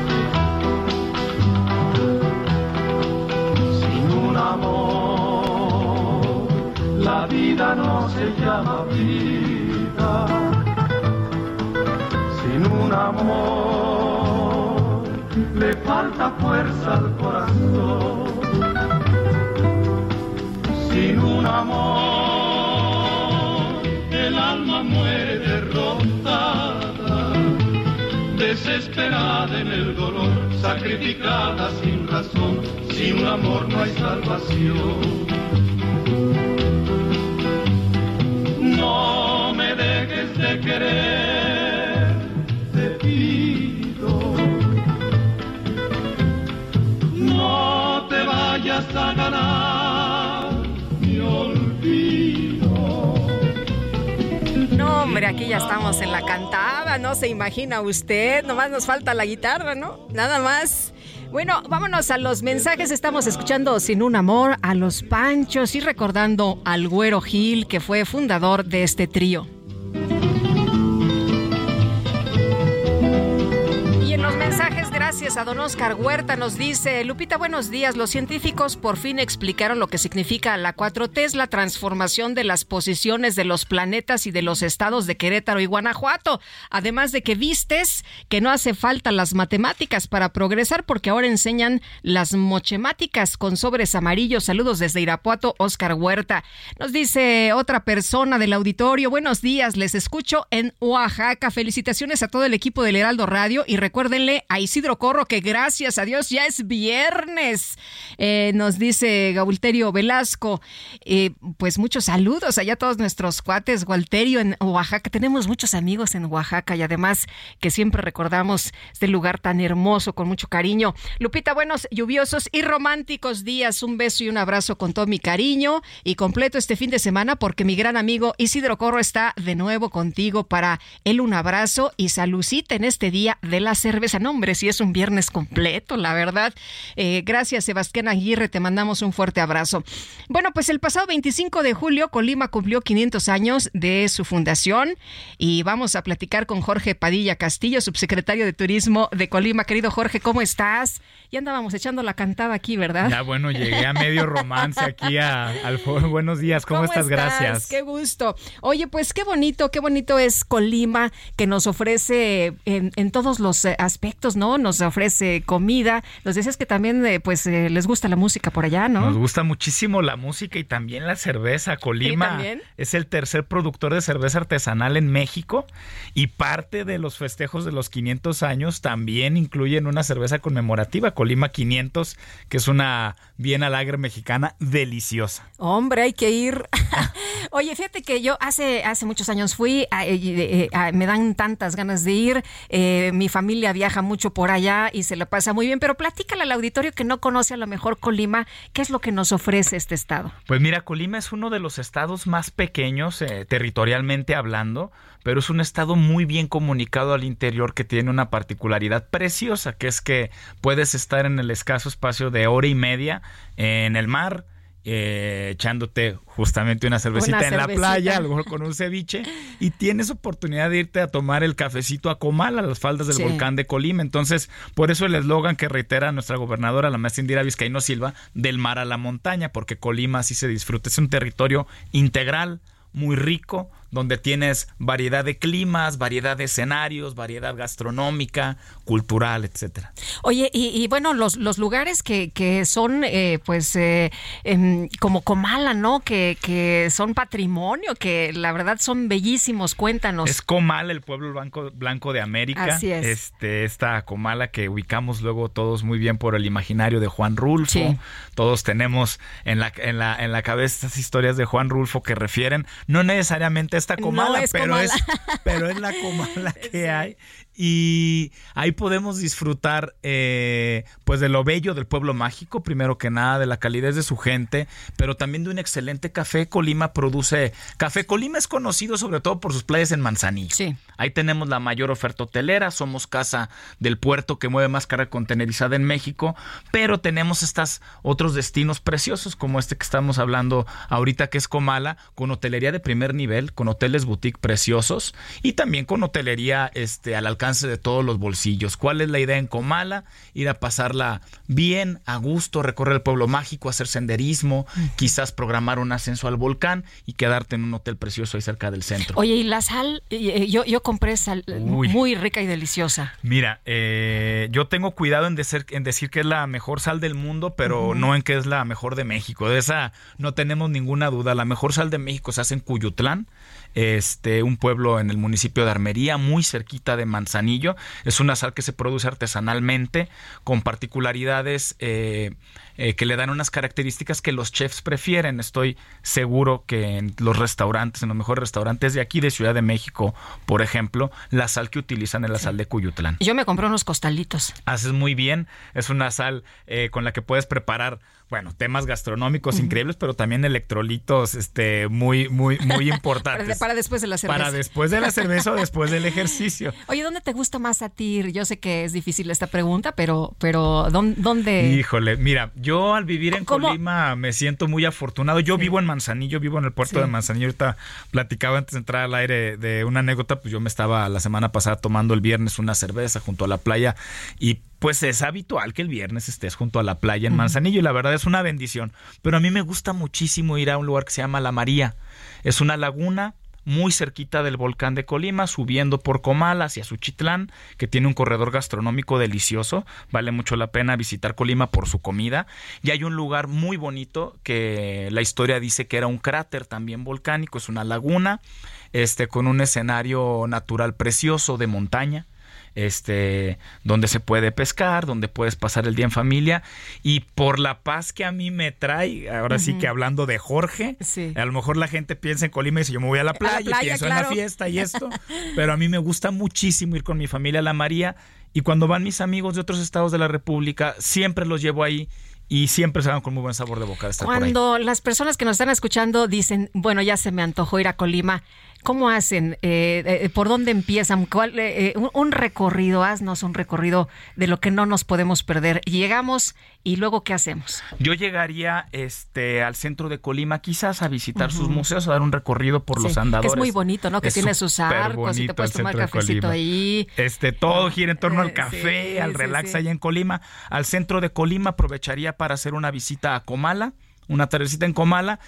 [SPEAKER 9] La vida no se llama vida sin un amor. Le falta fuerza al corazón. Sin un amor, el alma muere derrotada, desesperada en el dolor, sacrificada sin razón, sin amor no hay salvación. Querer, te pido. No te vayas a ganar mi olvido.
[SPEAKER 1] No, hombre, aquí ya estamos en la cantada, no se imagina usted, nomás nos falta la guitarra, ¿no? Nada más. Bueno, vámonos a los mensajes. Estamos escuchando Sin un amor a los Panchos y recordando al Güero Gil, que fue fundador de este trío. Gracias a don Oscar Huerta, nos dice, Lupita, buenos días. Los científicos por fin explicaron lo que significa la 4T, es la transformación de las posiciones de los planetas y de los estados de Querétaro y Guanajuato. Además de que vistes que no hace falta las matemáticas para progresar, porque ahora enseñan las mochemáticas con sobres amarillos. Saludos desde Irapuato, Oscar Huerta. Nos dice otra persona del auditorio, buenos días, les escucho en Oaxaca. Felicitaciones a todo el equipo del Heraldo Radio y recuérdenle a Isidro Corro que gracias a Dios ya es viernes. Eh, nos dice Gaulterio Velasco, eh, pues muchos saludos allá a todos nuestros cuates, Gualterio en Oaxaca. Tenemos muchos amigos en Oaxaca y además que siempre recordamos este lugar tan hermoso con mucho cariño. Lupita, buenos, lluviosos y románticos días. Un beso y un abrazo con todo mi cariño y completo este fin de semana porque mi gran amigo Isidro Corro está de nuevo contigo para él un abrazo y salucita en este día de la cerveza. No, hombre, si es un viernes completo, la verdad. Eh, gracias, Sebastián Aguirre, te mandamos un fuerte abrazo. Bueno, pues el pasado 25 de julio, Colima cumplió 500 años de su fundación y vamos a platicar con Jorge Padilla Castillo, subsecretario de Turismo de Colima. Querido Jorge, ¿cómo estás? Ya andábamos echando la cantada aquí, ¿verdad?
[SPEAKER 39] Ya, bueno, llegué a medio romance aquí a, al foro. Buenos días, ¿cómo, estás? Gracias.
[SPEAKER 1] Qué gusto. Oye, pues qué bonito, qué bonito es Colima que nos ofrece en, en todos los eh, aspectos, ¿no? Nos ofrece comida. Nos decías que también, eh, pues, eh, les gusta la música por allá, ¿no?
[SPEAKER 39] Nos gusta muchísimo la música y también la cerveza. Colima es el tercer productor de cerveza artesanal en México y parte de los festejos de los 500 años también incluyen una cerveza conmemorativa, Colima 500, que es una bien alegre mexicana deliciosa.
[SPEAKER 1] Hombre, hay que ir. Oye, fíjate que yo hace, hace muchos años fui, a- eh, a- me dan tantas ganas de ir. eh, mi familia viaja mucho por allá y se la pasa muy bien, pero platícale al auditorio que no conoce a lo mejor Colima, ¿qué es lo que nos ofrece este estado?
[SPEAKER 39] Pues mira, Colima es uno de los estados más pequeños eh, territorialmente hablando, pero es un estado muy bien comunicado al interior que tiene una particularidad preciosa, que es que puedes estar en el escaso espacio de hora y media en el mar. Eh, echándote justamente una cervecita
[SPEAKER 1] Una
[SPEAKER 39] en la playa, a lo mejor con un ceviche, y tienes oportunidad de irte a tomar el cafecito a Comal, a las faldas del
[SPEAKER 1] Sí.
[SPEAKER 39] volcán de Colima. Entonces, por eso el eslogan que reitera nuestra gobernadora, la maestra Indira Vizcaíno Silva, del mar a la montaña, porque Colima así se disfruta. Es un territorio integral, muy rico, donde tienes variedad de climas, variedad de escenarios, variedad gastronómica, cultural, etcétera.
[SPEAKER 1] Oye, y, y bueno, los, los lugares que, que son, eh, pues, eh, em, como Comala, ¿no? Que, que son patrimonio, que la verdad son bellísimos. Cuéntanos.
[SPEAKER 39] Es Comala, el pueblo blanco, blanco de América.
[SPEAKER 1] Así es.
[SPEAKER 39] Este, esta Comala que ubicamos luego todos muy bien por el imaginario de Juan Rulfo.
[SPEAKER 1] Sí.
[SPEAKER 39] Todos tenemos en la, en la, en la cabeza estas historias de Juan Rulfo que refieren, no necesariamente esta
[SPEAKER 1] No
[SPEAKER 39] Comala,
[SPEAKER 1] es
[SPEAKER 39] pero,
[SPEAKER 1] Comala.
[SPEAKER 39] Es, pero es la Comala que hay. Y ahí podemos disfrutar eh, pues de lo bello del pueblo mágico, primero que nada, de la calidez de su gente, pero también de un excelente café. Colima produce café. Colima es conocido sobre todo por sus playas en Manzanillo.
[SPEAKER 1] Sí.
[SPEAKER 39] Ahí tenemos la mayor oferta hotelera, somos casa del puerto que mueve más carga contenerizada en México, pero tenemos estos otros destinos preciosos como este que estamos hablando ahorita que es Comala, con hotelería de primer nivel, con hoteles boutique preciosos y también con hotelería este al alcance de todos los bolsillos. ¿Cuál es la idea en Comala? Ir a pasarla bien, a gusto, recorrer el pueblo mágico, hacer senderismo, quizás programar un ascenso al volcán y quedarte en un hotel precioso ahí cerca del centro.
[SPEAKER 1] Oye, y la sal, eh, yo, yo compré sal eh,
[SPEAKER 39] Uy.
[SPEAKER 1] muy rica y deliciosa.
[SPEAKER 39] Mira, eh, yo tengo cuidado en decir, en decir que es la mejor sal del mundo, pero no en que es la mejor de México. De esa no tenemos ninguna duda. La mejor sal de México se hace en Cuyutlán, este, un pueblo en el municipio de Armería, muy cerquita de Manzanillo. Es una sal que se produce artesanalmente con particularidades eh, eh, que le dan unas características que los chefs prefieren. Estoy seguro que en los restaurantes, en los mejores restaurantes de aquí, de Ciudad de México, por ejemplo, la sal que utilizan es la sal de Cuyutlán.
[SPEAKER 1] Yo me compré unos costalitos.
[SPEAKER 39] Haces muy bien. Es una sal eh, con la que puedes preparar bueno, temas gastronómicos increíbles, pero también electrolitos este, muy, muy, muy importantes.
[SPEAKER 1] para, después de la cerveza.
[SPEAKER 39] Para después de la cerveza o después del ejercicio.
[SPEAKER 1] Oye, ¿dónde te gusta más a ti? Yo sé que es difícil esta pregunta, pero, pero ¿dónde?
[SPEAKER 39] Híjole, mira, yo al vivir en Colima me siento muy afortunado. Yo vivo en Manzanillo, vivo en el puerto de Manzanillo. Ahorita platicaba antes de entrar al aire de una anécdota, pues yo me estaba la semana pasada tomando el viernes una cerveza junto a la playa y pues es habitual que el viernes estés junto a la playa en Manzanillo y la verdad es una bendición. Pero a mí me gusta muchísimo ir a un lugar que se llama La María. Es una laguna muy cerquita del volcán de Colima, subiendo por Comala hacia Suchitlán, que tiene un corredor gastronómico delicioso. Vale mucho la pena visitar Colima por su comida. Y hay un lugar muy bonito que la historia dice que era un cráter también volcánico, es una laguna, este, con un escenario natural precioso de montaña este, donde se puede pescar, donde puedes pasar el día en familia. Y por la paz que a mí me trae, ahora sí que hablando de Jorge, a lo mejor la gente piensa en Colima y dice yo me voy a la playa, y pienso en la fiesta y esto, pero a mí me gusta muchísimo ir con mi familia a la María y cuando van mis amigos de otros estados de la República, siempre los llevo ahí y siempre se van con muy buen sabor de boca.
[SPEAKER 1] estar Cuando las personas que nos están escuchando dicen, bueno, ya se me antojó ir a Colima, ¿Cómo hacen? Eh, eh, ¿Por dónde empiezan? ¿Cuál, eh, un, recorrido, haznos un recorrido de lo que no nos podemos perder. Llegamos y luego ¿qué hacemos?
[SPEAKER 39] Yo llegaría este, al centro de Colima quizás a visitar sus museos, a dar un recorrido por los andadores.
[SPEAKER 1] Que es muy bonito, ¿no? Que tiene sus arcos y te puedes tomar cafecito ahí.
[SPEAKER 39] Este, todo gira en torno al café, al relax allá en Colima. Al centro de Colima aprovecharía para hacer una visita a Comala una tardecita en Comala.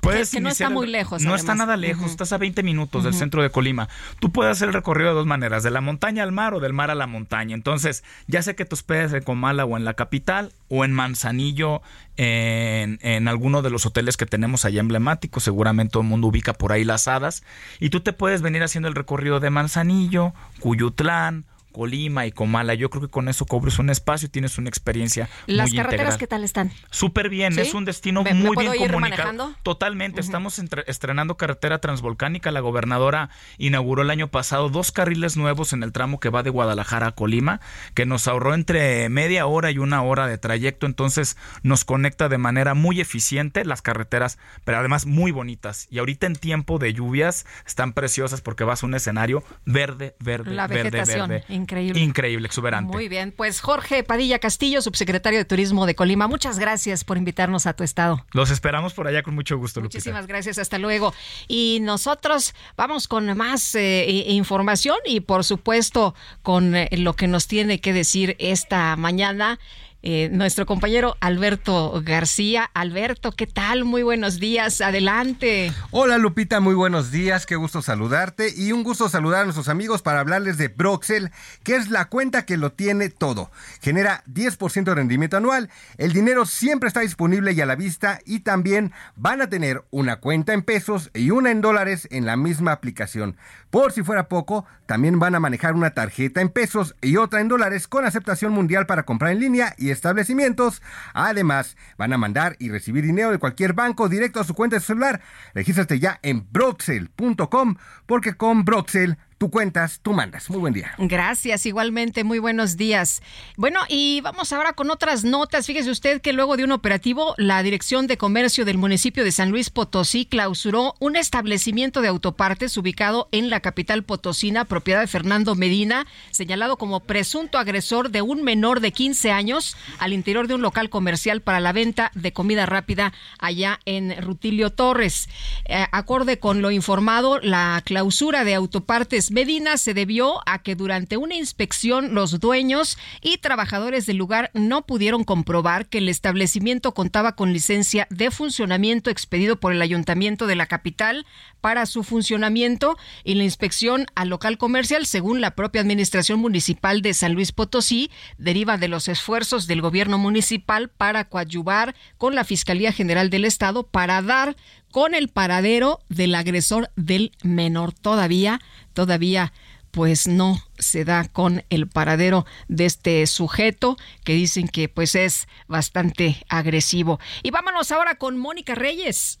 [SPEAKER 1] Puedes que, no está muy lejos.
[SPEAKER 39] No está nada lejos, estás a 20 minutos del centro de Colima. Tú puedes hacer el recorrido de dos maneras, de la montaña al mar o del mar a la montaña. Entonces, ya sé que te hospedes en Comala o en la capital o en Manzanillo, en, en alguno de los hoteles que tenemos allá emblemáticos. Seguramente todo el mundo ubica por ahí las hadas. Y tú te puedes venir haciendo el recorrido de Manzanillo, Cuyutlán, Colima y Comala. Yo creo que con eso cobres un espacio, tienes una experiencia
[SPEAKER 1] ¿Las
[SPEAKER 39] muy
[SPEAKER 1] carreteras qué tal están?
[SPEAKER 39] Súper bien, es un destino muy bien comunicado. Totalmente, estamos estrenando carretera transvolcánica. La gobernadora inauguró el año pasado dos carriles nuevos en el tramo que va de Guadalajara a Colima, que nos ahorró entre media hora y una hora de trayecto, entonces nos conecta de manera muy eficiente las carreteras, pero además muy bonitas. Y ahorita en tiempo de lluvias están preciosas porque vas a un escenario verde, verde, verde, verde.
[SPEAKER 1] Increíble.
[SPEAKER 39] Increíble, exuberante.
[SPEAKER 1] Muy bien, pues Jorge Padilla Castillo, subsecretario de Turismo de Colima, muchas gracias por invitarnos a tu estado.
[SPEAKER 39] Los esperamos por allá con mucho gusto,
[SPEAKER 1] Muchísimas gracias, hasta luego. Y nosotros vamos con más eh, información y por supuesto con eh, lo que nos tiene que decir esta mañana eh, nuestro compañero Alberto García. Alberto, ¿qué tal? Muy buenos días, adelante.
[SPEAKER 40] Hola Lupita, muy buenos días, qué gusto saludarte y un gusto saludar a nuestros amigos para hablarles de Broxel, que es la cuenta que lo tiene todo. Genera 10% de rendimiento anual, el dinero siempre está disponible y a la vista y también van a tener una cuenta en pesos y una en dólares en la misma aplicación. Por si fuera poco, también van a manejar una tarjeta en pesos y otra en dólares con aceptación mundial para comprar en línea y establecimientos. Además, van a mandar y recibir dinero de cualquier banco directo a su cuenta de celular. Regístrate ya en broxel.com porque con Broxel Tú cuentas, tú mandas. Muy buen día.
[SPEAKER 1] Gracias, igualmente, muy buenos días. Bueno, y vamos ahora con otras notas. Fíjese usted que luego de un operativo, la Dirección de Comercio del municipio de San Luis Potosí clausuró un establecimiento de autopartes ubicado en la capital potosina, propiedad de Fernando Medina, señalado como presunto agresor de un menor de 15 años al interior de un local comercial para la venta de comida rápida allá en Rutilio Torres. Eh, acorde con lo informado, la clausura de autopartes Medina se debió a que durante una inspección los dueños y trabajadores del lugar no pudieron comprobar que el establecimiento contaba con licencia de funcionamiento expedido por el ayuntamiento de la capital para su funcionamiento y la inspección al local comercial, según la propia administración municipal de San Luis Potosí, deriva de los esfuerzos del gobierno municipal para coadyuvar con la Fiscalía General del Estado para dar con el paradero del agresor del menor. Todavía, todavía pues no se da con el paradero de este sujeto que dicen que pues es bastante agresivo. Y vámonos ahora con Mónica Reyes.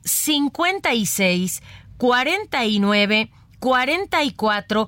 [SPEAKER 41] 56 49 44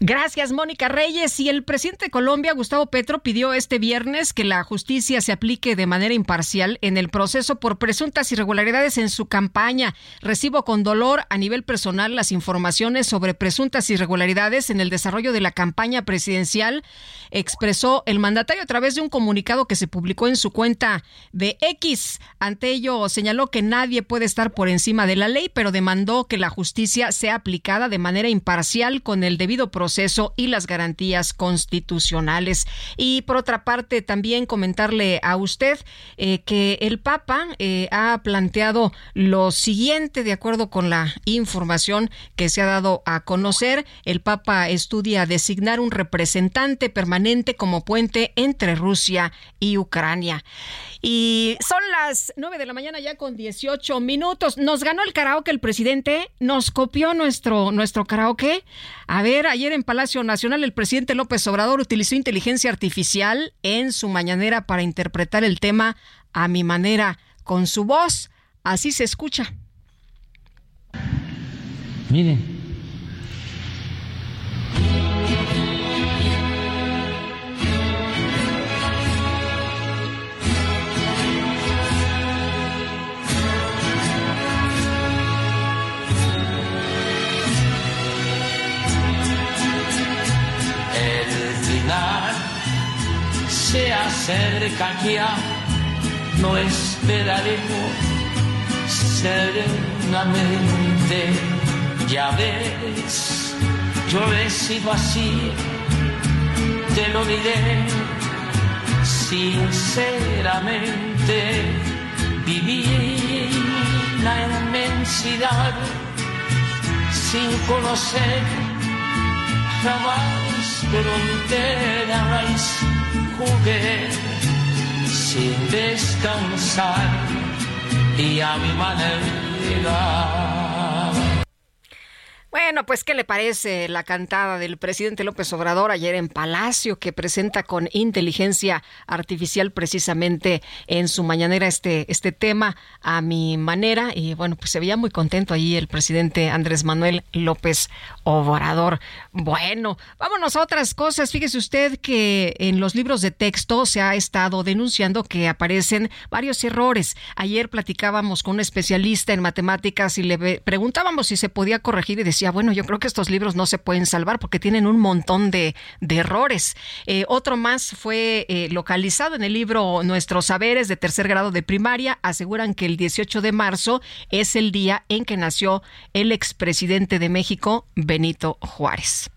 [SPEAKER 1] Gracias, Mónica Reyes. Y el presidente de Colombia, Gustavo Petro, pidió este viernes que la justicia se aplique de manera imparcial en el proceso por presuntas irregularidades en su campaña. Recibo con dolor a nivel personal las informaciones sobre presuntas irregularidades en el desarrollo de la campaña presidencial, expresó el mandatario a través de un comunicado que se publicó en su cuenta de X. Ante ello, señaló que nadie puede estar por encima de la ley, pero demandó que la justicia sea aplicada de manera imparcial con el debido proceso proceso y las garantías constitucionales. Y por otra parte, también comentarle a usted eh, que el Papa eh, ha planteado lo siguiente, de acuerdo con la información que se ha dado a conocer. El Papa estudia designar un representante permanente como puente entre Rusia y Ucrania. Y son las 9 de la mañana ya con 18 minutos. Nos ganó el karaoke el presidente, nos copió nuestro, nuestro karaoke. A ver, ayer en Palacio Nacional el presidente López Obrador utilizó inteligencia artificial en su mañanera para interpretar el tema a mi manera, con su voz. Así se escucha.
[SPEAKER 18] Miren. Se acerca ya, no esperaremos serenamente. Ya ves, yo he sido así, te lo diré sinceramente. Viví la inmensidad sin conocer jamás fronteras jugué sin descansar y a mi manera.
[SPEAKER 1] Bueno, pues, ¿qué le parece la cantada del presidente López Obrador ayer en Palacio, que presenta con inteligencia artificial precisamente en su mañanera este, este tema a mi manera? Y bueno, pues se veía muy contento allí el presidente Andrés Manuel López Obrador. Bueno, vámonos a otras cosas. Fíjese usted que en los libros de texto se ha estado denunciando que aparecen varios errores. Ayer platicábamos con un especialista en matemáticas y le preguntábamos si se podía corregir y decía, bueno, yo creo que estos libros no se pueden salvar porque tienen un montón de, errores. Eh, otro más fue eh, localizado en el libro Nuestros Saberes de tercer grado de primaria. Aseguran que el 18 de marzo es el día en que nació el expresidente de México, Benito Juárez.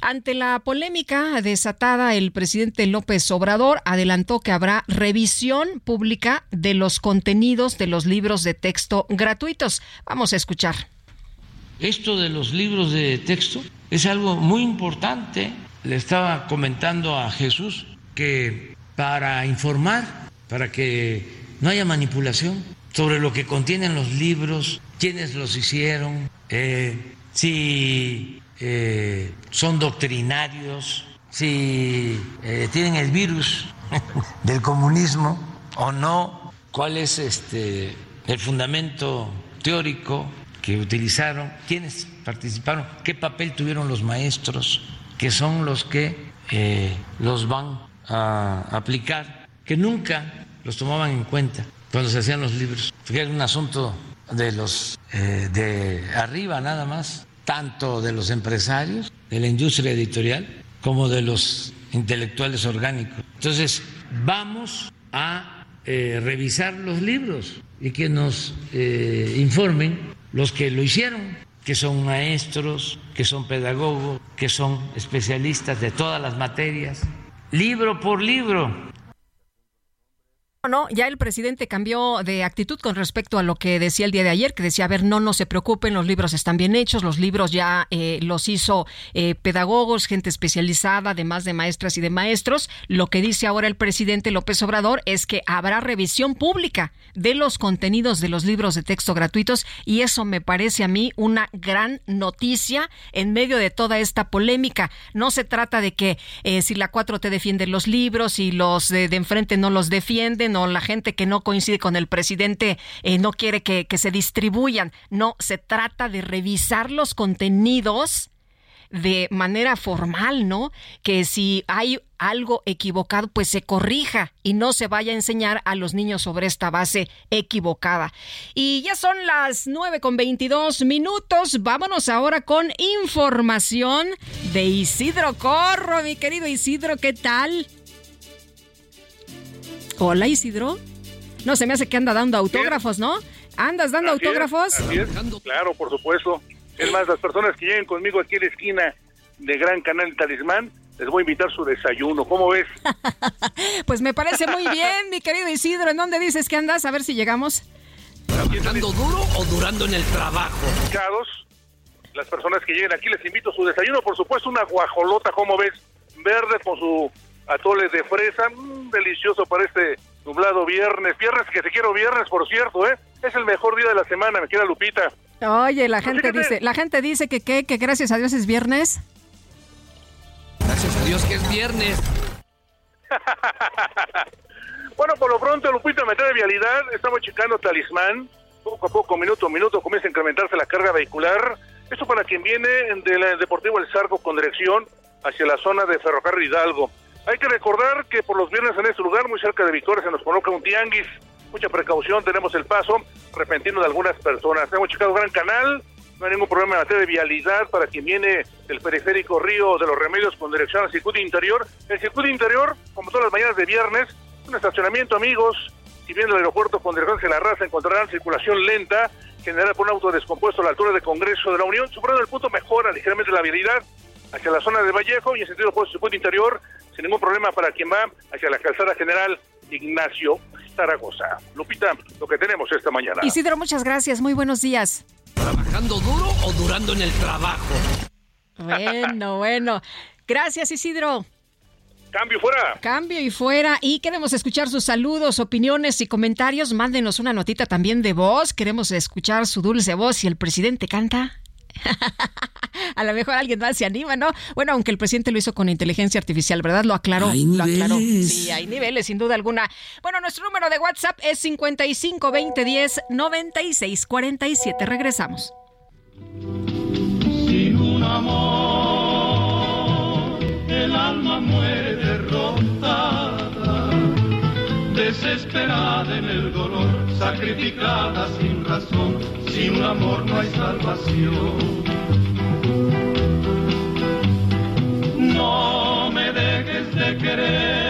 [SPEAKER 1] Ante la polémica desatada, el presidente López Obrador adelantó que habrá revisión pública de los contenidos de los libros de texto gratuitos. Vamos a escuchar.
[SPEAKER 18] Esto de los libros de texto es algo muy importante. Le estaba comentando a Jesús que para informar, para que no haya manipulación sobre lo que contienen los libros, quiénes los hicieron, eh, si eh, son doctrinarios, si eh, tienen el virus del comunismo o no, cuál es este, el fundamento teórico utilizaron, quiénes participaron, qué papel tuvieron los maestros, que son los que eh, los van a aplicar, que nunca los tomaban en cuenta cuando se hacían los libros, porque era un asunto de los eh, de arriba nada más, tanto de los empresarios, de la industria editorial, como de los intelectuales orgánicos. Entonces, vamos a eh, revisar los libros y que nos informen los que lo hicieron, que son maestros, que son pedagogos, que son especialistas de todas las materias, libro por libro.
[SPEAKER 1] No, ya el presidente cambió de actitud con respecto a lo que decía el día de ayer, que decía, a ver, no, no se preocupen, los libros están bien hechos, los libros ya eh, los hizo eh, pedagogos, gente especializada, además de maestras y de maestros. Lo que dice ahora el presidente López Obrador es que habrá revisión pública de los contenidos de los libros de texto gratuitos y eso me parece a mí una gran noticia en medio de toda esta polémica. No se trata de que eh, si la 4 te defiende los libros y los de enfrente no los defienden, o la gente que no coincide con el presidente eh, no quiere que, que se distribuyan. No, se trata de revisar los contenidos de manera formal, ¿no? Que si hay algo equivocado, pues se corrija y no se vaya a enseñar a los niños sobre esta base equivocada. Y ya son las 9 con 22 minutos. Vámonos ahora con información de Isidro Corro, mi querido Isidro, ¿qué tal? Hola Isidro. No, se me hace que anda dando autógrafos, ¿no? ¿Andas dando autógrafos?
[SPEAKER 12] Claro, por supuesto. Es más, las personas que lleguen conmigo aquí en la esquina de Gran Canal Talismán, les voy a invitar su desayuno. ¿Cómo ves?
[SPEAKER 1] pues me parece muy bien, mi querido Isidro. ¿En dónde dices que andas? A ver si llegamos.
[SPEAKER 42] ¿Trabajando duro o durando en el trabajo?
[SPEAKER 12] Las personas que lleguen aquí les invito a su desayuno, por supuesto, una guajolota, ¿cómo ves? Verde con su atoles de fresa, mmm, delicioso para este nublado viernes. Viernes que te quiero viernes, por cierto, ¿eh? Es el mejor día de la semana, me queda Lupita.
[SPEAKER 1] Oye, la gente dice, la gente dice que ¿qué? que gracias a Dios es viernes.
[SPEAKER 42] Gracias a Dios que es viernes.
[SPEAKER 12] bueno, por lo pronto, Lupita, me de vialidad. Estamos checando talismán. Poco a poco, minuto a minuto, comienza a incrementarse la carga vehicular. Esto para quien viene del Deportivo El Sarco con dirección hacia la zona de Ferrocarril Hidalgo. Hay que recordar que por los viernes en este lugar, muy cerca de Victoria, se nos coloca un tianguis. Mucha precaución, tenemos el paso repentino de algunas personas. Hemos checado Gran Canal, no hay ningún problema en materia de vialidad para quien viene del periférico Río de los Remedios con dirección al circuito interior. El circuito interior, como todas las mañanas de viernes, un estacionamiento, amigos. Si viene del aeropuerto con dirección hacia la raza, encontrarán circulación lenta, generada por un auto descompuesto a la altura del Congreso de la Unión. Superando el punto, mejora ligeramente la vialidad hacia la zona de Vallejo y en sentido opuesto circuito interior, sin ningún problema para quien va hacia la calzada general Ignacio Zaragoza. Lupita, lo que tenemos esta mañana.
[SPEAKER 1] Isidro, muchas gracias. Muy buenos días.
[SPEAKER 42] ¿Trabajando duro o durando en el trabajo?
[SPEAKER 1] Bueno, bueno. Gracias, Isidro.
[SPEAKER 12] Cambio fuera.
[SPEAKER 1] Cambio y fuera. Y queremos escuchar sus saludos, opiniones y comentarios. Mándenos una notita también de voz. Queremos escuchar su dulce voz y el presidente canta. a lo mejor alguien más se anima, ¿no? Bueno, aunque el presidente lo hizo con inteligencia artificial, ¿verdad? Lo aclaró. lo aclaró. Sí, hay niveles, sin duda alguna. Bueno, nuestro número de WhatsApp es 55 20 10 96 47. Regresamos.
[SPEAKER 9] Sin un amor, el alma muere derrotada, desesperada en el dolor, sacrificada sin razón sin amor no hay salvación. No me dejes de querer,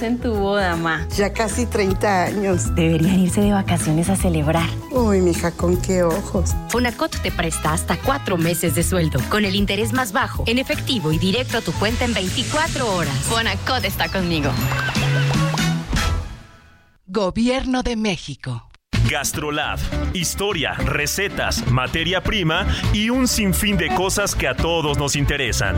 [SPEAKER 43] En tu boda, ma.
[SPEAKER 44] Ya casi 30 años.
[SPEAKER 43] Deberían irse de vacaciones a celebrar.
[SPEAKER 44] Uy, mija, con qué ojos.
[SPEAKER 45] Fonacot te presta hasta cuatro meses de sueldo, con el interés más bajo, en efectivo y directo a tu cuenta en 24 horas. Fonacot está conmigo.
[SPEAKER 46] Gobierno de México.
[SPEAKER 8] Gastrolab. Historia, recetas, materia prima y un sinfín de cosas que a todos nos interesan.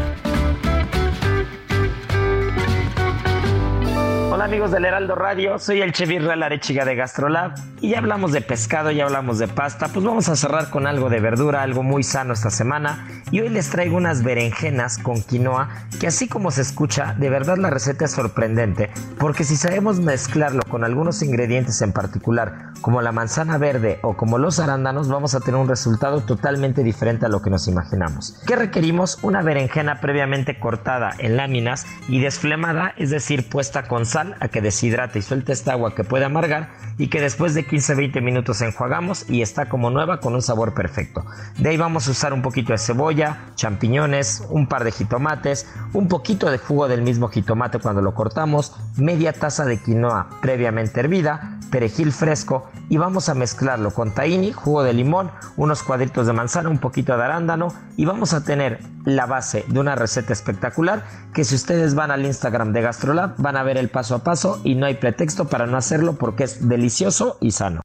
[SPEAKER 47] Hola amigos del Heraldo Radio, soy el chef Israel Arechiga de Gastrolab y ya hablamos de pescado, ya hablamos de pasta, pues vamos a cerrar con algo de verdura, algo muy sano esta semana y hoy les traigo unas berenjenas con quinoa que así como se escucha, de verdad la receta es sorprendente porque si sabemos mezclarlo con algunos ingredientes en particular como la manzana verde o como los arándanos vamos a tener un resultado totalmente diferente a lo que nos imaginamos. ¿Qué requerimos? Una berenjena previamente cortada en láminas y desflemada, es decir, puesta con sal a que deshidrate y suelte esta agua que puede amargar y que después de 15-20 minutos enjuagamos y está como nueva con un sabor perfecto. De ahí vamos a usar un poquito de cebolla, champiñones, un par de jitomates, un poquito de jugo del mismo jitomate cuando lo cortamos, media taza de quinoa previamente hervida, perejil fresco y vamos a mezclarlo con tahini, jugo de limón, unos cuadritos de manzana, un poquito de arándano y vamos a tener la base de una receta espectacular que si ustedes van al Instagram de Gastrolab van a ver el paso a paso y no hay pretexto para no hacerlo porque es delicioso y sano.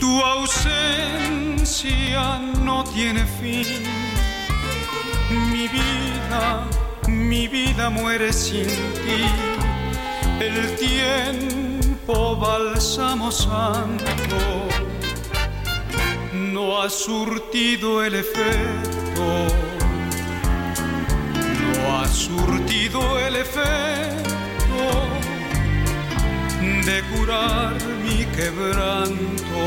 [SPEAKER 48] Tu ausencia no tiene fin. Mi vida, mi vida muere sin ti. El tiempo bálsamo santo no ha surtido el efecto ha surtido el efecto de curar mi quebranto.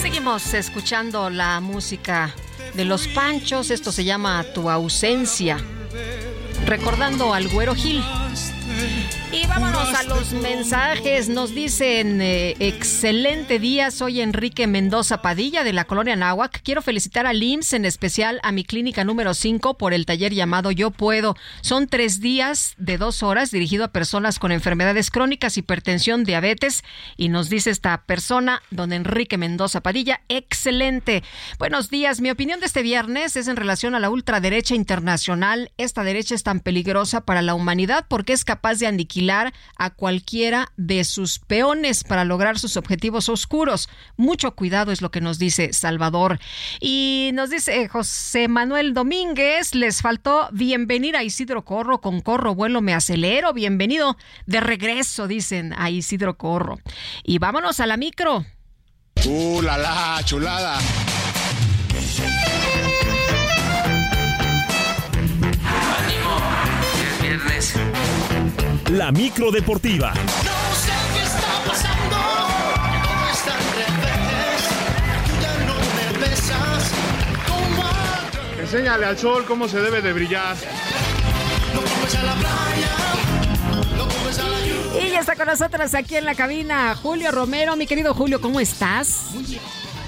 [SPEAKER 1] Seguimos escuchando la música de los Panchos, esto se llama Tu ausencia, recordando al Güero Gil. Y vámonos a los mensajes. Nos dicen, eh, excelente día, soy Enrique Mendoza Padilla de la colonia Nahuac. Quiero felicitar al IMSS, en especial a mi clínica número 5 por el taller llamado Yo Puedo. Son tres días de dos horas dirigido a personas con enfermedades crónicas, hipertensión, diabetes. Y nos dice esta persona, don Enrique Mendoza Padilla, excelente. Buenos días, mi opinión de este viernes es en relación a la ultraderecha internacional. Esta derecha es tan peligrosa para la humanidad porque es capaz de aniquilar a cualquiera de sus peones para lograr sus objetivos oscuros. Mucho cuidado es lo que nos dice Salvador. Y nos dice José Manuel Domínguez, les faltó bienvenir a Isidro Corro, con Corro vuelo me acelero, bienvenido de regreso, dicen a Isidro Corro. Y vámonos a la micro.
[SPEAKER 18] ¡Uh, la, la chulada!
[SPEAKER 8] La micro deportiva.
[SPEAKER 48] No sé qué está pasando, todo está al revés. Tú ya no me besas como
[SPEAKER 49] Enséñale al sol cómo se debe de brillar.
[SPEAKER 48] No comes a la playa, no comes a la lluvia.
[SPEAKER 1] Y ya está con nosotros aquí en la cabina Julio Romero. Mi querido Julio, ¿cómo estás?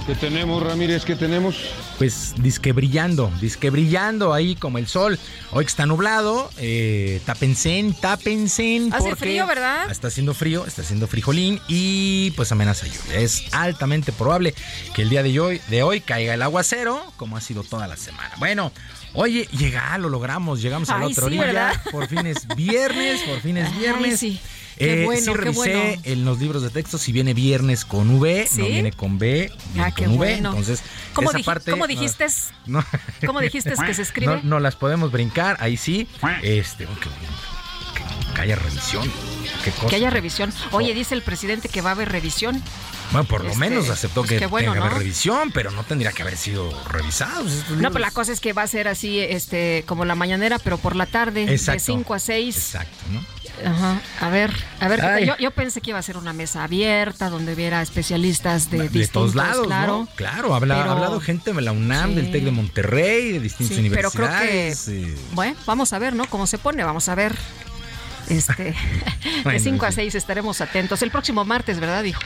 [SPEAKER 50] ¿Qué tenemos, Ramírez? ¿Qué tenemos?
[SPEAKER 51] Pues disque brillando, disque brillando ahí como el sol. Hoy que está nublado, eh, tapensen, tapensen.
[SPEAKER 1] Hace frío, ¿verdad?
[SPEAKER 51] Está haciendo frío, está haciendo frijolín y pues amenaza lluvia. Es altamente probable que el día de hoy, de hoy caiga el aguacero, como ha sido toda la semana. Bueno, oye, llega, lo logramos, llegamos a la
[SPEAKER 1] Ay,
[SPEAKER 51] otra
[SPEAKER 1] sí,
[SPEAKER 51] orilla.
[SPEAKER 1] ¿verdad?
[SPEAKER 51] Por fin es viernes, por fin es
[SPEAKER 1] Ay,
[SPEAKER 51] viernes.
[SPEAKER 1] sí. Qué
[SPEAKER 51] Eh,
[SPEAKER 1] bueno,
[SPEAKER 51] sí
[SPEAKER 1] qué
[SPEAKER 51] revisé
[SPEAKER 1] bueno.
[SPEAKER 51] en los libros de texto si viene viernes con V,
[SPEAKER 1] ¿Sí?
[SPEAKER 51] no viene con B, viene
[SPEAKER 1] Ah, qué
[SPEAKER 51] con V.
[SPEAKER 1] bueno.
[SPEAKER 51] Entonces,
[SPEAKER 1] ¿Cómo,
[SPEAKER 51] esa
[SPEAKER 1] dij-
[SPEAKER 51] parte
[SPEAKER 1] cómo dijiste?
[SPEAKER 51] no,
[SPEAKER 1] ¿Cómo dijiste que se escribe?
[SPEAKER 51] no, no las podemos brincar, ahí sí. Este, oh, qué bueno. Que, que haya revisión. Qué cosa.
[SPEAKER 1] Que haya revisión. Oye, dice el presidente que va a haber revisión.
[SPEAKER 51] Bueno, por lo
[SPEAKER 1] Este,
[SPEAKER 51] menos aceptó
[SPEAKER 1] pues
[SPEAKER 51] que
[SPEAKER 1] bueno,
[SPEAKER 51] tenga revisión, pero no tendría que haber sido revisados. estos
[SPEAKER 1] No, pero la cosa es que va a ser así, este, como la mañanera, pero por la tarde, de
[SPEAKER 51] Exacto.
[SPEAKER 1] 5 a 6.
[SPEAKER 51] Exacto, ¿no?
[SPEAKER 1] Ajá. A ver, a ver, yo, yo pensé que iba a ser una mesa abierta donde hubiera especialistas de,
[SPEAKER 51] de
[SPEAKER 1] distintos,
[SPEAKER 51] todos lados,
[SPEAKER 1] claro.
[SPEAKER 51] ¿no? Claro, habla- ha hablado gente de la UNAM,
[SPEAKER 1] Sí.
[SPEAKER 51] del TEC de Monterrey, de distintas
[SPEAKER 1] Sí, pero creo que,
[SPEAKER 51] universidades.
[SPEAKER 1] bueno, vamos a ver, ¿no? Cómo se pone, vamos a ver. Este, de
[SPEAKER 51] Bueno,
[SPEAKER 1] 5 a
[SPEAKER 51] sí.
[SPEAKER 1] 6 estaremos atentos. El próximo martes, ¿verdad? Dijo.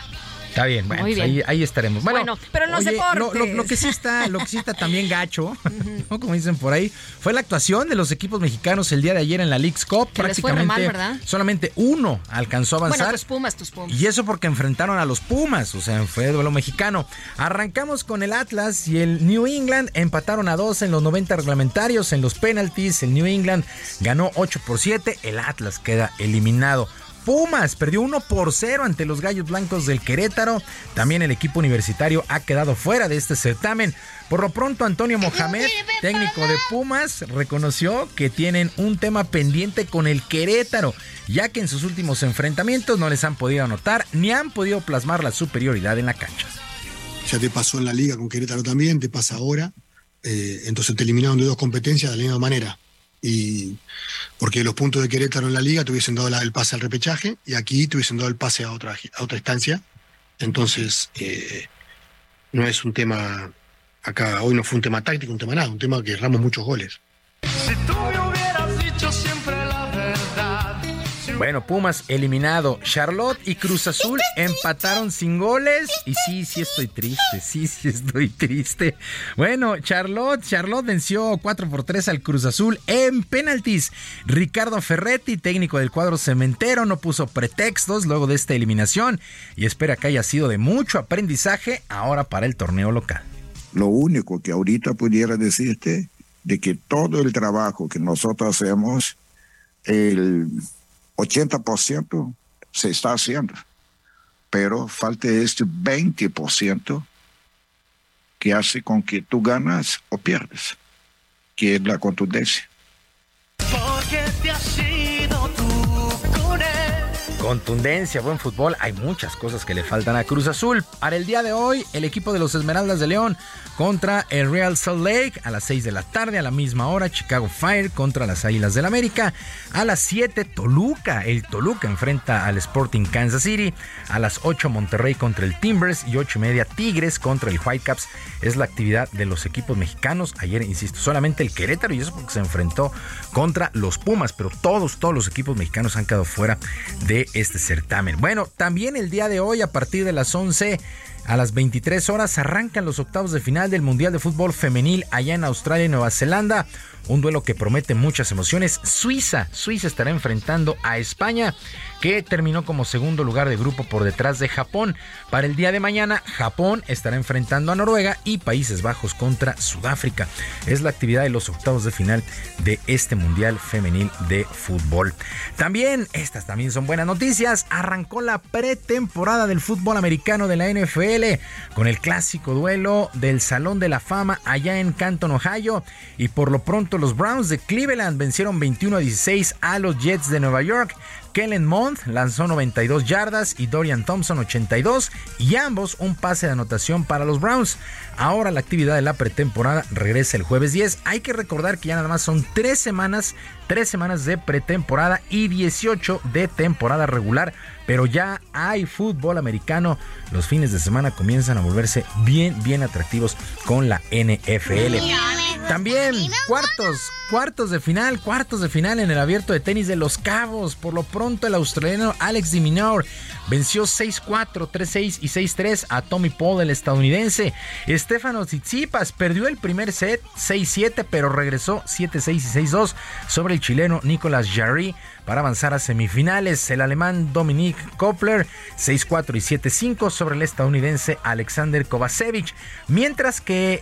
[SPEAKER 51] Está bien, bueno, pues
[SPEAKER 1] bien.
[SPEAKER 51] Ahí, ahí estaremos. Bueno,
[SPEAKER 1] Bueno, pero en los
[SPEAKER 51] oye, lo- Lo, que sí está, lo que sí está también gacho, ¿no? como dicen por ahí, fue la actuación de los equipos mexicanos el día de ayer en la League's Cup.
[SPEAKER 1] Que
[SPEAKER 51] Prácticamente
[SPEAKER 1] mal, ¿verdad?
[SPEAKER 51] solamente uno alcanzó a
[SPEAKER 1] Bueno,
[SPEAKER 51] avanzar.
[SPEAKER 1] tus pumas, tus pumas.
[SPEAKER 51] Y eso porque enfrentaron a los Pumas, o sea, fue duelo mexicano. Arrancamos con el Atlas y el New England empataron a dos en los 90 reglamentarios, en los penalties. El New England ganó 8 por 7, el Atlas queda eliminado. Pumas perdió 1 por 0 ante los Gallos Blancos del Querétaro. También el equipo universitario ha quedado fuera de este certamen. Por lo pronto, Antonio Mohamed, técnico de Pumas, reconoció que tienen un tema pendiente con el Querétaro, ya que en sus últimos enfrentamientos no les han podido anotar ni han podido plasmar la superioridad en la cancha.
[SPEAKER 50] Ya te pasó en la liga con Querétaro también, te pasa ahora. Eh, entonces te eliminaron de dos competencias de la misma manera. Y porque los puntos de Querétaro en la liga te hubiesen dado el pase al repechaje y aquí te hubiesen dado el pase a otra, a otra instancia. Entonces, eh, no es un tema acá hoy no fue un tema táctico, un tema nada, un tema que erramos muchos goles.
[SPEAKER 51] Bueno, Pumas eliminado. Charlotte y Cruz Azul empataron sin goles. Y sí, sí estoy triste. Sí, sí estoy triste. Bueno, Charlotte, Charlotte venció 4 por 3 al Cruz Azul en penaltis. Ricardo Ferretti, técnico del cuadro cementero, no puso pretextos luego de esta eliminación y espera que haya sido de mucho aprendizaje ahora para el torneo local.
[SPEAKER 52] Lo único que ahorita pudiera decirte de que todo el trabajo que nosotros hacemos, el 80% se está haciendo, pero falta este 20% que hace con que tú ganas o pierdes, que es la contundencia. Porque
[SPEAKER 51] Contundencia, buen fútbol. Hay muchas cosas que le faltan a Cruz Azul. Para el día de hoy, el equipo de los Esmeraldas de León contra el Real Salt Lake a las 6 de la tarde. A la misma hora, Chicago Fire contra las Águilas del América. A las 7, Toluca. El Toluca enfrenta al Sporting Kansas City. A las 8, Monterrey contra el Timbers. Y 8 y media, Tigres contra el Whitecaps. Es la actividad de los equipos mexicanos. Ayer, insisto, solamente el Querétaro y eso porque se enfrentó contra los Pumas. Pero todos, todos los equipos mexicanos han quedado fuera de este certamen. Bueno, también el día de hoy a partir de las 11 a las 23 horas arrancan los octavos de final del Mundial de Fútbol Femenil allá en Australia y Nueva Zelanda. Un duelo que promete muchas emociones. Suiza, Suiza estará enfrentando a España que terminó como segundo lugar de grupo por detrás de Japón. Para el día de mañana, Japón estará enfrentando a Noruega y Países Bajos contra Sudáfrica. Es la actividad de los octavos de final de este Mundial Femenil de Fútbol. También, estas también son buenas noticias, arrancó la pretemporada del fútbol americano de la NFL con el clásico duelo del Salón de la Fama allá en Canton, Ohio. Y por lo pronto los Browns de Cleveland vencieron 21 a 16 a los Jets de Nueva York. Kellen Mond lanzó 92 yardas y Dorian Thompson 82 y ambos un pase de anotación para los Browns. Ahora la actividad de la pretemporada regresa el jueves 10. Hay que recordar que ya nada más son tres semanas, tres semanas de pretemporada y 18 de temporada regular. Pero ya hay fútbol americano. Los fines de semana comienzan a volverse bien, bien atractivos con la NFL. También cuartos, cuartos de final, cuartos de final en el abierto de tenis de Los Cabos. Por lo pronto el australiano Alex Diminor venció 6-4, 3-6 y 6-3 a Tommy Paul, el estadounidense. Stefano Tsitsipas perdió el primer set 6-7, pero regresó 7-6 y 6-2 sobre el chileno Nicolas Jarry para avanzar a semifinales. El alemán Dominik Kopler 6-4 y 7-5 sobre el estadounidense Alexander Kovacevic. Mientras que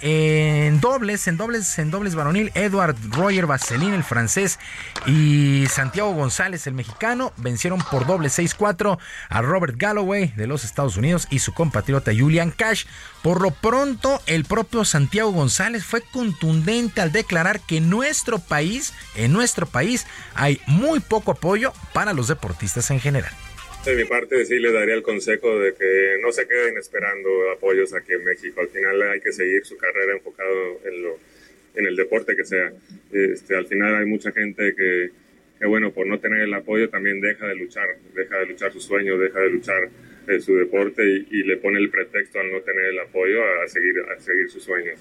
[SPEAKER 51] en dobles, en dobles, en dobles varonil, Edward Roger Vaseline, el francés, y Santiago González, el mexicano, vencieron por doble 6-4 a Robert Galloway de los Estados Unidos y su compatriota Julian Cash. Por lo pronto, el propio Santiago González fue contundente al declarar que en nuestro país, en nuestro país, hay muy poco apoyo para los deportistas en general.
[SPEAKER 53] De mi parte sí le daría el consejo de que no se queden esperando apoyos aquí en México. Al final hay que seguir su carrera enfocado en, lo, en el deporte que sea. Este, al final hay mucha gente que, que, bueno, por no tener el apoyo también deja de luchar, deja de luchar su sueño, deja de luchar eh, su deporte y, y, le pone el pretexto al no tener el apoyo a seguir, a seguir sus sueños.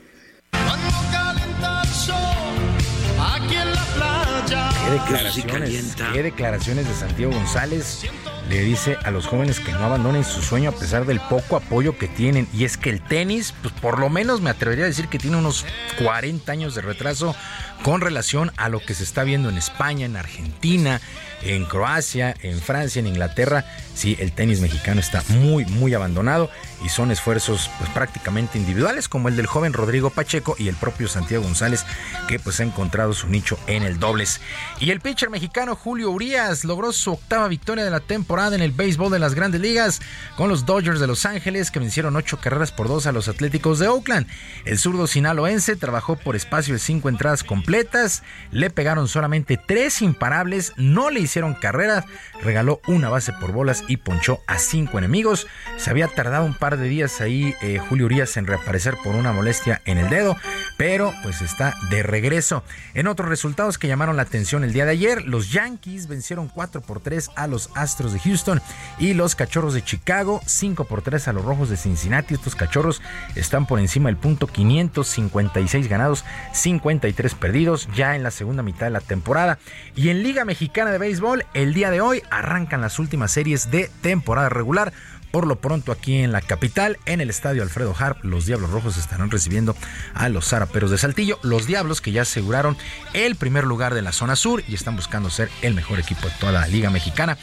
[SPEAKER 51] ¿Qué declaraciones, qué declaraciones de Santiago González? Le dice a los jóvenes que no abandonen su sueño a pesar del poco apoyo que tienen. Y es que el tenis, pues por lo menos me atrevería a decir que tiene unos 40 años de retraso con relación a lo que se está viendo en España, en Argentina, en Croacia, en Francia, en Inglaterra. Sí, el tenis mexicano está muy, muy abandonado y son esfuerzos pues, prácticamente individuales como el del joven Rodrigo Pacheco y el propio Santiago González que pues ha encontrado su nicho en el dobles. Y el pitcher mexicano Julio Urias logró su octava victoria de la temporada en el béisbol de las grandes ligas con los Dodgers de Los Ángeles que vencieron ocho carreras por dos a los Atléticos de Oakland. El zurdo sinaloense trabajó por espacio de cinco entradas completas, le pegaron solamente tres imparables, no le hicieron carreras, regaló una base por bolas y ponchó a cinco enemigos. Se había tardado un par de días ahí eh, Julio Urias en reaparecer por una molestia en el dedo, pero pues está de regreso. En otros resultados que llamaron la atención el día de ayer, los Yankees vencieron 4 por 3 a los Astros de Houston y los Cachorros de Chicago 5 por 3 a los Rojos de Cincinnati. Estos Cachorros están por encima del punto 556 ganados, 53 perdidos ya en la segunda mitad de la temporada. Y en Liga Mexicana de Béisbol, el día de hoy arrancan las últimas series de temporada regular. Por lo pronto aquí en la capital, en el estadio Alfredo Harp, los Diablos Rojos estarán recibiendo a los Zaraperos de Saltillo, los Diablos que ya aseguraron el primer lugar de la zona sur y están buscando ser el mejor equipo de toda la Liga Mexicana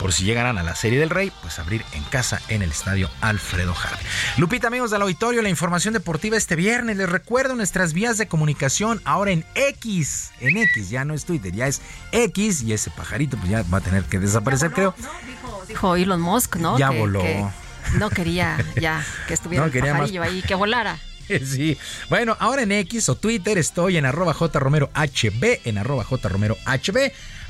[SPEAKER 51] por si llegarán a la Serie del Rey, pues abrir en casa en el estadio Alfredo Harp. Lupita, amigos del auditorio, la información deportiva este viernes. Les recuerdo nuestras vías de comunicación ahora en X. En X, ya no es Twitter, ya es X y ese pajarito pues ya va a tener que desaparecer, creo.
[SPEAKER 1] Dijo Elon Musk, ¿no?
[SPEAKER 51] Ya
[SPEAKER 1] Que-
[SPEAKER 51] voló.
[SPEAKER 1] que no quería ya que estuviera
[SPEAKER 51] No,
[SPEAKER 1] el
[SPEAKER 51] quería más-
[SPEAKER 1] pajarillo ahí, que volara.
[SPEAKER 51] Sí. Bueno, ahora en X o Twitter estoy en arroba jromerohb, en arroba jromerohb.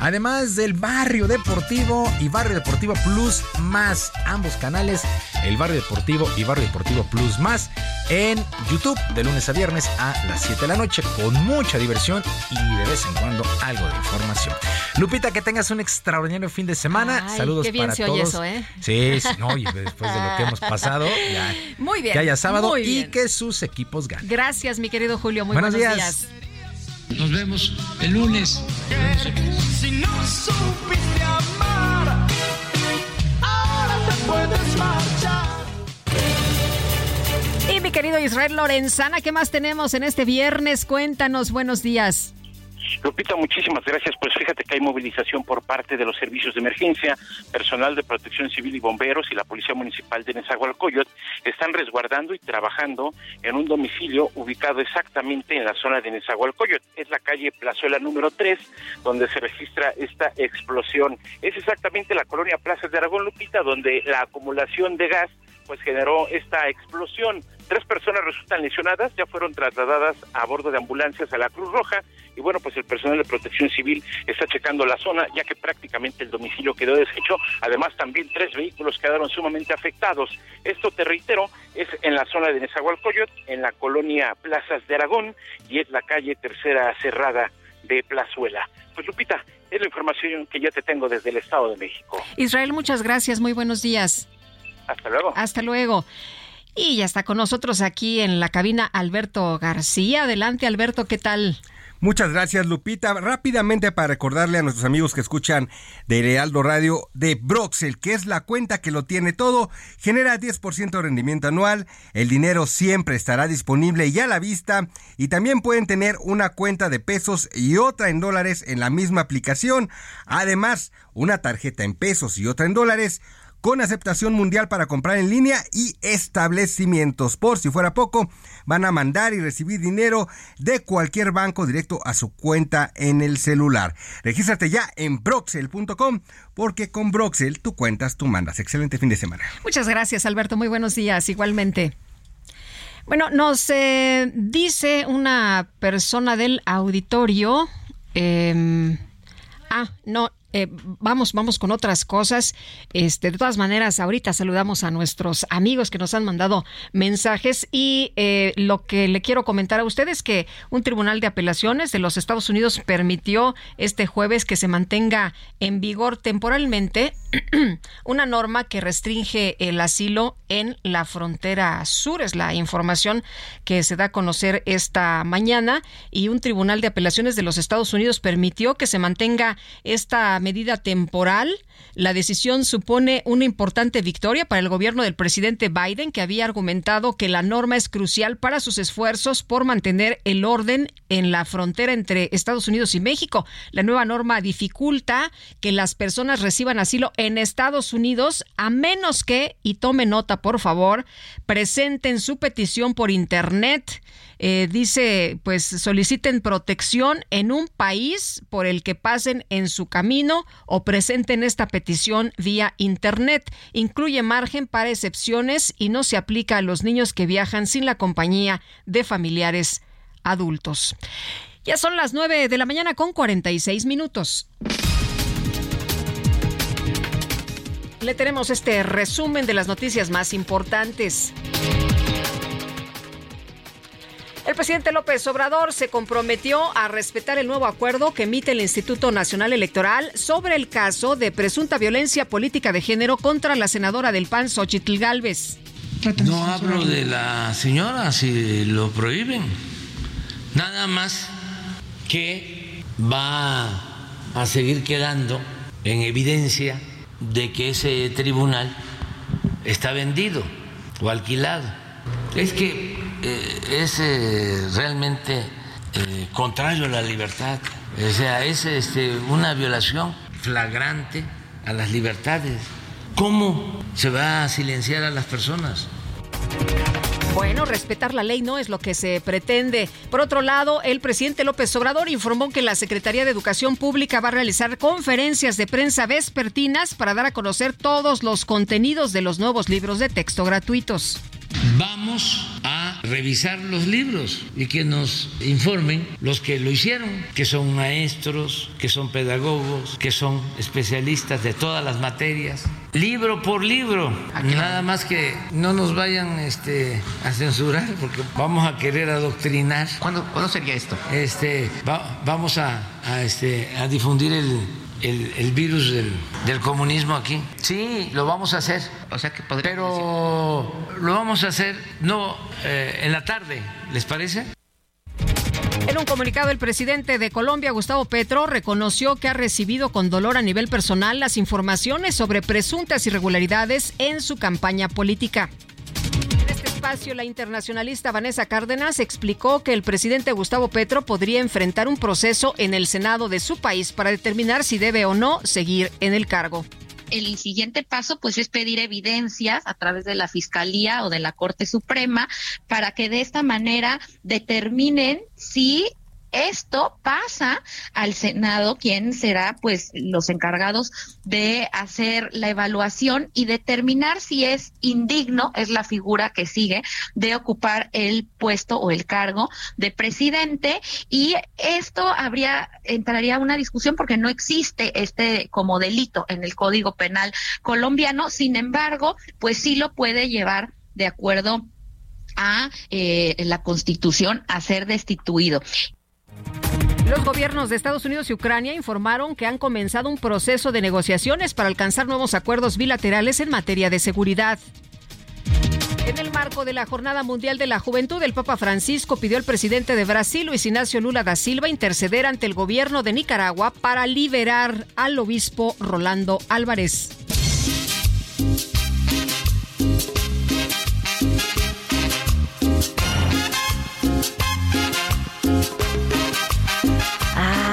[SPEAKER 51] Además del Barrio Deportivo y Barrio Deportivo Plus Más. Ambos canales, el Barrio Deportivo y Barrio Deportivo Plus Más, en YouTube de lunes a viernes a las 7 de la noche con mucha diversión y de vez en cuando algo de información. Lupita, que tengas un extraordinario fin de semana.
[SPEAKER 1] Ay,
[SPEAKER 51] Saludos
[SPEAKER 1] qué bien
[SPEAKER 51] para
[SPEAKER 1] se oye
[SPEAKER 51] todos.
[SPEAKER 1] eso, ¿eh?
[SPEAKER 51] Sí, sí, no, y después de lo que hemos pasado, ya.
[SPEAKER 1] Muy bien.
[SPEAKER 51] Que haya sábado y que sus equipos ganen.
[SPEAKER 1] Gracias, mi querido Julio. Muy
[SPEAKER 51] Buenos
[SPEAKER 1] buenos,
[SPEAKER 51] días.
[SPEAKER 1] días.
[SPEAKER 54] Nos vemos el lunes.
[SPEAKER 9] Si no supiste amar, ahora te puedes marchar.
[SPEAKER 1] Y mi querido Israel Lorenzana, ¿qué más tenemos en este viernes? Cuéntanos, buenos días.
[SPEAKER 55] Lupita, muchísimas gracias. Pues fíjate que hay movilización por parte de los servicios de emergencia, personal de protección civil y bomberos y la Policía Municipal de Nezahualcóyotl están resguardando y trabajando en un domicilio ubicado exactamente en la zona de Nezahualcóyotl. Es la calle Plazuela número 3, donde se registra esta explosión. Es exactamente la colonia Plaza de Aragón, Lupita, donde la acumulación de gas pues generó esta explosión. Tres personas resultan lesionadas, ya fueron trasladadas a bordo de ambulancias a la Cruz Roja y bueno, pues el personal de protección civil está checando la zona ya que prácticamente el domicilio quedó deshecho. Además también tres vehículos quedaron sumamente afectados. Esto, te reitero, es en la zona de Nezahualcóyotl, en la colonia Plazas de Aragón y es la calle Tercera Cerrada de Plazuela. Pues Lupita, es la información que ya te tengo desde el Estado de México.
[SPEAKER 1] Israel, muchas gracias. Muy buenos días.
[SPEAKER 55] Hasta luego.
[SPEAKER 1] Hasta luego. Y ya está con nosotros aquí en la cabina Alberto García. Adelante, Alberto, ¿qué tal?
[SPEAKER 56] Muchas gracias, Lupita. Rápidamente para recordarle a nuestros amigos que escuchan de Realdo Radio de Broxel, que es la cuenta que lo tiene todo, genera 10% de rendimiento anual, el dinero siempre estará disponible y a la vista, y también pueden tener una cuenta de pesos y otra en dólares en la misma aplicación, además una tarjeta en pesos y otra en dólares, con aceptación mundial para comprar en línea y establecimientos. Por si fuera poco, van a mandar y recibir dinero de cualquier banco directo a su cuenta en el celular. Regístrate ya en broxel.com porque con Broxel tú cuentas, tú mandas. Excelente fin de semana.
[SPEAKER 1] Muchas gracias, Alberto. Muy buenos días, igualmente. Bueno, nos eh, dice una persona del auditorio. eh, ah, no. Eh, vamos, vamos con otras cosas. Este, de todas maneras, ahorita saludamos a nuestros amigos que nos han mandado mensajes y eh, lo que le quiero comentar a ustedes es que un tribunal de apelaciones de los Estados Unidos permitió este jueves que se mantenga en vigor temporalmente una norma que restringe el asilo en la frontera sur. Es la información que se da a conocer esta mañana y un tribunal de apelaciones de los Estados Unidos permitió que se mantenga esta medida temporal. La decisión supone una importante victoria para el gobierno del presidente Biden, que había argumentado que la norma es crucial para sus esfuerzos por mantener el orden en la frontera entre Estados Unidos y México. La nueva norma dificulta que las personas reciban asilo en Estados Unidos a menos que, y tome nota por favor, presenten su petición por Internet Eh, dice, pues soliciten protección en un país por el que pasen en su camino o presenten esta petición vía Internet. Incluye margen para excepciones y no se aplica a los niños que viajan sin la compañía de familiares adultos. Ya son las 9 de la mañana con 46 minutos. Le tenemos este resumen de las noticias más importantes. El presidente López Obrador se comprometió a respetar el nuevo acuerdo que emite el Instituto Nacional Electoral sobre el caso de presunta violencia política de género contra la senadora del PAN, Xochitl Galvez.
[SPEAKER 18] No hablo de la señora si lo prohíben. Nada más que va a seguir quedando en evidencia de que ese tribunal está vendido o alquilado. Es que eh, es eh, realmente eh, contrario a la libertad. O sea, es este, una violación flagrante a las libertades. ¿Cómo se va a silenciar a las personas?
[SPEAKER 1] Bueno, respetar la ley no es lo que se pretende. Por otro lado, el presidente López Obrador informó que la Secretaría de Educación Pública va a realizar conferencias de prensa vespertinas para dar a conocer todos los contenidos de los nuevos libros de texto gratuitos.
[SPEAKER 18] Vamos a revisar los libros y que nos informen los que lo hicieron, que son maestros, que son pedagogos, que son especialistas de todas las materias, libro por libro. Nada más que no nos vayan este, a censurar porque vamos a querer adoctrinar.
[SPEAKER 57] ¿Cuándo, sería esto?
[SPEAKER 18] Este, vamos a, este, a difundir el, el, virus del, comunismo aquí. Sí, lo vamos a hacer.
[SPEAKER 57] O sea que
[SPEAKER 18] Pero lo vamos a hacer no eh, en la tarde, ¿les parece?
[SPEAKER 1] En un comunicado, el presidente de Colombia, Gustavo Petro, reconoció que ha recibido con dolor a nivel personal las informaciones sobre presuntas irregularidades en su campaña política espacio, la internacionalista Vanessa Cárdenas explicó que el presidente Gustavo Petro podría enfrentar un proceso en el Senado de su país para determinar si debe o no seguir en el cargo.
[SPEAKER 25] El siguiente paso pues es pedir evidencias a través de la Fiscalía o de la Corte Suprema para que de esta manera determinen si esto pasa al Senado, quien será pues los encargados de hacer la evaluación y determinar si es indigno, es la figura que sigue, de ocupar el puesto o el cargo de presidente. Y esto habría, entraría una discusión porque no existe este como delito en el Código Penal colombiano. Sin embargo, pues sí lo puede llevar de acuerdo a eh, la Constitución a ser destituido.
[SPEAKER 1] Los gobiernos de Estados Unidos y Ucrania informaron que han comenzado un proceso de negociaciones para alcanzar nuevos acuerdos bilaterales en materia de seguridad. En el marco de la Jornada Mundial de la Juventud, el Papa Francisco pidió al presidente de Brasil, Luis Ignacio Lula da Silva, interceder ante el gobierno de Nicaragua para liberar al obispo Rolando Álvarez.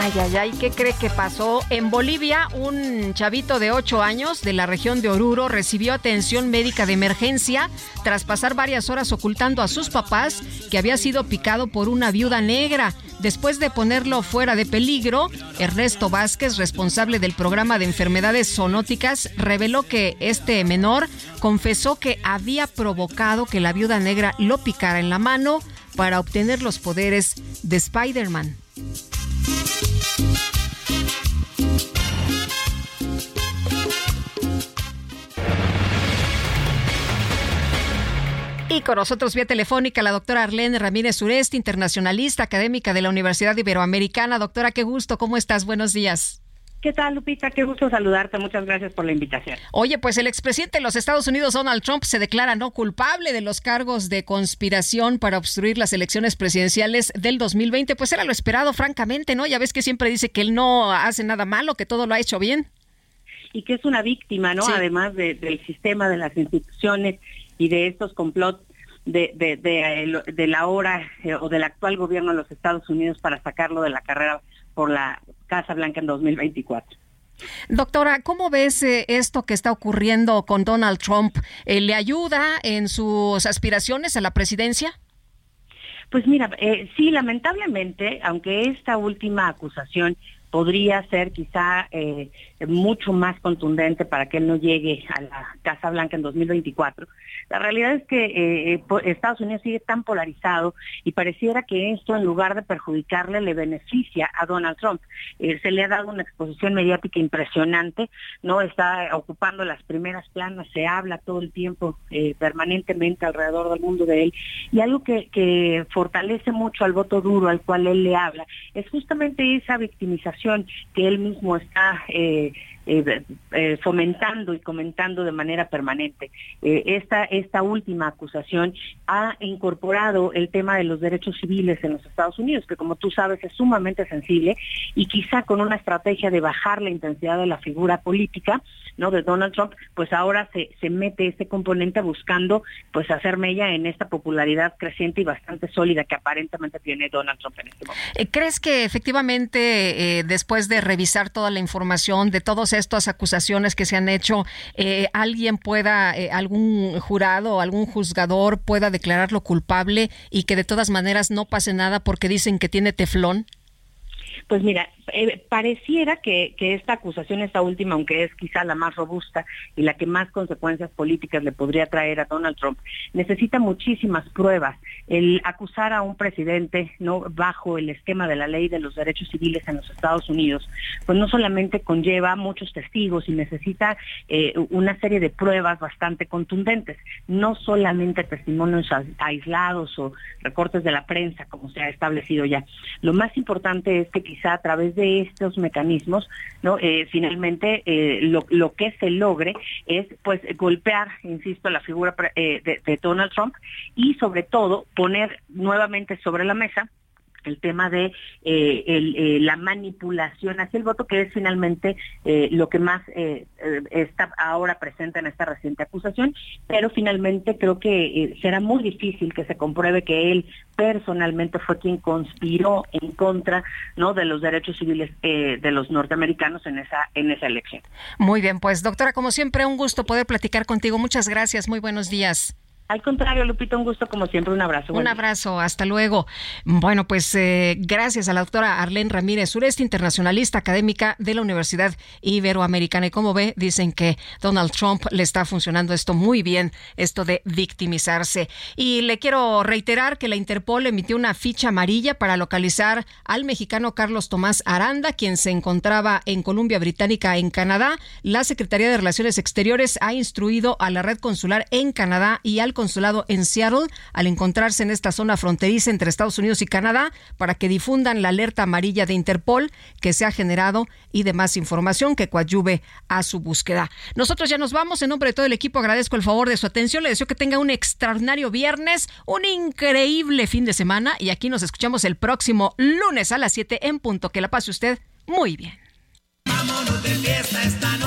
[SPEAKER 1] Ay, ay, ay, ¿qué cree que pasó? En Bolivia, un chavito de 8 años de la región de Oruro recibió atención médica de emergencia tras pasar varias horas ocultando a sus papás que había sido picado por una viuda negra. Después de ponerlo fuera de peligro, Ernesto Vázquez, responsable del programa de enfermedades zoonóticas, reveló que este menor confesó que había provocado que la viuda negra lo picara en la mano para obtener los poderes de Spider-Man. Y con nosotros vía telefónica la doctora Arlene Ramírez Sureste, internacionalista académica de la Universidad Iberoamericana. Doctora, qué gusto, ¿cómo estás? Buenos días.
[SPEAKER 44] ¿Qué tal, Lupita? Qué gusto saludarte. Muchas gracias por la invitación.
[SPEAKER 1] Oye, pues el expresidente de los Estados Unidos, Donald Trump, se declara no culpable de los cargos de conspiración para obstruir las elecciones presidenciales del 2020. Pues era lo esperado, francamente, ¿no? Ya ves que siempre dice que él no hace nada malo, que todo lo ha hecho bien.
[SPEAKER 44] Y que es una víctima, ¿no? Además del sistema, de las instituciones y de estos complots de, de, de, de la hora eh, o del actual gobierno de los Estados Unidos para sacarlo de la carrera por la Casa Blanca en 2024.
[SPEAKER 1] Doctora, ¿cómo ves eh, esto que está ocurriendo con Donald Trump? Eh, ¿Le ayuda en sus aspiraciones a la presidencia?
[SPEAKER 44] Pues mira, eh, sí, lamentablemente, aunque esta última acusación podría ser quizá eh, mucho más contundente para que él no llegue a la Casa Blanca en 2024. La realidad es que eh, eh, Estados Unidos sigue tan polarizado y pareciera que esto en lugar de perjudicarle le beneficia a Donald Trump. se le ha dado una exposición mediática impresionante, no está ocupando las primeras planas, se habla todo el tiempo permanentemente alrededor del mundo de él y algo que, que fortalece mucho al voto duro al cual él le habla es justamente esa victimización que él mismo está eh, eh, eh, fomentando y comentando de manera permanente. Eh, esta, esta última acusación ha incorporado el tema de los derechos civiles en los Estados Unidos, que como tú sabes es sumamente sensible y quizá con una estrategia de bajar la intensidad de la figura política, ¿no? De Donald Trump, pues ahora se, se mete este componente buscando pues hacer mella en esta popularidad creciente y bastante sólida que aparentemente tiene Donald Trump en este momento.
[SPEAKER 1] ¿Crees que efectivamente después de revisar toda la información de todos estas acusaciones que se han hecho, eh, alguien pueda, eh, algún jurado algún juzgador pueda declararlo culpable y que de todas maneras no pase nada porque dicen que tiene teflón?
[SPEAKER 44] Pues mira, eh, pareciera que, esta acusación, esta última, aunque es quizá la más robusta y la que más consecuencias políticas le podría traer a Donald Trump, necesita muchísimas pruebas. El acusar a un presidente no bajo el esquema de la ley de los derechos civiles en los Estados Unidos, pues no solamente conlleva muchos testigos y necesita eh, una serie de pruebas bastante contundentes, no solamente testimonios aislados o recortes de la prensa, como se ha establecido ya. Lo más importante es que quizá a través de estos mecanismos, ¿no? Eh, finalmente eh, lo, que se logre es pues golpear, insisto, la figura eh, de Donald Trump y sobre todo poner nuevamente sobre la mesa el tema de eh, eh, la manipulación hacia el voto, que es finalmente eh, lo que más está ahora presente en esta reciente acusación, pero finalmente creo que será muy difícil que se compruebe que él personalmente fue quien conspiró en contra no de los derechos civiles de los norteamericanos en esa en esa elección.
[SPEAKER 1] Muy bien, pues doctora, como siempre un gusto poder platicar contigo. Muchas gracias. Muy buenos días.
[SPEAKER 44] Al contrario, Lupito, un gusto como siempre, un abrazo.
[SPEAKER 1] Un abrazo, hasta luego. Bueno, pues eh, gracias a la doctora Arlene Ramírez, sureste internacionalista académica de la Universidad Iberoamericana. Y como ve, dicen que Donald Trump le está funcionando esto muy bien, esto de victimizarse. Y le quiero reiterar que la Interpol emitió una ficha amarilla para localizar al mexicano Carlos Tomás Aranda, quien se encontraba en Columbia Británica, en Canadá. La Secretaría de Relaciones Exteriores ha instruido a la red consular en Canadá y al consulado en Seattle al encontrarse en esta zona fronteriza entre Estados Unidos y Canadá para que difundan la alerta amarilla de Interpol que se ha generado y demás información que coadyuve a su búsqueda. Nosotros ya nos vamos. En nombre de todo el equipo agradezco el favor de su atención. Le deseo que tenga un extraordinario viernes, un increíble fin de semana y aquí nos escuchamos el próximo lunes a las 7 en punto. Que la pase usted muy bien.
[SPEAKER 9] Vámonos de fiesta esta noche,